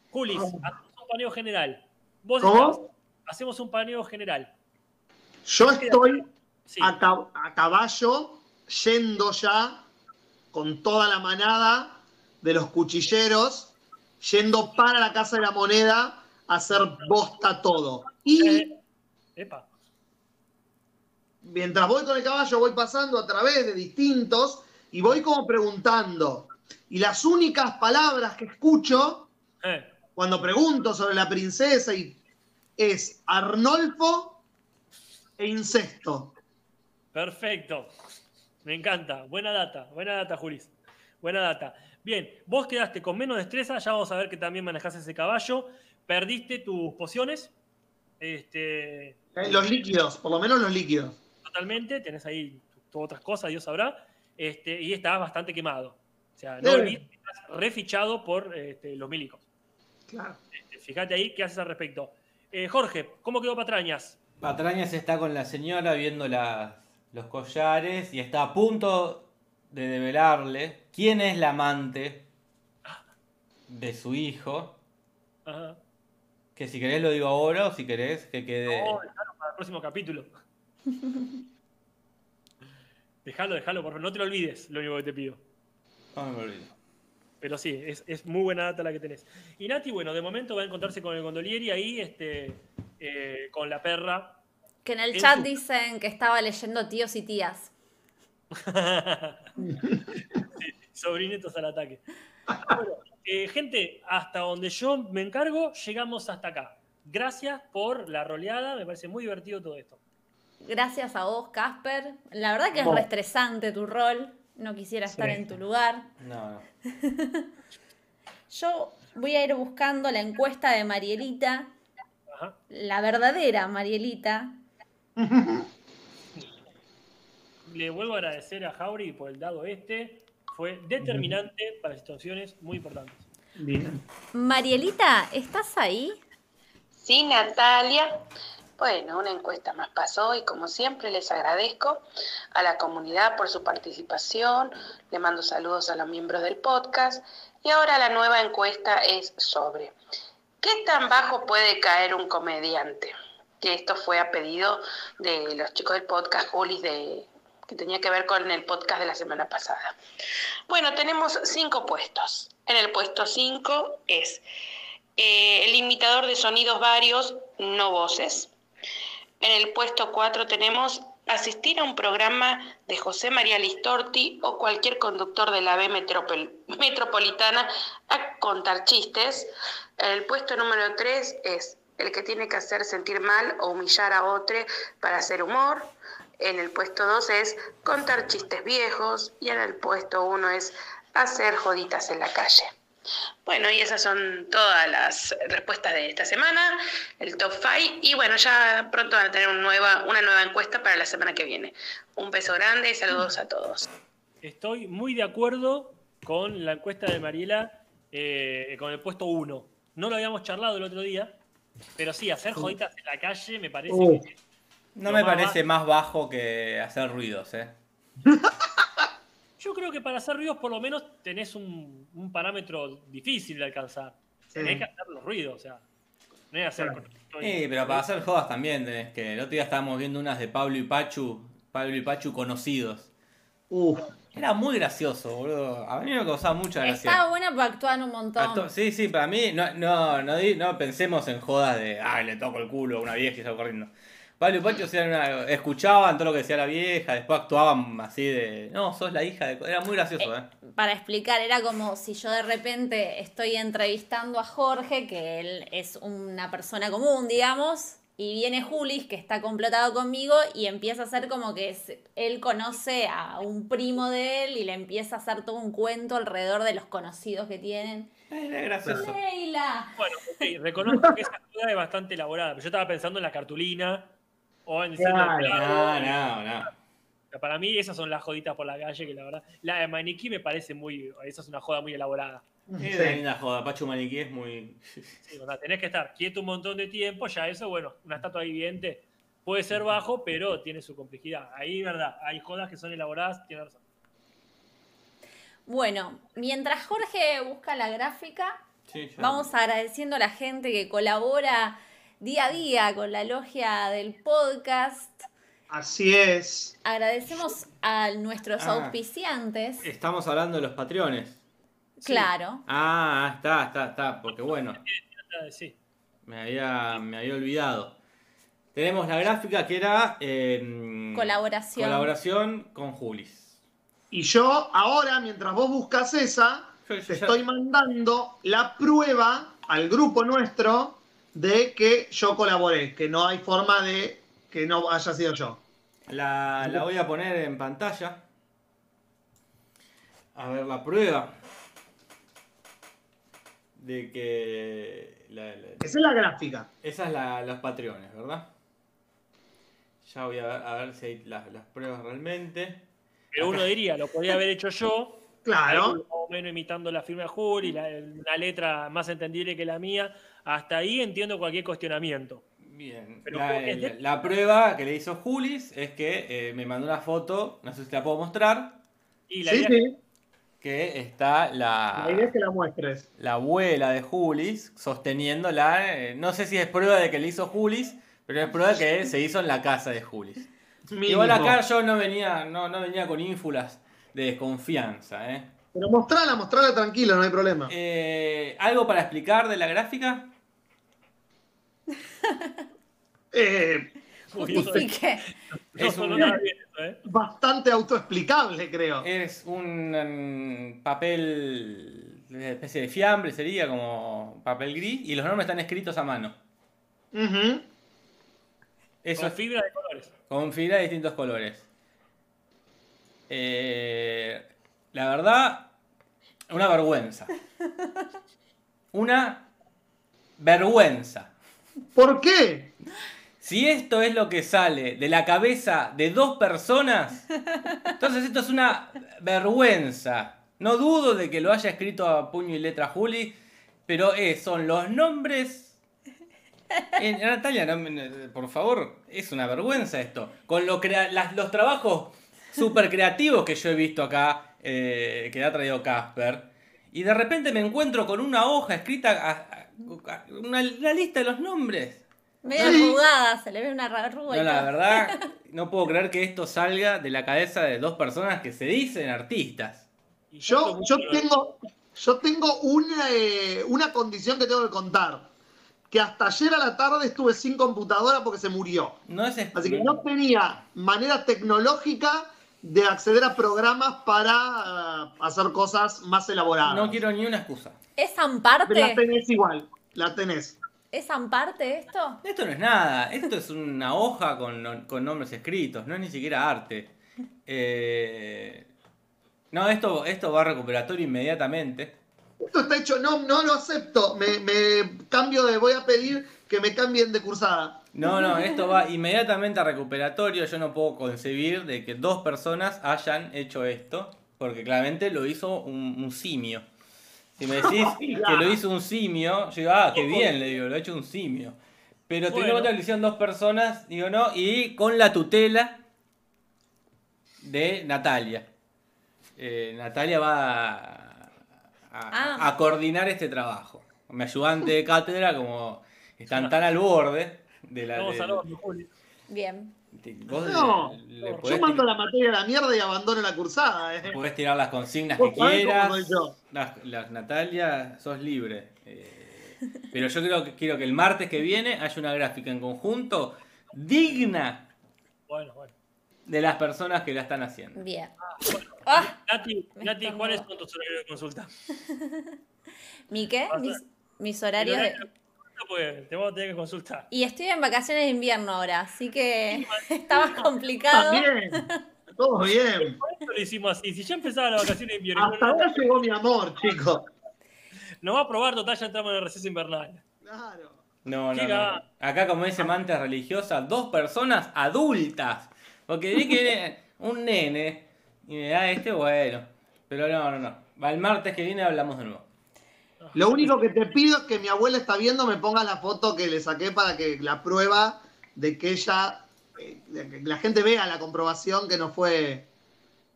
Julis, hacemos un paneo general. Vos ¿Cómo? estás- hacemos un paneo general. yo estoy Sí. a, cab- a caballo yendo ya con toda la manada de los cuchilleros, yendo para la Casa de la Moneda a hacer bosta todo. Y Eh, epa. mientras voy con el caballo, voy pasando a través de distintos y voy como preguntando. Y las únicas palabras que escucho Eh, cuando pregunto sobre la princesa y es Arnolfo e incesto. Perfecto. Me encanta. Buena data, buena data, Julis. Buena data. Bien, vos quedaste con menos destreza, ya vamos a ver que también manejás ese caballo. Perdiste tus pociones. Este, Eh, Los líquidos, por lo menos los líquidos. totalmente, tenés ahí otras cosas, Dios sabrá. Este, y estás bastante quemado. O sea, no Eh. olvides que estás refichado por este, los milicos. Claro. Este, fíjate ahí qué haces al respecto. Eh, Jorge, ¿cómo quedó Patrañas? Patrañas está con la señora viendo las- los collares y está a punto de develarle quién es la amante de su hijo. Ajá. Que si querés lo digo ahora o si querés que quede. No, dejalo para el próximo capítulo. (laughs) Déjalo, déjalo, por favor. No te lo olvides, lo único que te pido. No me olvido. Pero sí, es, es muy buena data la que tenés. Y Nati, bueno, de momento va a encontrarse con el gondolieri ahí, este, eh, con la perra. Que en el En chat su- dicen que estaba leyendo tíos y tías. Sí, sobrinetos al ataque. Bueno, eh, gente, hasta donde yo me encargo, llegamos hasta acá. Gracias por la roleada, me parece muy divertido todo esto. Gracias a vos, Casper. La verdad que es Vos. re estresante tu rol. No quisiera estar Sí. en tu lugar. No, no. (laughs) Yo voy a ir buscando la encuesta de Marielita, Ajá. la verdadera Marielita. Le vuelvo a agradecer a Jauri por el dado este. Fue determinante para situaciones muy importantes. Bien. Marielita, ¿estás ahí? Sí, Natalia. Bueno, una encuesta más pasó y como siempre les agradezco a la comunidad por su participación, le mando saludos a los miembros del podcast y ahora la nueva encuesta es sobre ¿qué tan bajo puede caer un comediante? Que esto fue a pedido de los chicos del podcast Julis de que tenía que ver con el podcast de la semana pasada. Bueno, tenemos cinco puestos. En el puesto 5 es eh, el imitador de sonidos varios, no voces. En el puesto 4 tenemos asistir a un programa de José María Listorti o cualquier conductor de la B metropol- metropolitana a contar chistes. El puesto número 3 es el que tiene que hacer sentir mal o humillar a otro para hacer humor. En el puesto 2 es contar chistes viejos y en el puesto 1 es hacer joditas en la calle. Bueno, y esas son todas las respuestas de esta semana, el top 5. Y bueno, ya pronto van a tener una nueva, encuesta para la semana que viene. Un beso grande y saludos a todos. Estoy muy de acuerdo con la encuesta de Mariela eh, con el puesto 1. No lo habíamos charlado el otro día, pero sí, hacer joditas en la calle me parece Uh. que No me más parece más bajo que hacer ruidos, ¿eh? (laughs) Yo creo que para hacer ruidos por lo menos tenés un, un parámetro difícil de alcanzar. Tenés que hacer los ruidos, o sea. No es hacer Claro. Sí, pero para hacer jodas también tenés que. El otro día estábamos viendo unas de Pablo y Pachu. Pablo y Pachu conocidos. Uf. Era muy gracioso, boludo. A mí me causaba mucha gracia. Estaba buena porque actúan un montón. Sí, sí, para mí, no, no, no, no pensemos en jodas de, ay, le toco el culo a una vieja y salgo corriendo. Pablo y Pacho una- escuchaban todo lo que decía la vieja, después actuaban así de, no, sos la hija de... Era muy gracioso, ¿eh? Para explicar, era como si yo de repente estoy entrevistando a Jorge, que él es una persona común, digamos, Y viene Julis, que está complotado conmigo, y empieza a hacer como que es- él conoce a un primo de él y le empieza a hacer todo un cuento alrededor de los conocidos que tienen. Era gracioso. Leila. Bueno, ok, reconozco que esa jugada es bastante elaborada, pero yo estaba pensando en la cartulina o en Claro. al No, no, no. Para mí esas son las joditas por la calle que la verdad. La de maniquí me parece muy. Esa es una joda muy elaborada. Es Sí. una linda joda. Pachu Maniquí es muy. Sí, o sea, tenés que estar quieto un montón de tiempo, ya eso, bueno, una estatua viviente puede ser bajo, pero tiene su complejidad. Ahí, verdad, hay jodas que son elaboradas, tiene razón. Bueno, mientras Jorge busca la gráfica, Sí, vamos agradeciendo a la gente que colabora día a día con la logia del podcast. Así es. Agradecemos a nuestros Ah. auspiciantes. Estamos hablando de los patrones. Claro. Ah, está, está, está. Porque bueno, Sí. me había, me había olvidado. Tenemos la gráfica que era. eh, Colaboración. Colaboración con Julis. Y yo ahora, mientras vos buscas esa, Yo- yo te ya- estoy mandando la prueba al grupo nuestro de que yo colaboré, que no hay forma de que no haya sido yo. La, la voy a poner en pantalla. A ver la prueba. De que. la- la- Esa es la gráfica. esa es la, los patrones, ¿verdad? Ya voy a ver, a ver si hay las, las pruebas realmente. Pero uno diría, lo podía haber hecho yo, (laughs) Claro. más o menos imitando la firma de Juli, la, una letra más entendible que la mía. Hasta ahí entiendo cualquier cuestionamiento. Bien. Pero La, de- prueba que le hizo Julis es que eh, me mandó una foto, no sé si te la puedo mostrar, Y la Sí, idea sí. Que está la, La idea es que la muestres. la abuela de Julis sosteniéndola. eh, no sé si es prueba de que le hizo Julis, pero es prueba que se hizo en la casa de Julis. Igual acá yo no venía, no, no venía con ínfulas de desconfianza. ¿eh? Pero mostrala, mostrala tranquilo, no hay problema. Eh, ¿Algo para explicar de la gráfica? (laughs) Eh, Justifique. Es un- ¿eh? bastante autoexplicable, creo. Es un papel, una especie de fiambre, sería como papel gris, y los nombres están escritos a mano. Eso Con es fibra de colores. con fibra de distintos colores. Eh, la verdad, una vergüenza. Una vergüenza. ¿Por qué? Si esto es lo que sale de la cabeza de dos personas, entonces esto es una vergüenza. No dudo de que lo haya escrito a puño y letra Juli, pero eh, son los nombres. Natalia, por favor, es una vergüenza esto. Con los trabajos super creativos que yo he visto acá, eh, que ha traído Casper, y de repente me encuentro con una hoja escrita, una lista de los nombres. Medio Sí. arrugada, se le ve una arruga. No, la verdad, (laughs) no puedo creer que esto salga de la cabeza de dos personas que se dicen artistas. Y Yo, yo tengo, yo tengo una, eh, una condición que tengo que contar. Que hasta ayer a la tarde estuve sin computadora porque se murió. No es Así que no tenía manera tecnológica de acceder a programas para ah, hacer cosas más elaboradas. no quiero ni una excusa. ¿Es Pero la Amparte? tenés igual, la tenés. ¿Es Amparte esto? Esto no es nada, esto es una hoja con, con nombres escritos, no es ni siquiera arte. Eh, no, esto, esto va a recuperatorio inmediatamente. Esto está hecho, no, no lo acepto. Me, me cambio de, voy a pedir que me cambien de cursada. No, no, esto va inmediatamente a recuperatorio. Yo no puedo concebir de que dos personas hayan hecho esto, porque claramente lo hizo un, un simio. Si me decís (laughs) que lo hizo un simio, yo digo, ah, qué bien, le digo, lo ha hecho un simio. Pero teniendo en Bueno. cuenta que lo hicieron dos personas, digo, no, y con la tutela de Natalia. Eh, Natalia va a, a- Ah. a coordinar este trabajo. Mi ayudante de cátedra, como están tan al borde de la. Vamos de- al horno, Juli. Bien. No, le, le Yo mando la materia a la mierda y abandono la cursada. eh. podés tirar las consignas que quieras. Las, las- Natalia, sos libre. Eh, pero yo creo que quiero que el martes que viene haya una gráfica en conjunto digna Bueno, bueno. de las personas que la están haciendo. Bien. Ah, Nati, Me Nati estornudo. ¿cuáles son tus horarios de consulta? (laughs) ¿Mi qué? Mis, mis horarios de... porque te vamos a tener que consultar. Y estoy en vacaciones de invierno ahora, así que (laughs) está más complicado. También. Todo (laughs) bien. Por eso lo hicimos así. Si ya empezaba la vacaciones de invierno, Hasta ahora llegó mi amor, chicos. nos va a probar, total, ya entramos en el receso invernal. Claro. No, no, Acá, como dice Mantis religiosa, dos personas adultas. Porque vi que viene un nene y me da este, bueno. Pero no, no, no. Va el martes que viene hablamos de nuevo. Lo único que te pido es que mi abuela está viendo, me ponga la foto que le saqué para que la prueba de que ella, eh, que la gente vea la comprobación que no fue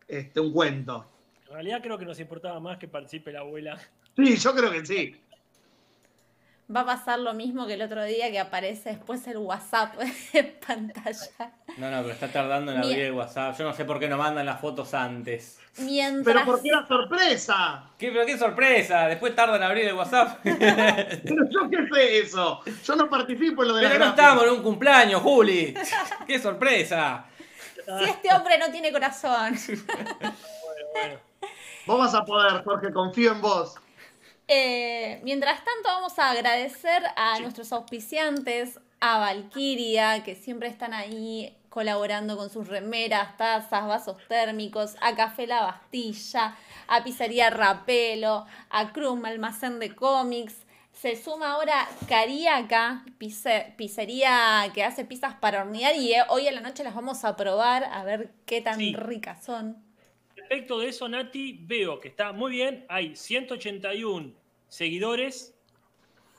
este, un cuento. En realidad creo que nos importaba más que participe la abuela. Sí, yo creo que sí. Va a pasar lo mismo que el otro día que aparece después el WhatsApp (laughs) en pantalla. No, no, pero está tardando en abrir el WhatsApp. Yo no sé por qué no mandan las fotos antes. Mientras. Pero porque era sorpresa. ¿Qué, pero qué sorpresa. Después tardan en abrir el WhatsApp. (laughs) (laughs) Pero yo qué sé eso. Yo no participo en lo de la pero no gráfica. estamos en un cumpleaños, Juli. ¡Qué sorpresa! Si este hombre no tiene corazón. Bueno, bueno. Vos vas a poder, Jorge, confío en vos. Eh, mientras tanto, vamos a agradecer a nuestros auspiciantes, a Valkyria, que siempre están ahí colaborando con sus remeras, tazas, vasos térmicos, a Café La Bastilla, a Pizzería Rapelo, a Crum, Almacén de Cómics. Se suma ahora Cariaca, pizze- pizzería que hace pizzas para hornear y eh, hoy a la noche las vamos a probar a ver qué tan Sí. ricas son. Respecto de eso, Nati, veo que está muy bien. Hay 181 seguidores.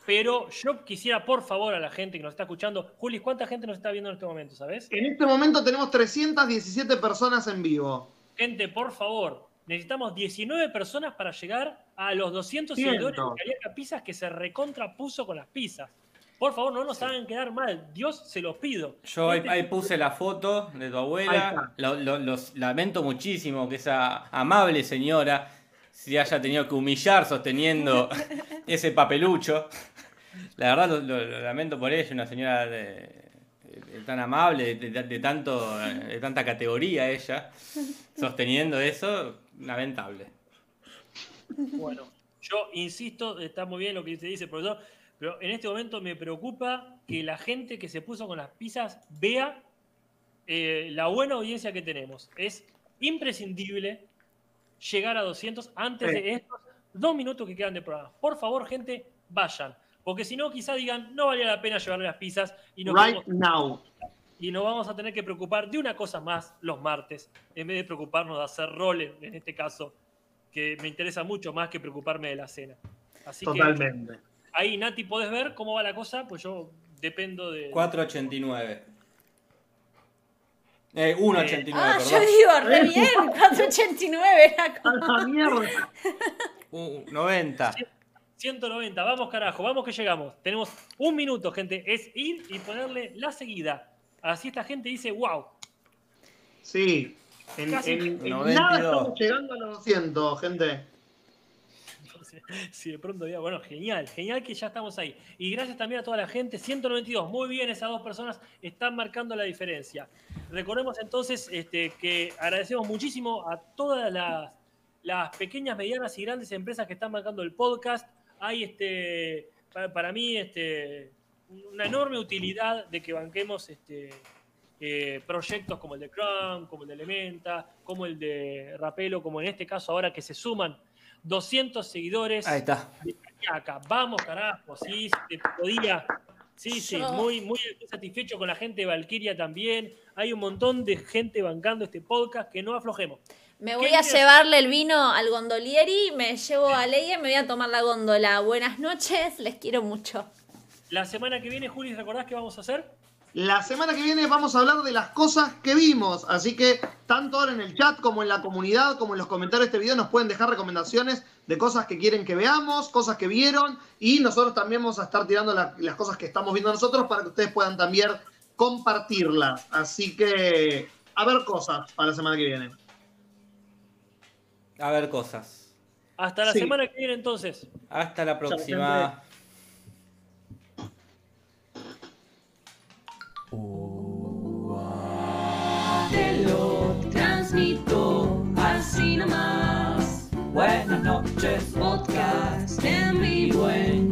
Pero yo quisiera, por favor, a la gente que nos está escuchando. Juli, ¿cuánta gente nos está viendo en este momento, sabes? En este momento tenemos 317 personas en vivo. Gente, por favor, necesitamos 19 personas para llegar a los 200 Ciento. seguidores de Cariaca Pizzas que se recontrapuso con las pizzas. Por favor, no nos hagan quedar mal. Dios se los pido. Yo ahí, Este- ahí puse la foto de tu abuela. está. Lo- lo- los lamento muchísimo que esa amable señora se haya tenido que humillar sosteniendo (laughs) ese papelucho. La verdad lo, lo- lo lamento por ella, una señora de- de tan amable, de, de- de tanto, de tanta categoría ella, sosteniendo eso, lamentable. Bueno, yo insisto, está muy bien lo que se dice profesor, pero en este momento me preocupa que la gente que se puso con las pizzas vea eh, la buena audiencia que tenemos. Es imprescindible llegar a 200 antes Sí. de estos dos minutos que quedan de programa. Por favor, gente, vayan. Porque si no, quizá digan, no valía la pena llevarle las pizzas y nos, Right quedamos- now. y nos vamos a tener que preocupar de una cosa más los martes, en vez de preocuparnos de hacer roles, en este caso, que me interesa mucho más que preocuparme de la cena. Así que Totalmente. Ahí, Nati, podés ver cómo va la cosa, pues yo dependo de... 4.89. Eh, 1.89, Ah, yo digo, re bien, 489 era A como- la mierda. Uh, 90. 190, vamos carajo, vamos que llegamos. Tenemos un minuto, gente, es ir y ponerle la seguida. Así esta gente dice, wow, Sí. En, Casi en- en 92. nada estamos llegando a los 200, gente. (laughs) Si de pronto diga, bueno, genial, genial que ya estamos ahí. Y gracias también a toda la gente, 192, muy bien, esas dos personas están marcando la diferencia. Recordemos entonces este, que agradecemos muchísimo a todas las, pequeñas, medianas y grandes empresas que están marcando el podcast. Hay este, para, para mí este, una enorme utilidad de que banquemos este, eh, proyectos como el de Chrome, como el de Elementa, como el de Rapelo, como en este caso ahora que se suman 200 seguidores Ahí está. acá. Vamos, carajo, sí, se podía. Sí, sí, muy, muy satisfecho con la gente de Valkyria también. Hay un montón de gente bancando este podcast, que no aflojemos. Me ¿Qué voy a quieres? llevarle el vino al gondolieri, me llevo a Leia y me voy a tomar la góndola. Buenas noches, les quiero mucho. La semana que viene, Juli, ¿recordás qué vamos a hacer? La semana que viene vamos a hablar de las cosas que vimos, así que tanto ahora en el chat como en la comunidad, como en los comentarios de este video nos pueden dejar recomendaciones de cosas que quieren que veamos, cosas que vieron y nosotros también vamos a estar tirando la- las cosas que estamos viendo nosotros para que ustedes puedan también compartirlas. Así que a ver cosas para la semana que viene. A ver cosas. Hasta la Sí. semana que viene, entonces. Hasta la próxima. Transmito así nomás. Buenas noches, podcast en vivo en